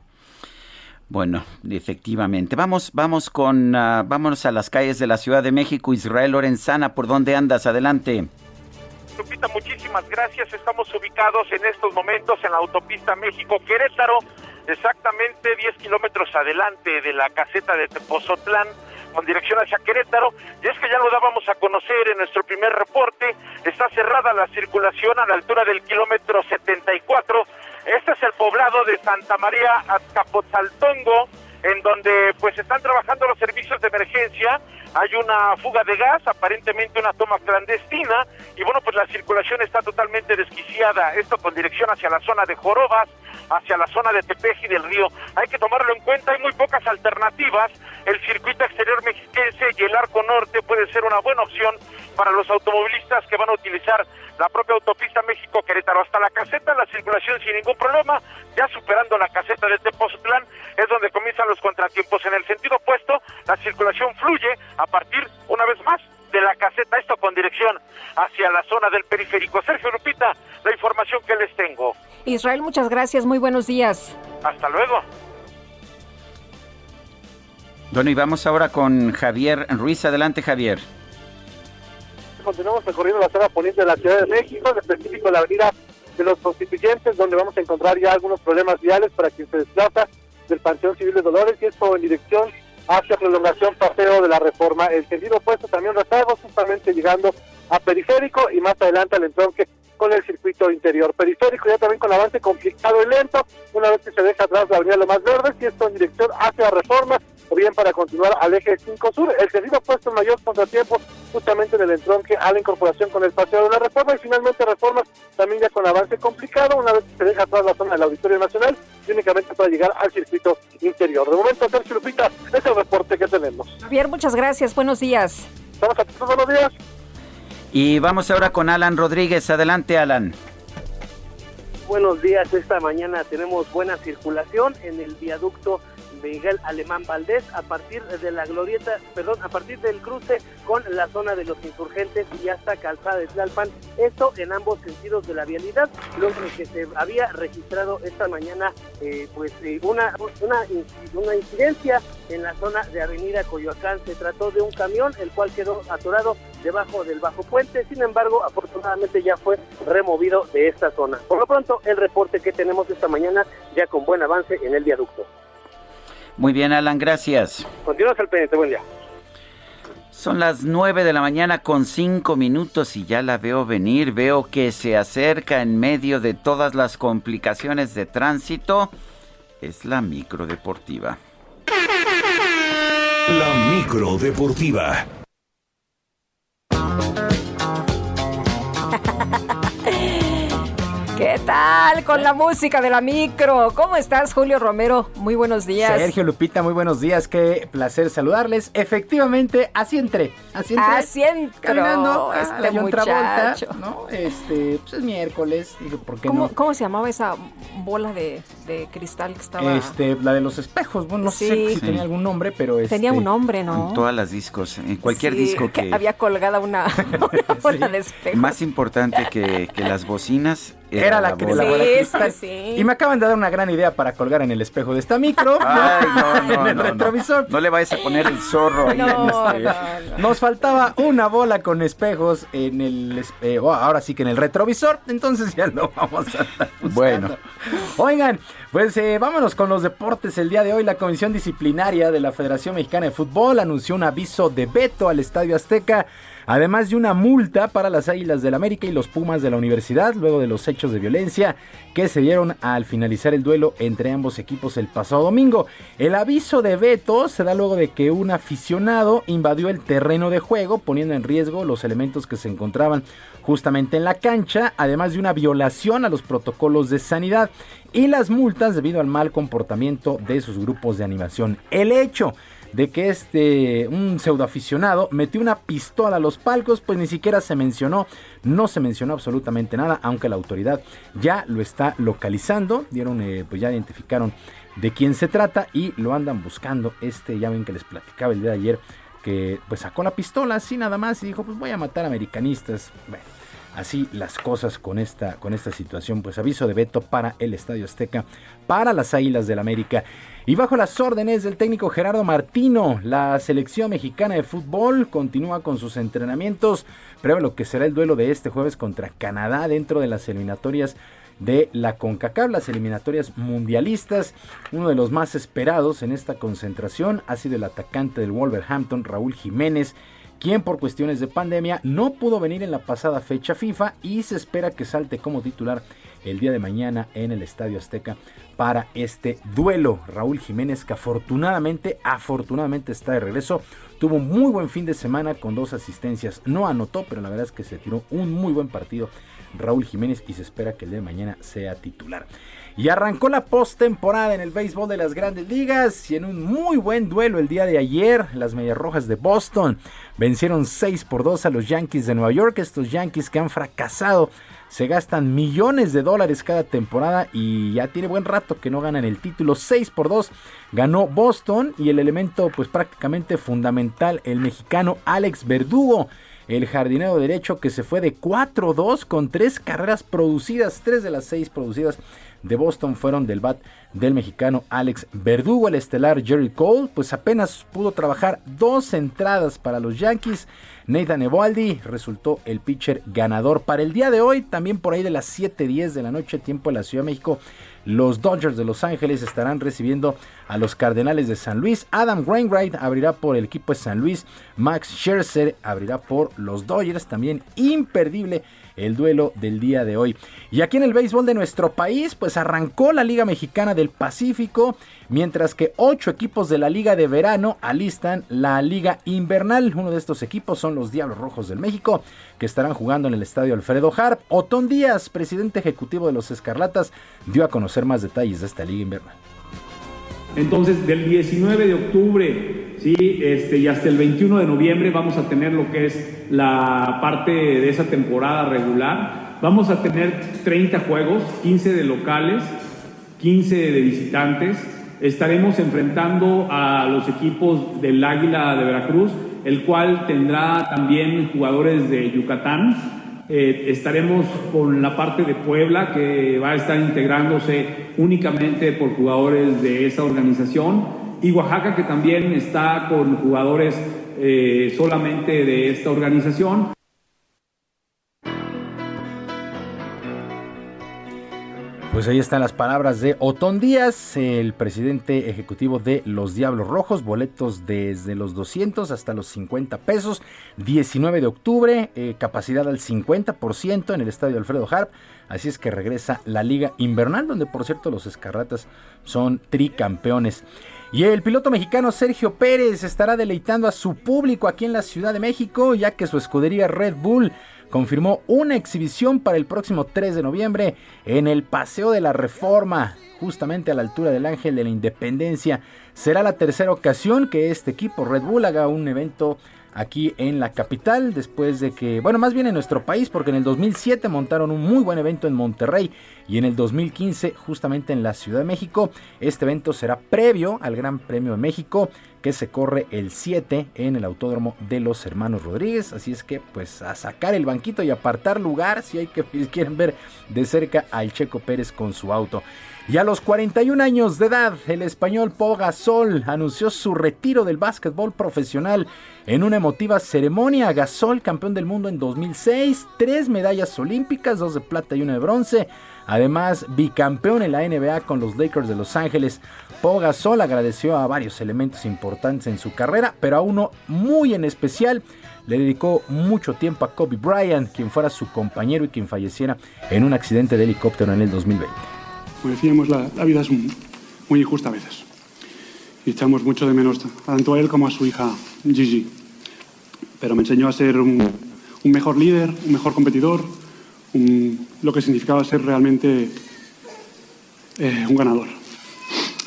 Bueno, efectivamente. Vamos, vamos con, ah, vámonos a las calles de la Ciudad de México. Israel Lorenzana, ¿por dónde andas? Adelante. Lupita, muchísimas gracias. Estamos ubicados en estos momentos en la autopista México-Querétaro, exactamente 10 kilómetros adelante de la caseta de Tepozotlán, con dirección hacia Querétaro. Y es que ya lo dábamos a conocer en nuestro primer reporte, está cerrada la circulación a la altura del kilómetro 74. Este es el poblado de Santa María Azcapotzaltongo, en donde pues están trabajando los servicios de emergencia. Hay una fuga de gas, aparentemente una toma clandestina, y bueno, pues la circulación está totalmente desquiciada. Esto con dirección hacia la zona de Jorobas, hacia la zona de Tepeji del Río. Hay que tomarlo en cuenta, hay muy pocas alternativas. El circuito exterior mexiquense y el arco norte puede ser una buena opción para los automovilistas que van a utilizar la propia autopista México-Querétaro. Hasta la caseta, la circulación sin ningún problema. Ya superando la caseta de Tepoztlán es donde comienzan los contratiempos. En el sentido opuesto, la circulación fluye a partir, una vez más, de la caseta, esto con dirección hacia la zona del periférico. Israel, muchas gracias. Muy buenos días. Hasta luego. Bueno, y vamos ahora con Javier Ruiz. Adelante, Javier. continuamos recorriendo la zona poniente de la Ciudad de México, en específico la avenida de los Constituyentes, donde vamos a encontrar ya algunos problemas viales para quien se desplaza del Panteón Civil de Dolores y esto en dirección hacia prolongación paseo de la reforma. El sentido opuesto también retardos, justamente llegando a Periférico y más adelante al entronque con el circuito interior. Periférico ya también con avance complicado y lento, una vez que se deja atrás la avenida Lomas Verdes y esto en dirección hacia reforma o bien para continuar al eje 5 sur. El sentido opuesto mayor contratiempo justamente en el entronque a la incorporación con el paseo de la reforma y finalmente reformas también ya con avance complicado, una vez que se deja atrás la zona del Auditorio Nacional y únicamente para llegar al circuito interior. De momento, Sergio Lupita, es el reporte que tenemos. Javier, muchas gracias. Buenos días. Estamos atentos, buenos días. Y vamos ahora con Alan Rodríguez. Adelante, Alan. Buenos días, esta mañana tenemos buena circulación en el viaducto Miguel Alemán Valdés a partir de la glorieta, perdón, a partir del cruce con la zona de los insurgentes y hasta Calzada de Tlalpan, esto en ambos sentidos de la vialidad, luego que se había registrado esta mañana eh, pues eh, una, una, una incidencia en la zona de Avenida Coyoacán, se trató de un camión el cual quedó atorado debajo del bajo puente, sin embargo afortunadamente ya fue removido de esta zona. Por lo pronto el reporte que tenemos esta mañana ya con buen avance en el viaducto. Muy bien, Alan, gracias. Continuamos al pendiente, buen día. Son las 9 de la mañana con 5 minutos y ya la veo venir. Veo que se acerca en medio de todas las complicaciones de tránsito. Es la micro deportiva. La micro deportiva. ¿Qué tal con la música de la micro? ¿Cómo estás, Julio Romero? Muy buenos días. Sergio Lupita, muy buenos días, qué placer saludarles. Efectivamente, así entré, así entré. Así entró Caminando a este la Travolta. ¿no? Este, pues es miércoles, dije, ¿por qué ¿Cómo, no? cómo se llamaba esa bola de, de cristal que estaba? Este, la de los espejos, bueno, no sé Sí. si Sí. tenía algún nombre, pero Tenía este, un nombre, ¿no? En todas las discos, en cualquier Sí, disco que... había colgada una, una bola de espejo. Más importante que, que las bocinas Era la, que de la Sí, bola de sí, cristal. sí. Y me acaban de dar una gran idea para colgar en el espejo de esta micro. Ay, no, no, en el no, no. retrovisor. No le vayas a poner el zorro ahí. No, en este- Nos faltaba una bola con espejos en el espe- oh, ahora sí que en el retrovisor, entonces ya lo vamos a estar buscando. Bueno. Oigan, pues eh, vámonos con los deportes. El día de hoy la Comisión Disciplinaria de la Federación Mexicana de Fútbol anunció un aviso de veto al Estadio Azteca además de una multa para las Águilas del América y los Pumas de la Universidad, luego de los hechos de violencia que se dieron al finalizar el duelo entre ambos equipos el pasado domingo. El aviso de veto se da luego de que un aficionado invadió el terreno de juego, poniendo en riesgo los elementos que se encontraban justamente en la cancha, además de una violación a los protocolos de sanidad y las multas debido al mal comportamiento de sus grupos de animación. El hecho de que este un pseudoaficionado metió una pistola a los palcos, pues ni siquiera se mencionó, no se mencionó absolutamente nada, aunque la autoridad ya lo está localizando, dieron, eh, pues ya identificaron de quién se trata y lo andan buscando. Este, ya ven que les platicaba el día de ayer que pues sacó la pistola así nada más y dijo, pues voy a matar americanistas. Bueno, así las cosas con esta, con esta situación. Pues aviso de veto para el Estadio Azteca, para las Águilas del América. Y bajo las órdenes del técnico Gerardo Martino, la selección mexicana de fútbol continúa con sus entrenamientos. Prueba lo que será el duelo de este jueves contra Canadá dentro de las eliminatorias de la CONCACAF, las eliminatorias mundialistas. Uno de los más esperados en esta concentración ha sido el atacante del Wolverhampton, Raúl Jiménez, quien por cuestiones de pandemia no pudo venir en la pasada fecha FIFA y se espera que salte como titular el día de mañana en el Estadio Azteca para este duelo. Raúl Jiménez que afortunadamente, afortunadamente está de regreso. Tuvo un muy buen fin de semana con dos asistencias. No anotó, pero la verdad es que se tiró un muy buen partido Raúl Jiménez y se espera que el día de mañana sea titular. Y arrancó la postemporada en el béisbol de las grandes ligas y en un muy buen duelo el día de ayer, las Medias Rojas de Boston vencieron 6 por 2 a los Yankees de Nueva York, estos Yankees que han fracasado se gastan millones de dólares cada temporada y ya tiene buen rato que no ganan el título. 6 por 2 ganó Boston y el elemento pues prácticamente fundamental, el mexicano Alex Verdugo. El jardinero derecho que se fue de 4-2 con tres carreras producidas, tres de las seis producidas de Boston fueron del bat del mexicano Alex Verdugo, el estelar Jerry Cole, pues apenas pudo trabajar dos entradas para los Yankees. Nathan Evaldi resultó el pitcher ganador para el día de hoy, también por ahí de las 7:10 de la noche, tiempo de la Ciudad de México. Los Dodgers de Los Ángeles estarán recibiendo a los Cardenales de San Luis. Adam Wainwright abrirá por el equipo de San Luis. Max Scherzer abrirá por los Dodgers. También imperdible el duelo del día de hoy. Y aquí en el béisbol de nuestro país, pues arrancó la Liga Mexicana del Pacífico, mientras que ocho equipos de la Liga de Verano alistan la Liga Invernal. Uno de estos equipos son los Diablos Rojos del México, que estarán jugando en el Estadio Alfredo Harp. Otón Díaz, presidente ejecutivo de los Escarlatas, dio a conocer más detalles de esta Liga Invernal. Entonces, del 19 de octubre ¿sí? este, y hasta el 21 de noviembre vamos a tener lo que es la parte de esa temporada regular. Vamos a tener 30 juegos, 15 de locales, 15 de visitantes. Estaremos enfrentando a los equipos del Águila de Veracruz, el cual tendrá también jugadores de Yucatán. Eh, estaremos con la parte de Puebla que va a estar integrándose únicamente por jugadores de esa organización y Oaxaca que también está con jugadores eh, solamente de esta organización. Pues ahí están las palabras de Otón Díaz, el presidente ejecutivo de los Diablos Rojos, boletos desde los 200 hasta los 50 pesos, 19 de octubre, eh, capacidad al 50% en el estadio Alfredo Harp, así es que regresa la liga invernal, donde por cierto los Escarratas son tricampeones. Y el piloto mexicano Sergio Pérez estará deleitando a su público aquí en la Ciudad de México, ya que su escudería Red Bull confirmó una exhibición para el próximo 3 de noviembre en el Paseo de la Reforma, justamente a la altura del Ángel de la Independencia. Será la tercera ocasión que este equipo Red Bull haga un evento aquí en la capital, después de que, bueno, más bien en nuestro país, porque en el 2007 montaron un muy buen evento en Monterrey y en el 2015 justamente en la Ciudad de México. Este evento será previo al Gran Premio de México que se corre el 7 en el Autódromo de los Hermanos Rodríguez, así es que pues a sacar el banquito y apartar lugar si hay que quieren ver de cerca al Checo Pérez con su auto. Y a los 41 años de edad, el español Pau Gasol anunció su retiro del básquetbol profesional en una emotiva ceremonia. Gasol, campeón del mundo en 2006, tres medallas olímpicas, dos de plata y una de bronce. Además, bicampeón en la NBA con los Lakers de Los Ángeles. Pau Gasol agradeció a varios elementos importantes en su carrera, pero a uno muy en especial le dedicó mucho tiempo a Kobe Bryant, quien fuera su compañero y quien falleciera en un accidente de helicóptero en el 2020. Como decíamos, la, vida es muy injusta a veces. Y echamos mucho de menos tanto a él como a su hija Gigi. Pero me enseñó a ser un, mejor líder, un mejor competidor, lo que significaba ser realmente eh, un ganador.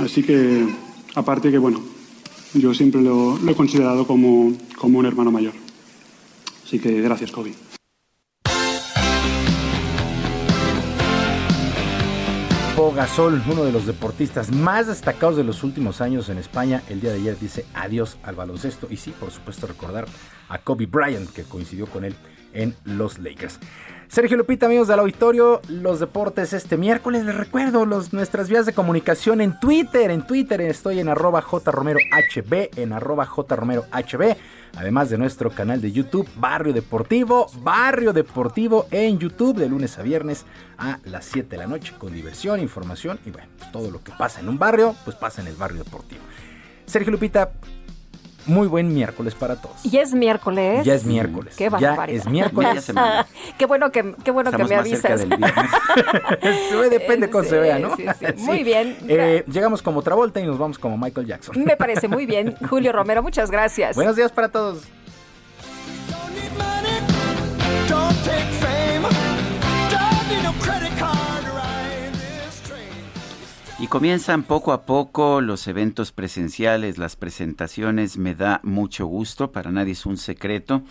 Así que, aparte que, bueno, yo siempre lo, lo he considerado como, como un hermano mayor. Así que gracias, Kobe. Gasol, uno de los deportistas más destacados de los últimos años en España, el día de ayer dice adiós al baloncesto y sí, por supuesto recordar a Kobe Bryant que coincidió con él en los Lakers. Sergio Lupita, amigos del auditorio, los deportes este miércoles, les recuerdo los, nuestras vías de comunicación en Twitter, en Twitter estoy en arroba jromerohb, en arroba jromerohb, además de nuestro canal de YouTube, Barrio Deportivo, Barrio Deportivo en YouTube de lunes a viernes a las 7 de la noche con diversión, información y bueno, pues todo lo que pasa en un barrio, pues pasa en el Barrio Deportivo. Sergio Lupita, muy buen miércoles para todos. Ya es miércoles. Ya es miércoles. Qué ya barbaridad. es miércoles. Qué bueno que, qué bueno Estamos que me avisas. Depende cómo se Sí, vea, ¿no? sí, sí. Muy bien. Eh, llegamos como Travolta y nos vamos como Michael Jackson. Me parece muy bien. Julio Romero, muchas gracias. Buenos días para todos. Y comienzan poco a poco los eventos presenciales, las presentaciones. Me da mucho gusto, para nadie es un secreto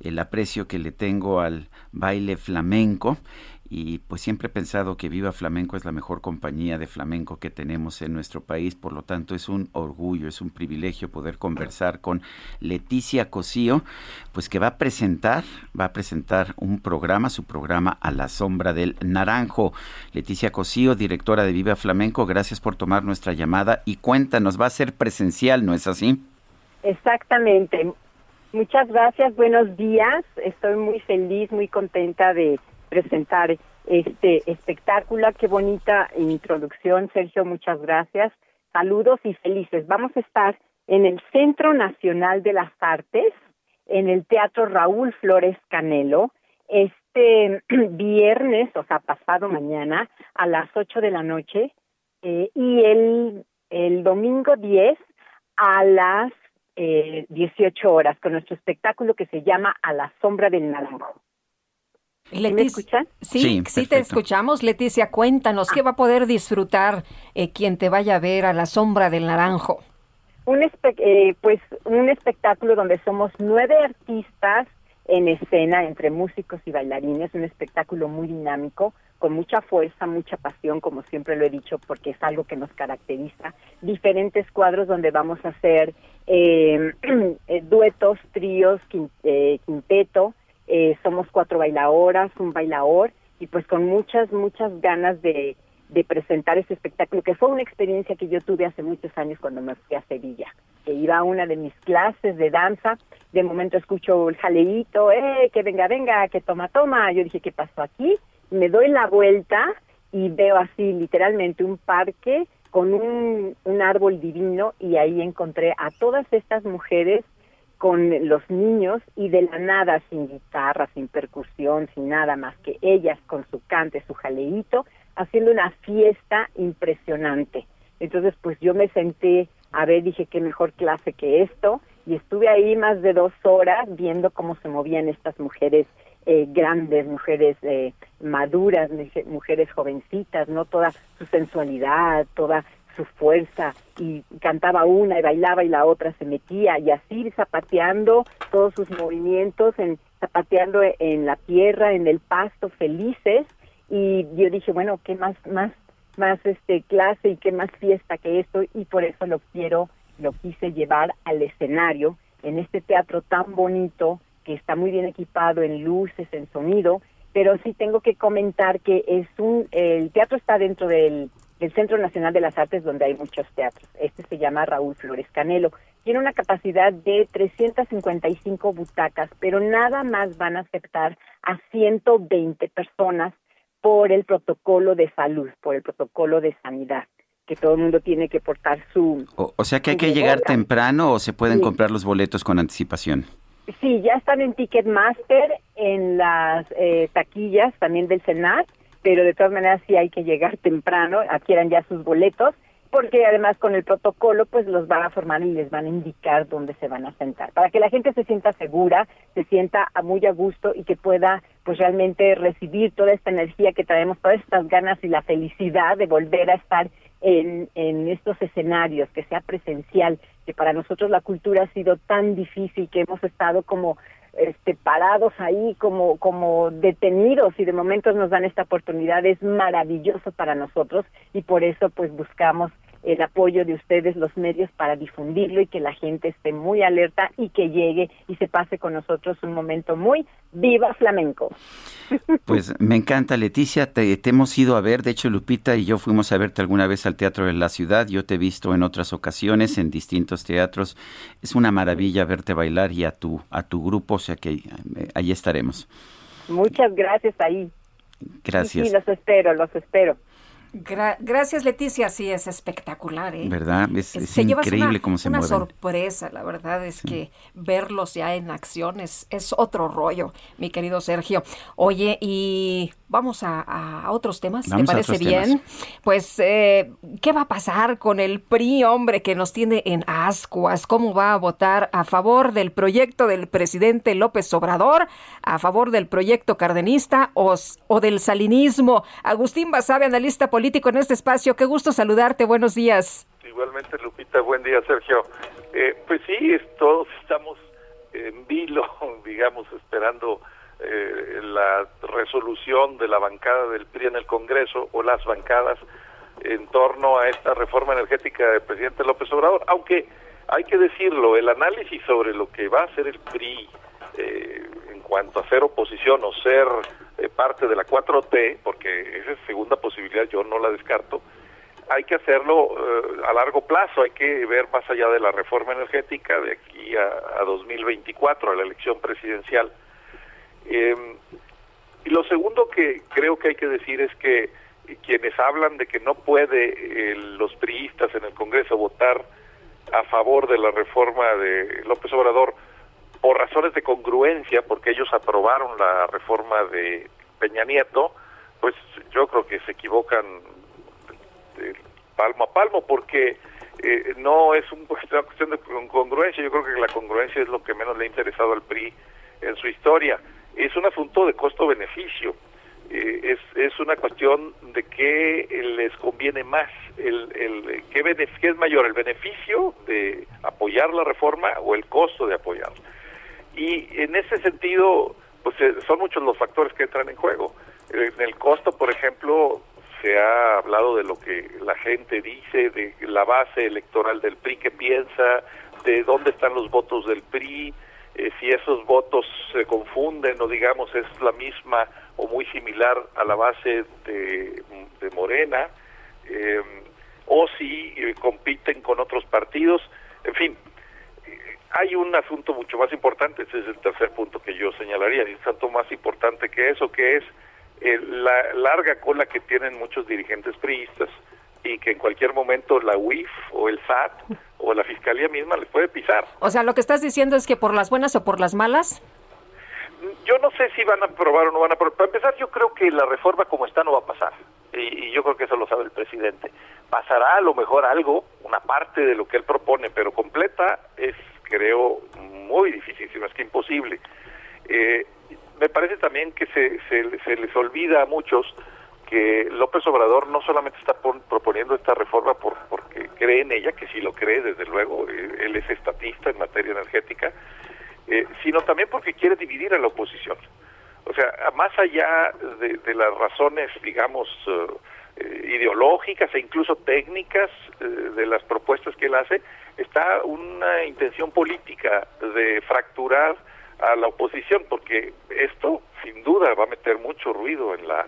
el aprecio que le tengo al baile flamenco. Y pues siempre he pensado que Viva Flamenco es la mejor compañía de flamenco que tenemos en nuestro país, por lo tanto es un orgullo, es un privilegio poder conversar con Leticia Cosío, pues que va a presentar, va a presentar un programa, su programa A la sombra del naranjo. Leticia Cosío, directora de Viva Flamenco, gracias por tomar nuestra llamada y cuéntanos, va a ser presencial, ¿no es así? Exactamente. Muchas gracias, buenos días. Estoy muy feliz, muy contenta de presentar este espectáculo. Qué bonita introducción, Sergio, muchas gracias. Saludos y felices. Vamos a estar en el Centro Nacional de las Artes, en el Teatro Raúl Flores Canelo, este viernes, o sea, pasado mañana, a las 8 de la noche, eh, y el, el domingo 10 a las eh, 18 horas con nuestro espectáculo que se llama A la sombra del naranjo. ¿Sí ¿Me Leticia- escuchan? Sí, Sí, sí, te escuchamos. Leticia, cuéntanos, ¿qué va a poder disfrutar eh, quien te vaya a ver a la sombra del naranjo? Un espe- eh, pues un espectáculo donde somos nueve artistas en escena entre músicos y bailarines, un espectáculo muy dinámico, con mucha fuerza, mucha pasión, como siempre lo he dicho, porque es algo que nos caracteriza. Diferentes cuadros donde vamos a hacer eh, eh, duetos, tríos, quin- eh, quinteto, eh, somos cuatro bailadoras, un bailador, y pues con muchas, muchas ganas de, presentar este espectáculo, que fue una experiencia que yo tuve hace muchos años cuando me fui a Sevilla, que iba a una de mis clases de danza, de momento escucho el jaleíto, eh, que venga, venga, que toma, toma, yo dije, ¿qué pasó aquí? Me doy la vuelta y veo así literalmente un parque con un, un árbol divino y ahí encontré a todas estas mujeres con los niños y de la nada, sin guitarra, sin percusión, sin nada más que ellas con su cante, su jaleíto, haciendo una fiesta impresionante. Entonces, pues yo me senté a ver, dije, qué mejor clase que esto, y estuve ahí más de dos horas viendo cómo se movían estas mujeres eh, grandes, mujeres eh, maduras, muje- mujeres jovencitas, ¿no? Toda su sensualidad, toda su fuerza, y cantaba una y bailaba y la otra se metía, y así zapateando todos sus movimientos, en, zapateando en la tierra, en el pasto, felices, y yo dije, bueno, ¿qué más, más, más este clase y qué más fiesta que esto? Y por eso lo quiero, lo quise llevar al escenario, en este teatro tan bonito, que está muy bien equipado en luces, en sonido, pero sí tengo que comentar que es un, el teatro está dentro del, del Centro Nacional de las Artes donde hay muchos teatros. Este se llama Raúl Flores Canelo. Tiene una capacidad de 355 butacas, pero nada más van a aceptar a 120 personas por el protocolo de salud, por el protocolo de sanidad, que todo el mundo tiene que portar su... O, o sea que hay que llegar temprano o se pueden Sí. comprar los boletos con anticipación. Sí, ya están en Ticketmaster, en las eh, taquillas también del Senat, pero de todas maneras sí hay que llegar temprano, adquieran ya sus boletos, porque además con el protocolo pues los van a formar y les van a indicar dónde se van a sentar, para que la gente se sienta segura, se sienta muy a gusto y que pueda pues realmente recibir toda esta energía que traemos, todas estas ganas y la felicidad de volver a estar en, en estos escenarios, que sea presencial, que para nosotros la cultura ha sido tan difícil, que hemos estado como este, parados ahí, como, como detenidos y de momentos nos dan esta oportunidad, es maravilloso para nosotros y por eso pues buscamos el apoyo de ustedes, los medios, para difundirlo y que la gente esté muy alerta y que llegue y se pase con nosotros un momento muy viva flamenco. Pues me encanta, Leticia. Te, te hemos ido a ver. De hecho, Lupita y yo fuimos a verte alguna vez al Teatro de la Ciudad. Yo te he visto en otras ocasiones en distintos teatros. Es una maravilla verte bailar y a tu, a tu grupo. O sea que eh, ahí estaremos. Muchas gracias ahí. Gracias. Sí, los espero, los espero. Gra- gracias, Leticia. Sí, es espectacular, ¿eh? ¿Verdad? Es, es Se increíble una, cómo se una mueven. sorpresa, la verdad es que verlos ya en acción es, es otro rollo, mi querido Sergio. Oye, y vamos a, a otros temas, Vamos ¿te parece bien? temas. Pues, eh, ¿qué va a pasar con el PRI, hombre, que nos tiene en ascuas? ¿Cómo va a votar a favor del proyecto del presidente López Obrador, a favor del proyecto cardenista o, del salinismo? Agustín Basabe, analista político en este espacio, qué gusto saludarte, buenos días. Igualmente, Lupita, buen día, Sergio. Eh, pues sí, es- todos estamos en vilo, digamos, esperando eh, la resolución de la bancada del PRI en el Congreso o las bancadas en torno a esta reforma energética del presidente López Obrador, aunque hay que decirlo, el análisis sobre lo que va a hacer el PRI eh, en cuanto a ser oposición o ser eh, parte de la 4T, porque esa es segunda posibilidad, yo no la descarto, hay que hacerlo eh, a largo plazo, hay que ver más allá de la reforma energética de aquí a, a 2024, a la elección presidencial. Eh, y lo segundo que creo que hay que decir es que quienes hablan de que no puede eh, los priistas en el Congreso votar a favor de la reforma de López Obrador por razones de congruencia, porque ellos aprobaron la reforma de Peña Nieto, pues yo creo que se equivocan de palmo a palmo, porque eh, no es un, una cuestión de con- congruencia, yo creo que la congruencia es lo que menos le ha interesado al PRI en su historia. Es un asunto de costo-beneficio, eh, es, es una cuestión de qué les conviene más, el, el, ¿qué, benef- qué es mayor, el beneficio de apoyar la reforma o el costo de apoyarla. Y en ese sentido, pues eh, son muchos los factores que entran en juego. En el costo, por ejemplo, se ha hablado de lo que la gente dice, de la base electoral del PRI que piensa, de dónde están los votos del PRI, eh, si esos votos se confunden o digamos es la misma o muy similar a la base de, de Morena, eh, o si eh, compiten con otros partidos, en fin, hay un asunto mucho más importante, ese es el tercer punto que yo señalaría, y un asunto más importante que eso, que es eh, la larga cola que tienen muchos dirigentes priistas y que en cualquier momento la UIF o el SAT o la Fiscalía misma les puede pisar. O sea, lo que estás diciendo es que por las buenas o por las malas, Yo no sé si van a aprobar o no van a aprobar. Para empezar, yo creo que la reforma como está no va a pasar. Y, y yo creo que eso lo sabe el presidente. Pasará a lo mejor algo, una parte de lo que él propone, pero completa es, creo, muy difícil, si no es que imposible. Eh, me parece también que se, se, se les olvida a muchos que López Obrador no solamente está pon- proponiendo esta reforma por, porque cree en ella, que sí lo cree, desde luego, eh, él es estatista en materia energética, eh, sino también porque quiere dividir a la oposición. O sea, más allá de, de las razones, digamos, eh, ideológicas e incluso técnicas de las propuestas que él hace, está una intención política de fracturar a la oposición, porque esto sin duda va a meter mucho ruido en la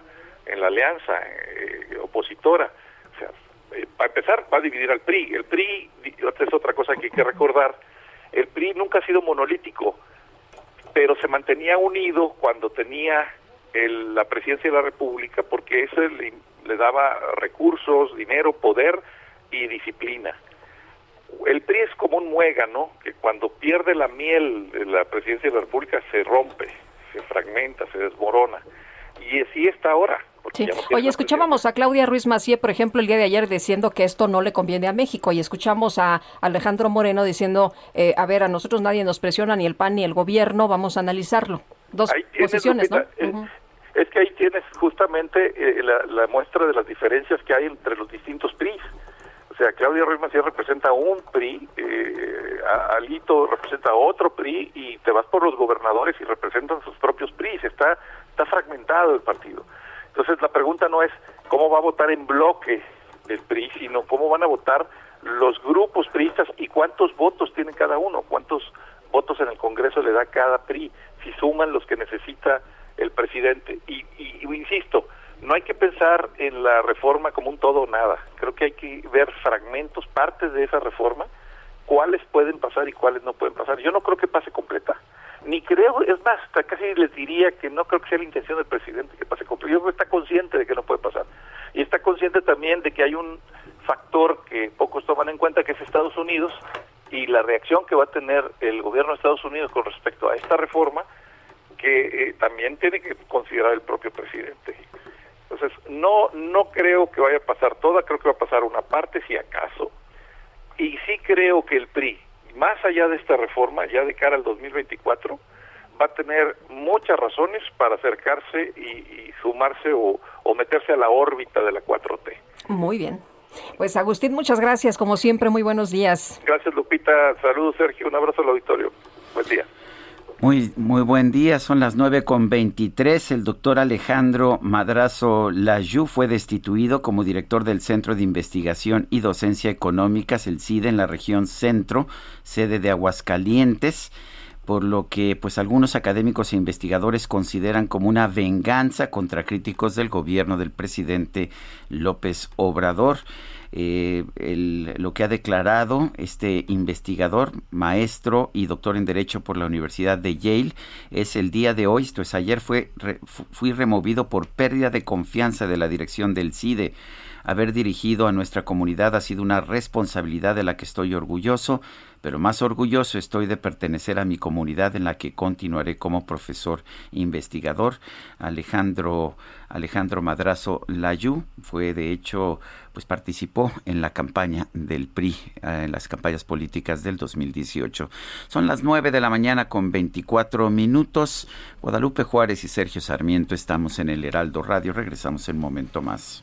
en la alianza eh, opositora. O sea, eh, para empezar, va a dividir al PRI. El PRI, es otra cosa que hay que recordar, el PRI nunca ha sido monolítico, pero se mantenía unido cuando tenía el- la presidencia de la República porque eso le, le daba recursos, dinero, poder y disciplina. El PRI es como un muégano que cuando pierde la miel de la presidencia de la República se rompe, se fragmenta, se desmorona. Y así está ahora. Porque Sí. Oye, escuchábamos a Claudia Ruiz Macié, por ejemplo, el día de ayer diciendo que esto no le conviene a México y escuchamos a Alejandro Moreno diciendo, eh, a ver, a nosotros nadie nos presiona, ni el PAN ni el gobierno, vamos a analizarlo. Dos Ahí tienes, posiciones, ¿no? Eh. Es que ahí tienes justamente eh, la, la muestra de las diferencias que hay entre los distintos PRIs. O sea, Claudia Ruiz Macías representa un PRI, eh, Alito representa otro PRI y te vas por los gobernadores y representan sus propios PRIs. Está, está fragmentado el partido. Entonces la pregunta no es cómo va a votar en bloque el PRI, sino cómo van a votar los grupos priistas y cuántos votos tiene cada uno, cuántos votos en el Congreso le da cada PRI, si suman los que necesita el presidente. Y, y- y insisto, no hay que pensar en la reforma como un todo o nada. Creo que hay que ver fragmentos, partes de esa reforma, cuáles pueden pasar y cuáles no pueden pasar. Yo no creo que pase completa. Ni creo, es más, hasta casi les diría que no creo que sea la intención del presidente que pase completa. Yo creo está consciente de que no puede pasar. Y está consciente también de que hay un factor que pocos toman en cuenta, que es Estados Unidos, y la reacción que va a tener el gobierno de Estados Unidos con respecto a esta reforma, que eh, también tiene que considerar el propio presidente. Entonces, no, no creo que vaya a pasar toda, creo que va a pasar una parte, si acaso, y sí creo que el PRI, más allá de esta reforma, ya de cara al 2024, va a tener muchas razones para acercarse y, y sumarse o, o meterse a la órbita de la 4T. Muy bien. Pues Agustín, muchas gracias, como siempre, muy buenos días. Gracias, Lupita. Saludos, Sergio. Un abrazo al auditorio. Buen día. Muy, muy buen día, son las 9 con 23. El doctor Alejandro Madrazo Layú fue destituido como director del Centro de Investigación y Docencia Económicas, el CIDE, en la región centro, sede de Aguascalientes por lo que pues algunos académicos e investigadores consideran como una venganza contra críticos del gobierno del presidente López Obrador. Eh, lo que ha declarado este investigador, maestro y doctor en Derecho por la Universidad de Yale, es el día de hoy, esto es ayer, fue, re- fu- fui removido por pérdida de confianza de la dirección del CIDE. Haber dirigido a nuestra comunidad ha sido una responsabilidad de la que estoy orgulloso, pero más orgulloso estoy de pertenecer a mi comunidad en la que continuaré como profesor investigador. Alejandro Alejandro Madrazo Layú fue de hecho pues participó en la campaña del PRI eh, en las campañas políticas del 2018. Son las 9 de la mañana con 24 minutos. Guadalupe Juárez y Sergio Sarmiento estamos en el Heraldo Radio. Regresamos en un momento más.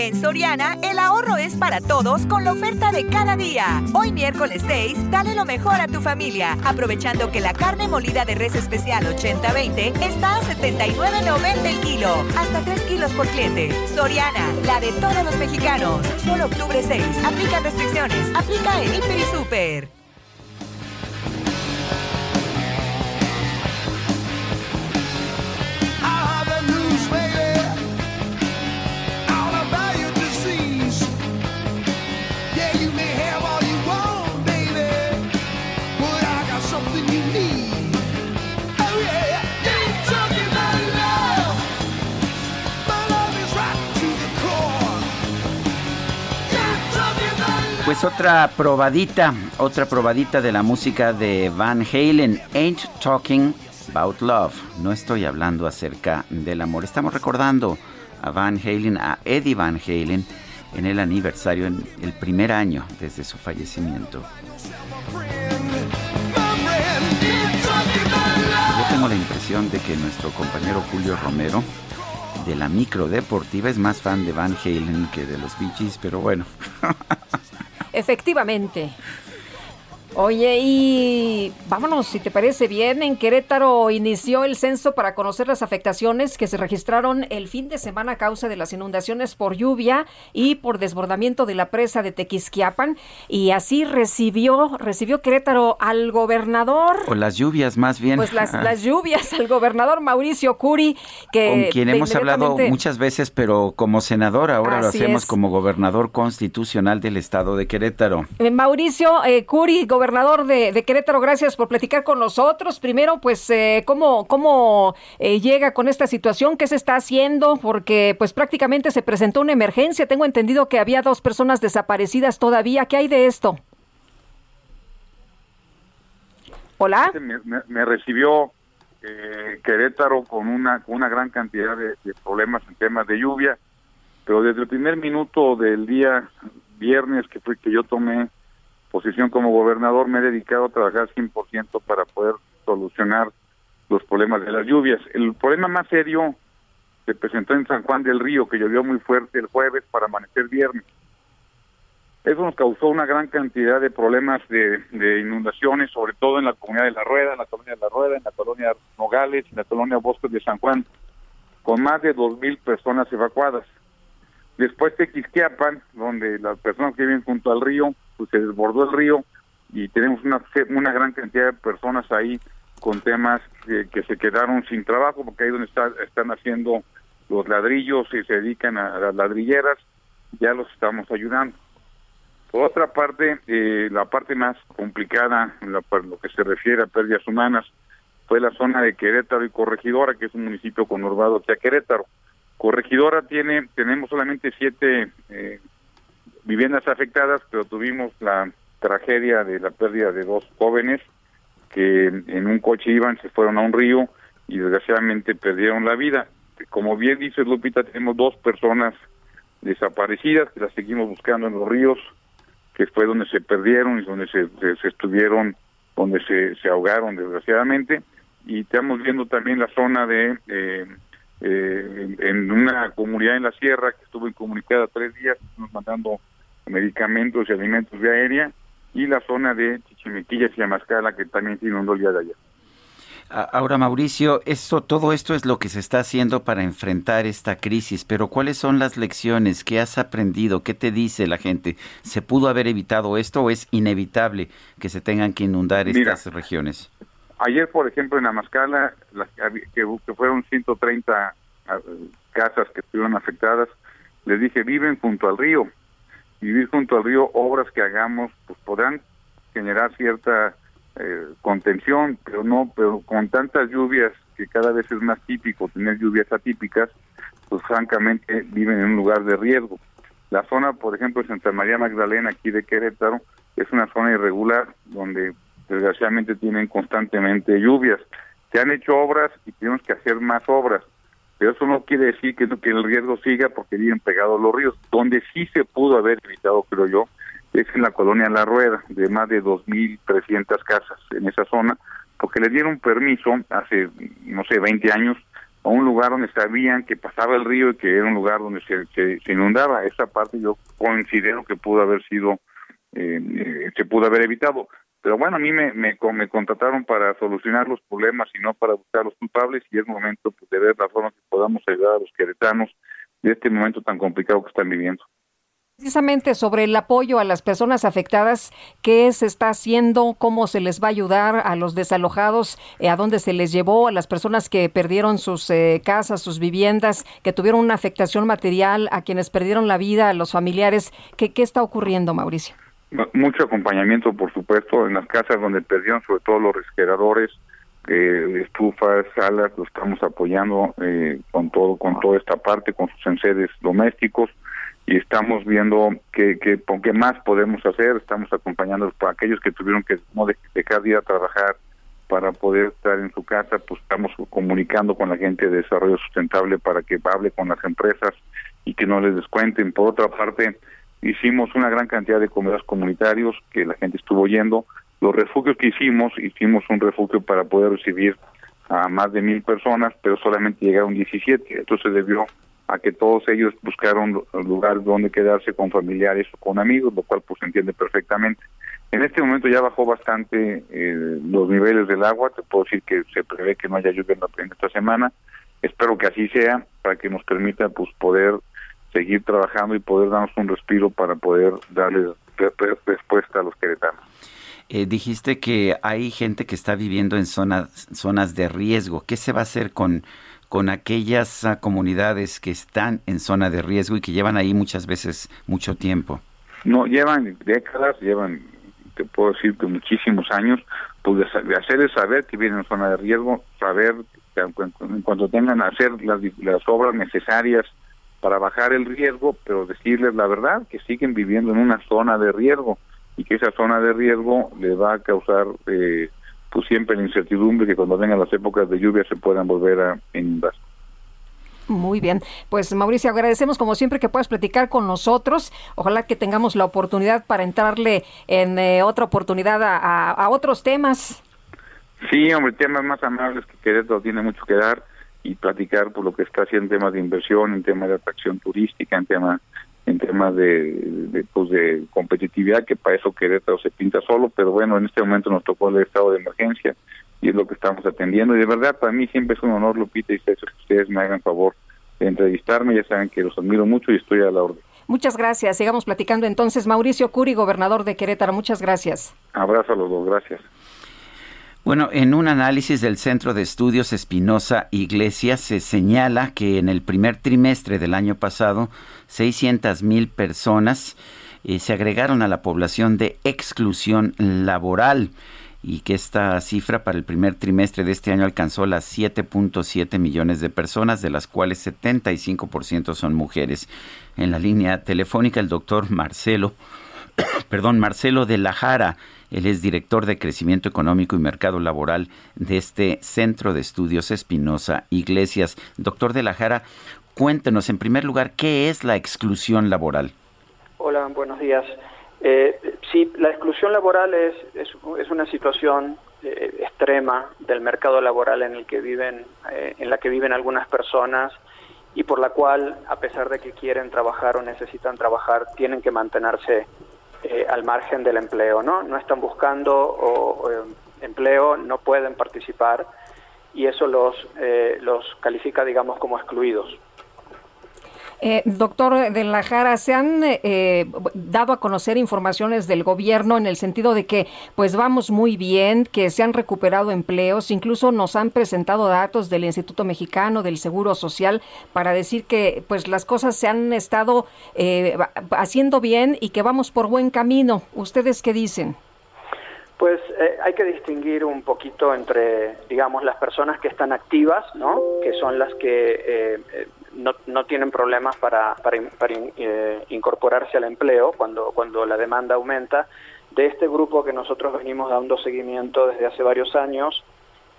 En Soriana, el ahorro es para todos con la oferta de cada día. Hoy miércoles 6, dale lo mejor a tu familia, aprovechando que la carne molida de res especial 80-20 está a 79.90 el kilo, hasta 3 kilos por cliente. Soriana, la de todos los mexicanos. Solo octubre 6, aplican restricciones, aplica en Hiper y Super. Pues otra probadita, otra probadita de la música de Van Halen, Ain't Talking About Love. No estoy hablando acerca del amor. Estamos recordando a Van Halen, a Eddie Van Halen, en el aniversario, en el primer año desde su fallecimiento. Yo tengo la impresión de que nuestro compañero Julio Romero de la micro deportiva es más fan de Van Halen que de los Bee Gees, pero bueno. Efectivamente. Oye, y vámonos, si te parece bien, en Querétaro inició el censo para conocer las afectaciones que se registraron el fin de semana a causa de las inundaciones por lluvia y por desbordamiento de la presa de Tequisquiapan. Y así recibió, recibió Querétaro al gobernador. O las lluvias más bien. Pues las, las lluvias al gobernador Mauricio Curi, que con quien hemos hablado muchas veces, pero como senador, ahora lo hacemos es. como gobernador constitucional del estado de Querétaro. Eh, Mauricio eh, Curi, gobernador de, de Querétaro, gracias por platicar con nosotros. Primero, pues, eh, ¿cómo, cómo eh, llega con esta situación? ¿Qué se está haciendo? Porque, pues, prácticamente se presentó una emergencia. Tengo entendido que había dos personas desaparecidas todavía. ¿Qué hay de esto? Hola. Me, me- me recibió eh, Querétaro con una, con una gran cantidad de, de problemas en temas de lluvia, pero desde el primer minuto del día viernes que fue que yo tomé posición como gobernador, me he dedicado a trabajar 100% para poder solucionar los problemas de las lluvias. El problema más serio se presentó en San Juan del Río, que llovió muy fuerte el jueves para amanecer viernes. Eso nos causó una gran cantidad de problemas de, de inundaciones, sobre todo en la comunidad de La Rueda, en la colonia de La Rueda, en la colonia Nogales, en la colonia Bosques de San Juan, con más de dos mil personas evacuadas. Después Tequisquiapan, donde las personas que viven junto al río, pues se desbordó el río y tenemos una, una gran cantidad de personas ahí con temas que, se quedaron sin trabajo, porque ahí donde está- están haciendo los ladrillos y se dedican a las ladrilleras, ya los estamos ayudando. Por otra parte, eh, la parte más complicada, la- por lo que se refiere a pérdidas humanas, fue la zona de Querétaro y Corregidora, que es un municipio conurbado hacia Querétaro. Corregidora tiene, tenemos solamente siete eh, viviendas afectadas, pero tuvimos la tragedia de la pérdida de dos jóvenes que en un coche iban, se fueron a un río y desgraciadamente perdieron la vida. Como bien dice Lupita, tenemos dos personas desaparecidas que las seguimos buscando en los ríos, que fue donde se perdieron y donde se, se- estuvieron, donde se, se ahogaron desgraciadamente. Y estamos viendo también la zona de, eh, eh, en, una comunidad en la sierra que estuvo incomunicada tres días, estamos mandando medicamentos y alimentos vía aérea, y la zona de Chichimequillas y Amascala que también se inundó el día de ayer. Ahora, Mauricio, esto, todo esto es lo que se está haciendo para enfrentar esta crisis, pero ¿cuáles son las lecciones? ¿Qué has aprendido? ¿Qué te dice la gente? ¿Se pudo haber evitado esto o es inevitable que se tengan que inundar Mira. estas regiones? Ayer, por ejemplo, en Amascala, las que, fueron 130 ah, casas que estuvieron afectadas, les dije, viven junto al río. Vivir junto al río, obras que hagamos, pues podrán generar cierta eh, contención, pero no, pero con tantas lluvias que cada vez es más típico tener lluvias atípicas, pues francamente viven en un lugar de riesgo. La zona, por ejemplo, Santa María Magdalena, aquí de Querétaro, es una zona irregular donde desgraciadamente tienen constantemente lluvias. Se han hecho obras y tenemos que hacer más obras, pero eso no quiere decir que, el riesgo siga porque viven pegados los ríos. Donde sí se pudo haber evitado, creo yo, es en la colonia La Rueda, de más de 2.300 casas en esa zona, porque le dieron permiso hace, no sé, 20 años a un lugar donde sabían que pasaba el río y que era un lugar donde se, se, se inundaba. Esa parte yo considero que pudo haber sido, eh, eh, se pudo haber evitado. Pero bueno, a mí me, me, me contrataron para solucionar los problemas y no para buscar los culpables y es momento pues, de ver la forma que podamos ayudar a los queretanos de este momento tan complicado que están viviendo. Precisamente sobre el apoyo a las personas afectadas, ¿qué se está haciendo? ¿Cómo se les va a ayudar a los desalojados? Eh, ¿A dónde se les llevó? ¿A las personas que perdieron sus eh, casas, sus viviendas, que tuvieron una afectación material? ¿A quienes perdieron la vida? ¿A los familiares? ¿Qué, qué está ocurriendo, Mauricio? Mucho acompañamiento, por supuesto, en las casas donde perdieron, sobre todo los refrigeradores, eh, estufas, salas, lo estamos apoyando eh, con todo, con toda esta parte, con sus enseres domésticos y estamos viendo qué que, con qué más podemos hacer. Estamos acompañando para aquellos que tuvieron que no de- dejar de ir a trabajar para poder estar en su casa, pues estamos comunicando con la gente de desarrollo sustentable para que hable con las empresas y que no les descuenten. Por otra parte, hicimos una gran cantidad de comedores comunitarios que la gente estuvo yendo. Los refugios que hicimos, hicimos un refugio para poder recibir a más de mil personas, pero solamente llegaron 17. Esto se debió a que todos ellos buscaron lugar donde quedarse con familiares o con amigos, lo cual pues se entiende perfectamente. En este momento ya bajó bastante eh, los niveles del agua, te puedo decir que se prevé que no haya lluvia en, la- en esta semana, espero que así sea para que nos permita pues poder seguir trabajando y poder darnos un respiro para poder darle re- re- respuesta a los queretanos. Eh, dijiste que hay gente que está viviendo en zonas, zonas de riesgo. ¿Qué se va a hacer con, con aquellas ah, comunidades que están en zona de riesgo y que llevan ahí muchas veces mucho tiempo? No, llevan décadas, llevan, te puedo decir que muchísimos años, pues de, de hacerles saber que vienen en zona de riesgo, saber que en, cu- en cuanto tengan hacer las, las obras necesarias para bajar el riesgo, pero decirles la verdad, que siguen viviendo en una zona de riesgo y que esa zona de riesgo le va a causar eh, pues siempre la incertidumbre que cuando vengan las épocas de lluvia se puedan volver a inundar. Muy bien, pues Mauricio, agradecemos como siempre que puedas platicar con nosotros. Ojalá que tengamos la oportunidad para entrarle en eh, otra oportunidad a, a- a otros temas. Sí, hombre, temas más amables que Querétaro tiene mucho que dar y platicar por lo que está haciendo en temas de inversión, en temas de atracción turística, en temas en temas de, de, pues de competitividad, que para eso Querétaro se pinta solo, pero bueno, en este momento nos tocó el estado de emergencia y es lo que estamos atendiendo. Y de verdad, para mí siempre es un honor, Lupita y César, que ustedes me hagan favor de entrevistarme. Ya saben que los admiro mucho y estoy a la orden. Muchas gracias. Sigamos platicando entonces. Mauricio Curi, gobernador de Querétaro, muchas gracias. Abrazo a los dos, gracias. Bueno, en un análisis del Centro de Estudios Espinosa Iglesias se señala que en el primer trimestre del año pasado, 600 mil personas eh, se agregaron a la población de exclusión laboral y que esta cifra para el primer trimestre de este año alcanzó las 7.7 millones de personas, de las cuales 75% son mujeres. En la línea telefónica, el doctor Marcelo, perdón, Marcelo de la Jara, él es director de Crecimiento Económico y Mercado Laboral de este Centro de Estudios Espinosa Iglesias. Doctor de la Jara, cuéntenos en primer lugar qué es la exclusión laboral. Hola, buenos días. Eh, sí, la exclusión laboral es, es, una situación eh, extrema del mercado laboral en el que viven, eh, en la que viven algunas personas y por la cual, a pesar de que quieren trabajar o necesitan trabajar, tienen que mantenerse eh, al margen del empleo, ¿no? No están buscando eh, empleo, no pueden participar y eso los eh, los califica, digamos, como excluidos. Eh, doctor de la Jara, ¿se han eh, dado a conocer informaciones del gobierno en el sentido de que pues vamos muy bien, que se han recuperado empleos, incluso nos han presentado datos del Instituto Mexicano del Seguro Social para decir que pues las cosas se han estado eh, haciendo bien y que vamos por buen camino? ¿Ustedes qué dicen? Pues eh, hay que distinguir un poquito entre, digamos, las personas que están activas, ¿no? Que son las que eh, no, no, tienen problemas para, para, para eh, incorporarse al empleo cuando, cuando la demanda aumenta. De este grupo que nosotros venimos dando seguimiento desde hace varios años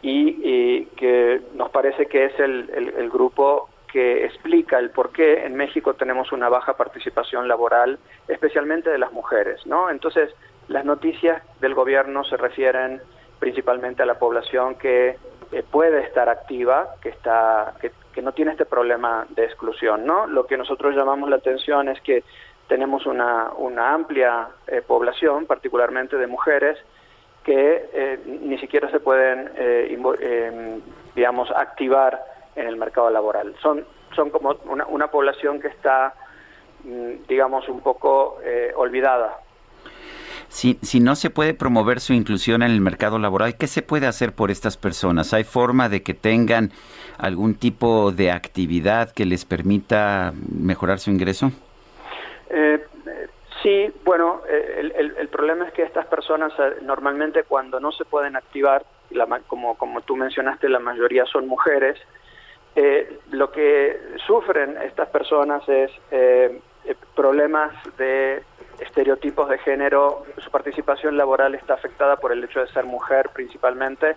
y, que nos parece que es el, el, el grupo que explica el por qué en México tenemos una baja participación laboral, especialmente de las mujeres, ¿no? Entonces, las noticias del gobierno se refieren principalmente a la población que eh, puede estar activa, que está que, que, no tiene este problema de exclusión, ¿no? Lo que nosotros llamamos la atención es que tenemos una, una amplia eh, población, particularmente de mujeres, que eh, ni siquiera se pueden, digamos, activar en el mercado laboral. Son, son como una, una población que está, mm, digamos, un poco olvidada si, si, no se puede promover su inclusión en el mercado laboral, ¿qué se puede hacer por estas personas? ¿Hay forma de que tengan algún tipo de actividad que les permita mejorar su ingreso? Eh, sí, bueno, el, el, problema es que estas personas normalmente cuando no se pueden activar, la, como, como tú mencionaste, la mayoría son mujeres, eh, lo que sufren estas personas es eh, problemas de estereotipos de género, su participación laboral está afectada por el hecho de ser mujer principalmente,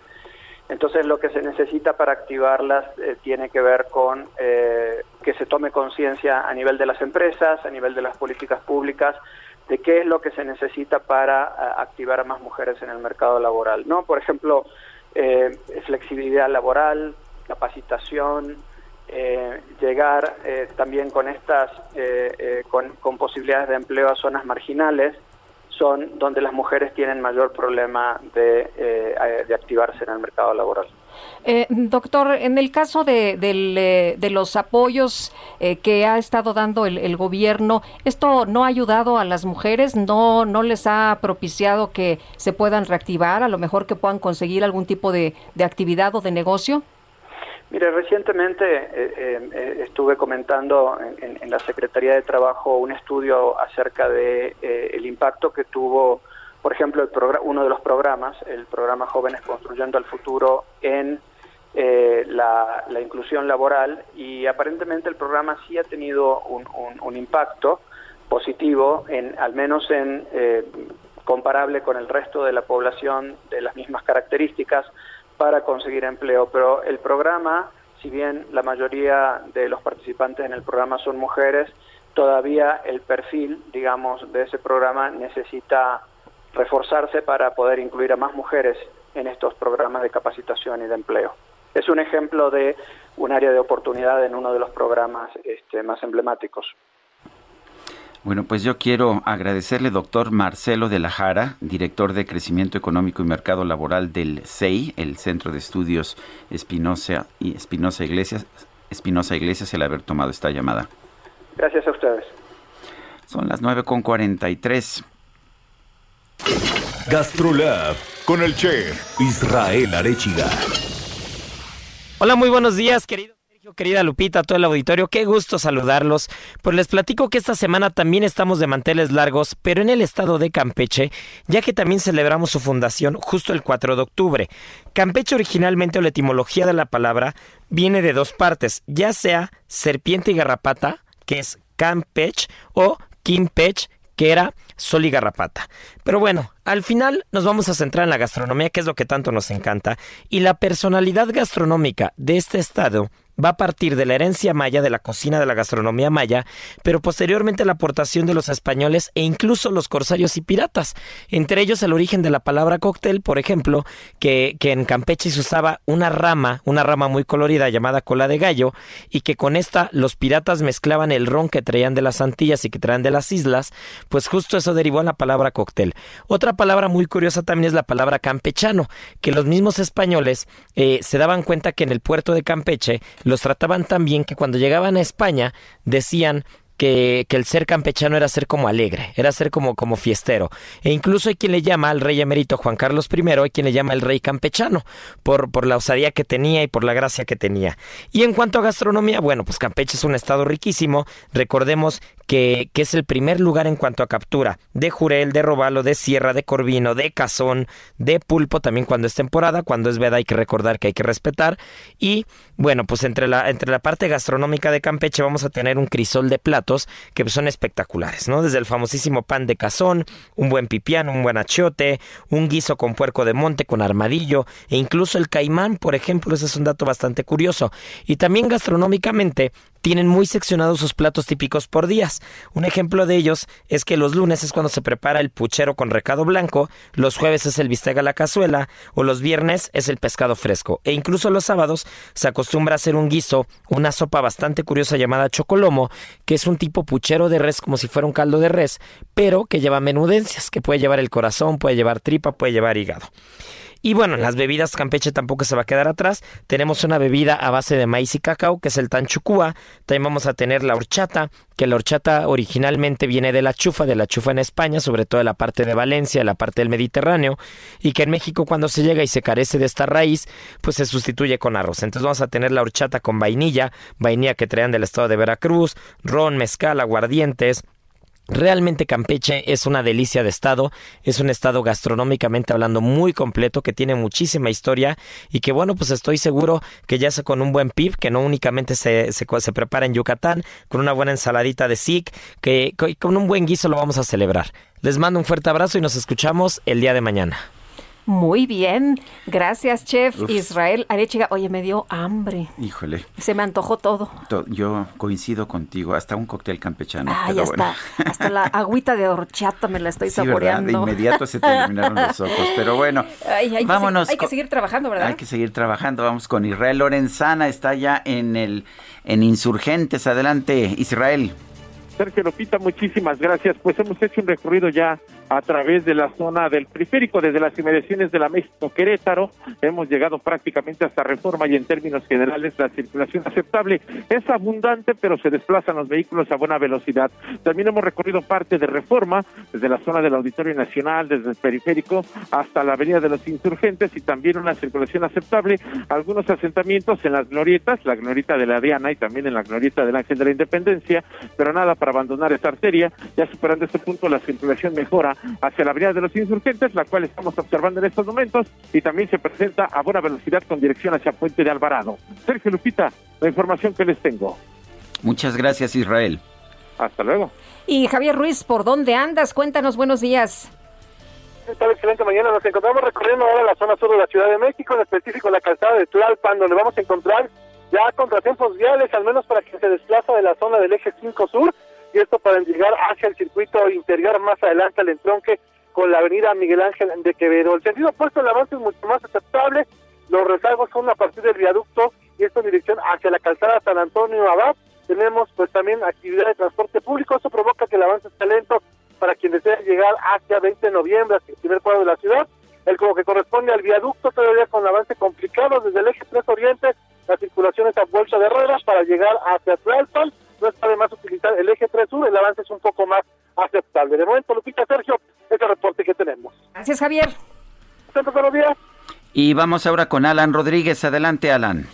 Entonces lo que se necesita para activarlas eh, tiene que ver con eh, que se tome conciencia a nivel de las empresas, a nivel de las políticas públicas, de qué es lo que se necesita para a, activar a más mujeres en el mercado laboral. ¿no? Por ejemplo, eh, flexibilidad laboral, capacitación, eh, llegar eh, también con estas, eh, eh, con, con posibilidades de empleo a zonas marginales, son donde las mujeres tienen mayor problema de, eh, de activarse en el mercado laboral. Eh, doctor, en el caso de, eh, de los apoyos que ha estado dando el, el gobierno, ¿esto no ha ayudado a las mujeres? ¿No, ¿No les ha propiciado que se puedan reactivar? A lo mejor que puedan conseguir algún tipo de, de actividad o de negocio? Mire, recientemente eh, eh, eh, estuve comentando en, la Secretaría de Trabajo un estudio acerca de eh, el impacto que tuvo, por ejemplo, el uno de los programas, el programa Jóvenes Construyendo al Futuro, en eh, la, la inclusión laboral. Y aparentemente el programa sí ha tenido un, impacto positivo, en, al menos en comparable con el resto de la población de las mismas características para conseguir empleo. Pero el programa, si bien la mayoría de los participantes en el programa son mujeres, todavía el perfil, digamos, de ese programa necesita reforzarse para poder incluir a más mujeres en estos programas de capacitación y de empleo. Es un ejemplo de un área de oportunidad en uno de los programas este, más emblemáticos. Bueno, pues yo quiero agradecerle, doctor Marcelo de la Jara, director de Crecimiento Económico y Mercado Laboral del CEI, el Centro de Estudios Espinosa y Espinosa Iglesias, Espinosa Iglesias, el haber tomado esta llamada. Gracias a ustedes. Son las 9.43. Gastrolab con el chef Israel Arechiga. Hola, muy buenos días, querido querida Lupita, todo el auditorio. Qué gusto saludarlos. Pues les platico que esta semana también estamos de manteles largos, pero en el estado de Campeche, ya que también celebramos su fundación justo el 4 de octubre. Campeche originalmente, o la etimología de la palabra, viene de dos partes, ya sea serpiente y garrapata, que es Campech, o Kimpech, que era sol y garrapata. Pero bueno, al final nos vamos a centrar en la gastronomía, que es lo que tanto nos encanta, y la personalidad gastronómica de este estado va a partir de la herencia maya, de la cocina de la gastronomía maya, pero posteriormente la aportación de los españoles e incluso los corsarios y piratas. Entre ellos el origen de la palabra cóctel, por ejemplo, que, en Campeche se usaba una rama, una rama muy colorida llamada cola de gallo, y que con esta los piratas mezclaban el ron que traían de las Antillas y que traían de las islas, pues justo eso derivó en la palabra cóctel. Otra palabra muy curiosa también es la palabra campechano, que los mismos españoles eh, se daban cuenta que en el puerto de Campeche los trataban tan bien que cuando llegaban a España decían que, que el ser campechano era ser como alegre, era ser como, como fiestero. E incluso hay quien le llama al rey emérito Juan Carlos I, hay quien le llama el rey campechano, por, por la osadía que tenía y por la gracia que tenía. Y en cuanto a gastronomía, bueno, pues Campeche es un estado riquísimo. Recordemos que, que es el primer lugar en cuanto a captura de jurel, de robalo, de sierra, de corvino, de cazón, de pulpo, también cuando es temporada, cuando es veda hay que recordar que hay que respetar. Y bueno, pues entre la, entre la parte gastronómica de Campeche vamos a tener un crisol de platos que son espectaculares, ¿no? Desde el famosísimo pan de cazón, un buen pipián, un buen achiote, un guiso con puerco de monte, con armadillo, e incluso el caimán, por ejemplo, ese es un dato bastante curioso. Y también gastronómicamente tienen muy seccionados sus platos típicos por días. Un ejemplo de ellos es que los lunes es cuando se prepara el puchero con recado blanco, los jueves es el bistec a la cazuela o los viernes es el pescado fresco. E incluso los sábados se acostumbra a hacer un guiso, una sopa bastante curiosa llamada chocolomo, que es un tipo puchero de res como si fuera un caldo de res, pero que lleva menudencias, que puede llevar el corazón, puede llevar tripa, puede llevar hígado. Y bueno, en las bebidas Campeche tampoco se va a quedar atrás. Tenemos una bebida a base de maíz y cacao, que es el tanchucúa. También vamos a tener la horchata, que la horchata originalmente viene de la chufa, de la chufa en España, sobre todo de la parte de Valencia, la parte del Mediterráneo, y que en México cuando se llega y se carece de esta raíz, pues se sustituye con arroz. Entonces vamos a tener la horchata con vainilla, vainilla que traen del estado de Veracruz, ron, mezcal, aguardientes, Realmente Campeche es una delicia de estado, es un estado gastronómicamente hablando muy completo que tiene muchísima historia y que bueno, pues estoy seguro que ya sea con un buen pib, que no únicamente se, se, se prepara en Yucatán, con una buena ensaladita de sic, que, con un buen guiso lo vamos a celebrar. Les mando un fuerte abrazo y nos escuchamos el día de mañana. Muy bien. Gracias, chef Uf. Israel Arechiga. Oye, me dio hambre. Híjole, Se me antojó todo. to- yo coincido contigo, hasta un cóctel campechano. Ah, pero ya bueno. está. Hasta la agüita de horchata me la estoy Sí, ¿verdad? De saboreando. inmediato se te iluminaron los ojos. Pero bueno, Ay, hay, que vámonos. se- hay que seguir trabajando, ¿verdad? Hay que seguir trabajando. Vamos con Israel Lorenzana. Está ya en el en Insurgentes. Adelante, Israel. Sergio Lupita, muchísimas gracias. Pues hemos hecho un recorrido ya a través de la zona del periférico, desde las inmediaciones de la México Querétaro. Hemos llegado prácticamente hasta Reforma y en términos generales la circulación aceptable es abundante, pero se desplazan los vehículos a buena velocidad. También hemos recorrido parte de Reforma, desde la zona del Auditorio Nacional, desde el periférico hasta la Avenida de los Insurgentes y también una circulación aceptable. Algunos asentamientos en las glorietas, la glorieta de la Diana y también en la glorieta del Ángel de la Independencia, pero nada para abandonar esta arteria. Ya superando este punto, la circulación mejora hacia la Avenida de los Insurgentes, la cual estamos observando en estos momentos, y también se presenta a buena velocidad con dirección hacia Puente de Alvarado. Sergio Lupita, la información que les tengo. Muchas gracias, Israel. Hasta luego. Y Javier Ruiz, ¿por dónde andas? Cuéntanos, buenos días. ¿Qué tal? Excelente mañana. Nos encontramos recorriendo ahora la zona sur de la Ciudad de México, en específico la calzada de Tlalpan, donde vamos a encontrar ya contratiempos viales, al menos para quien se desplaza de la zona del eje 5 sur, y esto para llegar hacia el circuito interior más adelante al entronque con la avenida Miguel Ángel de Quevedo. El sentido opuesto el avance es mucho más aceptable, los rezagos son a partir del viaducto y esto en dirección hacia la calzada San Antonio Abad. Tenemos pues también actividad de transporte público, eso provoca que el avance esté lento para quien desea llegar hacia 20 de noviembre, hacia el primer cuadro de la ciudad. El como que corresponde al viaducto, todavía con avance complicado desde el eje 3 Oriente, la circulación es a vuelta de ruedas para llegar hacia Tlalpan. No está de más utilizar el eje 3 Sur, el avance es un poco más aceptable. De momento, Lupita Sergio, es el reporte que tenemos. Gracias, Javier. Buenos días. Y vamos ahora con Alan Rodríguez. Adelante, Alan.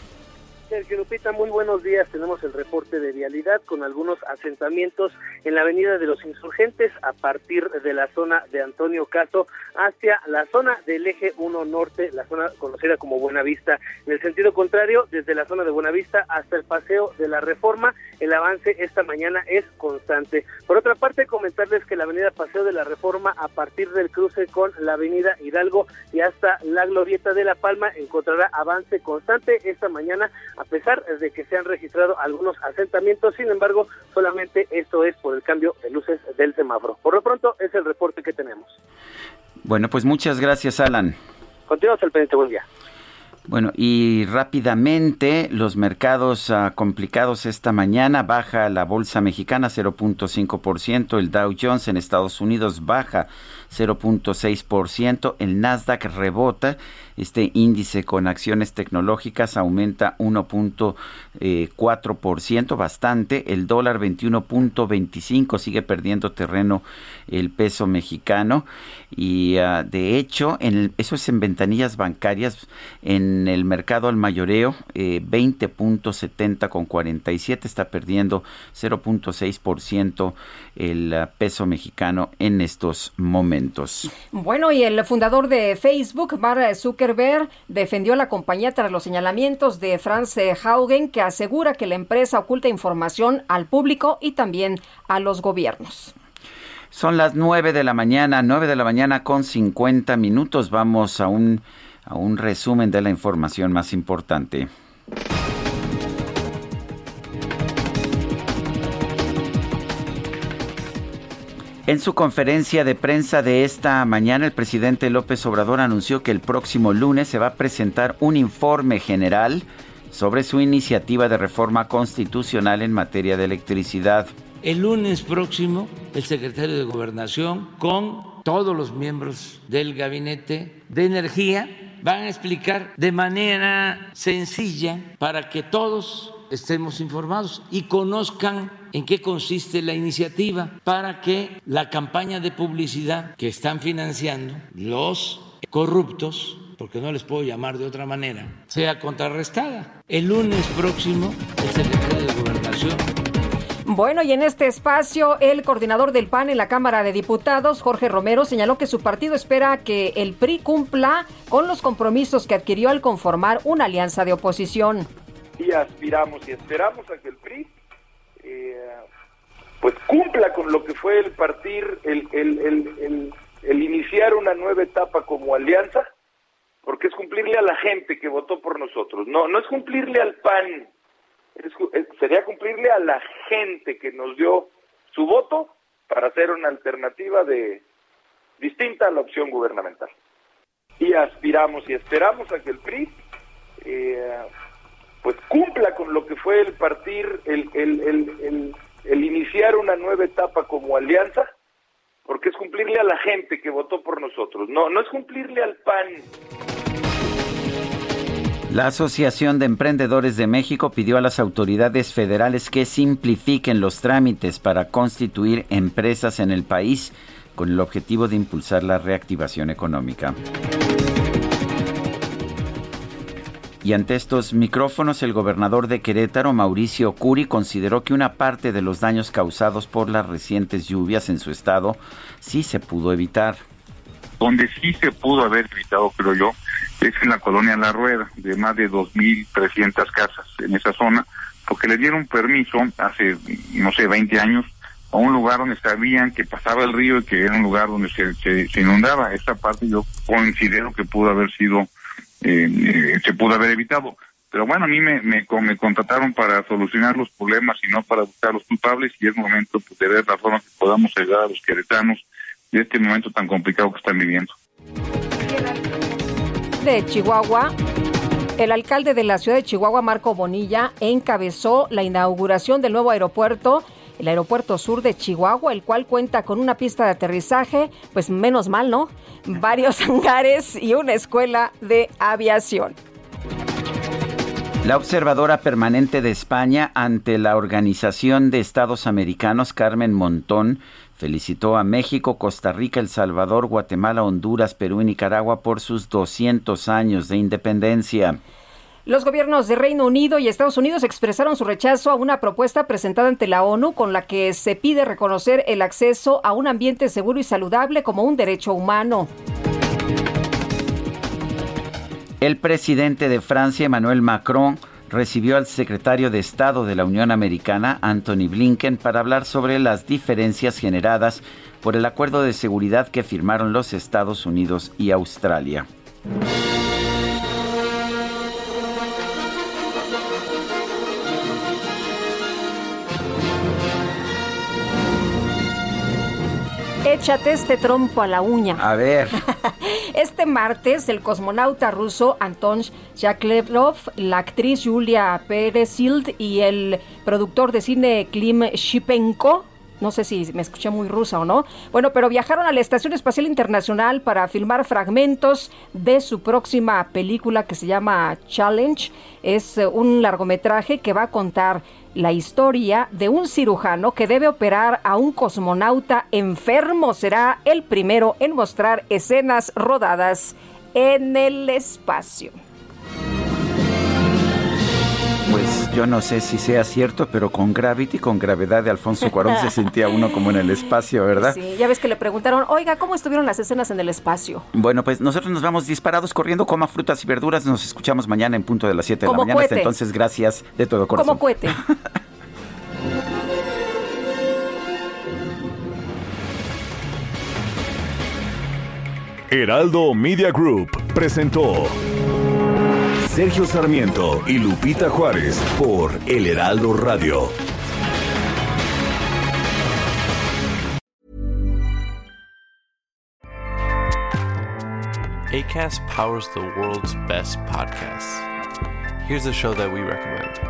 Sergio muy buenos días. Tenemos el reporte de vialidad con algunos asentamientos en la avenida de los insurgentes a partir de la zona de Antonio Caso hacia la zona del eje 1 norte, la zona conocida como Buenavista. En el sentido contrario, desde la zona de Buenavista hasta el paseo de la Reforma, el avance esta mañana es constante. Por otra parte, comentarles que la avenida Paseo de la Reforma a partir del cruce con la avenida Hidalgo y hasta la Glorieta de La Palma encontrará avance constante esta mañana a pesar de que se han registrado algunos asentamientos, sin embargo, solamente esto es por el cambio de luces del semáforo. Por lo pronto, es el reporte que tenemos. Bueno, pues muchas gracias, Alan. Continuamos al pendiente, buen día. Bueno, y rápidamente los mercados ah, complicados esta mañana. Baja la bolsa mexicana 0.5%, el Dow Jones en Estados Unidos baja 0.6%, el Nasdaq rebota, este índice con acciones tecnológicas aumenta 1.4%, bastante, el dólar 21.25 sigue perdiendo terreno el peso mexicano. Y ah, de hecho, en el- eso es en ventanillas bancarias, en el mercado al mayoreo, eh, 20.70 con 47 está perdiendo 0.6% el ah, peso mexicano en estos momentos. Bueno, y el fundador de Facebook, Mark Zuckerberg, defendió a la compañía tras los señalamientos de Franz Haugen, que asegura que la empresa oculta información al público y también a los gobiernos. Son las 9 de la mañana, 9 de la mañana con 50 minutos. Vamos a un, a un resumen de la información más importante. En su conferencia de prensa de esta mañana, el presidente López Obrador anunció que el próximo lunes se va a presentar un informe general sobre su iniciativa de reforma constitucional en materia de electricidad. El lunes próximo, el secretario de Gobernación, con todos los miembros del Gabinete de Energía, van a explicar de manera sencilla para que todos estemos informados y conozcan en qué consiste la iniciativa, para que la campaña de publicidad que están financiando los corruptos, porque no les puedo llamar de otra manera, sea contrarrestada. El lunes próximo, el secretario de Gobernación Bueno, y en este espacio, el coordinador del PAN en la Cámara de Diputados, Jorge Romero, señaló que su partido espera que el PRI cumpla con los compromisos que adquirió al conformar una alianza de oposición. Y aspiramos y esperamos a que el PRI eh, pues cumpla con lo que fue el partir, el, el, el, iniciar una nueva etapa como alianza porque es cumplirle a la gente que votó por nosotros. No, no es cumplirle al PAN, sería cumplirle a la gente que nos dio su voto para hacer una alternativa de distinta a la opción gubernamental. Y aspiramos y esperamos a que el PRI eh, pues cumpla con lo que fue el partir, el, el, el, iniciar una nueva etapa como alianza, porque es cumplirle a la gente que votó por nosotros, no, no es cumplirle al PAN. La Asociación de Emprendedores de México pidió a las autoridades federales que simplifiquen los trámites para constituir empresas en el país con el objetivo de impulsar la reactivación económica. Y ante estos micrófonos, el gobernador de Querétaro, Mauricio Curi, consideró que una parte de los daños causados por las recientes lluvias en su estado sí se pudo evitar. Donde sí se pudo haber evitado, creo yo, es en la colonia La Rueda, de más de 2.300 casas en esa zona, porque le dieron permiso hace, no sé, 20 años a un lugar donde sabían que pasaba el río y que era un lugar donde se, se, inundaba. Esta parte yo considero que pudo haber sido, eh, eh, se pudo haber evitado. Pero bueno, a mí me, me, me contrataron para solucionar los problemas y no para buscar los culpables y es momento pues, de ver la forma que podamos ayudar a los queretanos de este momento tan complicado que están viviendo. de Chihuahua, el alcalde de la ciudad de Chihuahua, Marco Bonilla, encabezó la inauguración del nuevo aeropuerto, el aeropuerto sur de Chihuahua, el cual cuenta con una pista de aterrizaje, pues menos mal, ¿no? Varios hangares y una escuela de aviación. La observadora permanente de España ante la Organización de Estados Americanos, Carmen Montón, felicitó a México, Costa Rica, El Salvador, Guatemala, Honduras, Perú y Nicaragua por sus 200 años de independencia. Los gobiernos de Reino Unido y Estados Unidos expresaron su rechazo a una propuesta presentada ante la ONU con la que se pide reconocer el acceso a un ambiente seguro y saludable como un derecho humano. El presidente de Francia, Emmanuel Macron, recibió al secretario de Estado de la Unión Americana, Anthony Blinken, para hablar sobre las diferencias generadas por el acuerdo de seguridad que firmaron los Estados Unidos y Australia. Échate este trompo a la uña. A ver. Este martes, el cosmonauta ruso Anton Yakovlev, la actriz Julia Peresild y el productor de cine Klim Shipenko no sé si me escuché muy rusa o no. Bueno, pero viajaron a la Estación Espacial Internacional para filmar fragmentos de su próxima película que se llama Challenge. Es eh, un largometraje que va a contar la historia de un cirujano que debe operar a un cosmonauta enfermo. Será el primero en mostrar escenas rodadas en el espacio. Yo no sé si sea cierto, pero con Gravity, con gravedad de Alfonso Cuarón, se sentía uno como en el espacio, ¿verdad? Sí, ya ves que le preguntaron, oiga, ¿cómo estuvieron las escenas en el espacio? Bueno, pues nosotros nos vamos disparados corriendo, coma frutas y verduras. Nos escuchamos mañana en punto de las 7 de la mañana. Hasta cohete. entonces, gracias de todo corazón. Como cohete. Heraldo Media Group presentó Sergio Sarmiento y Lupita Juárez por El Heraldo Radio. ACAST powers the world's best podcasts. Here's a show that we recommend.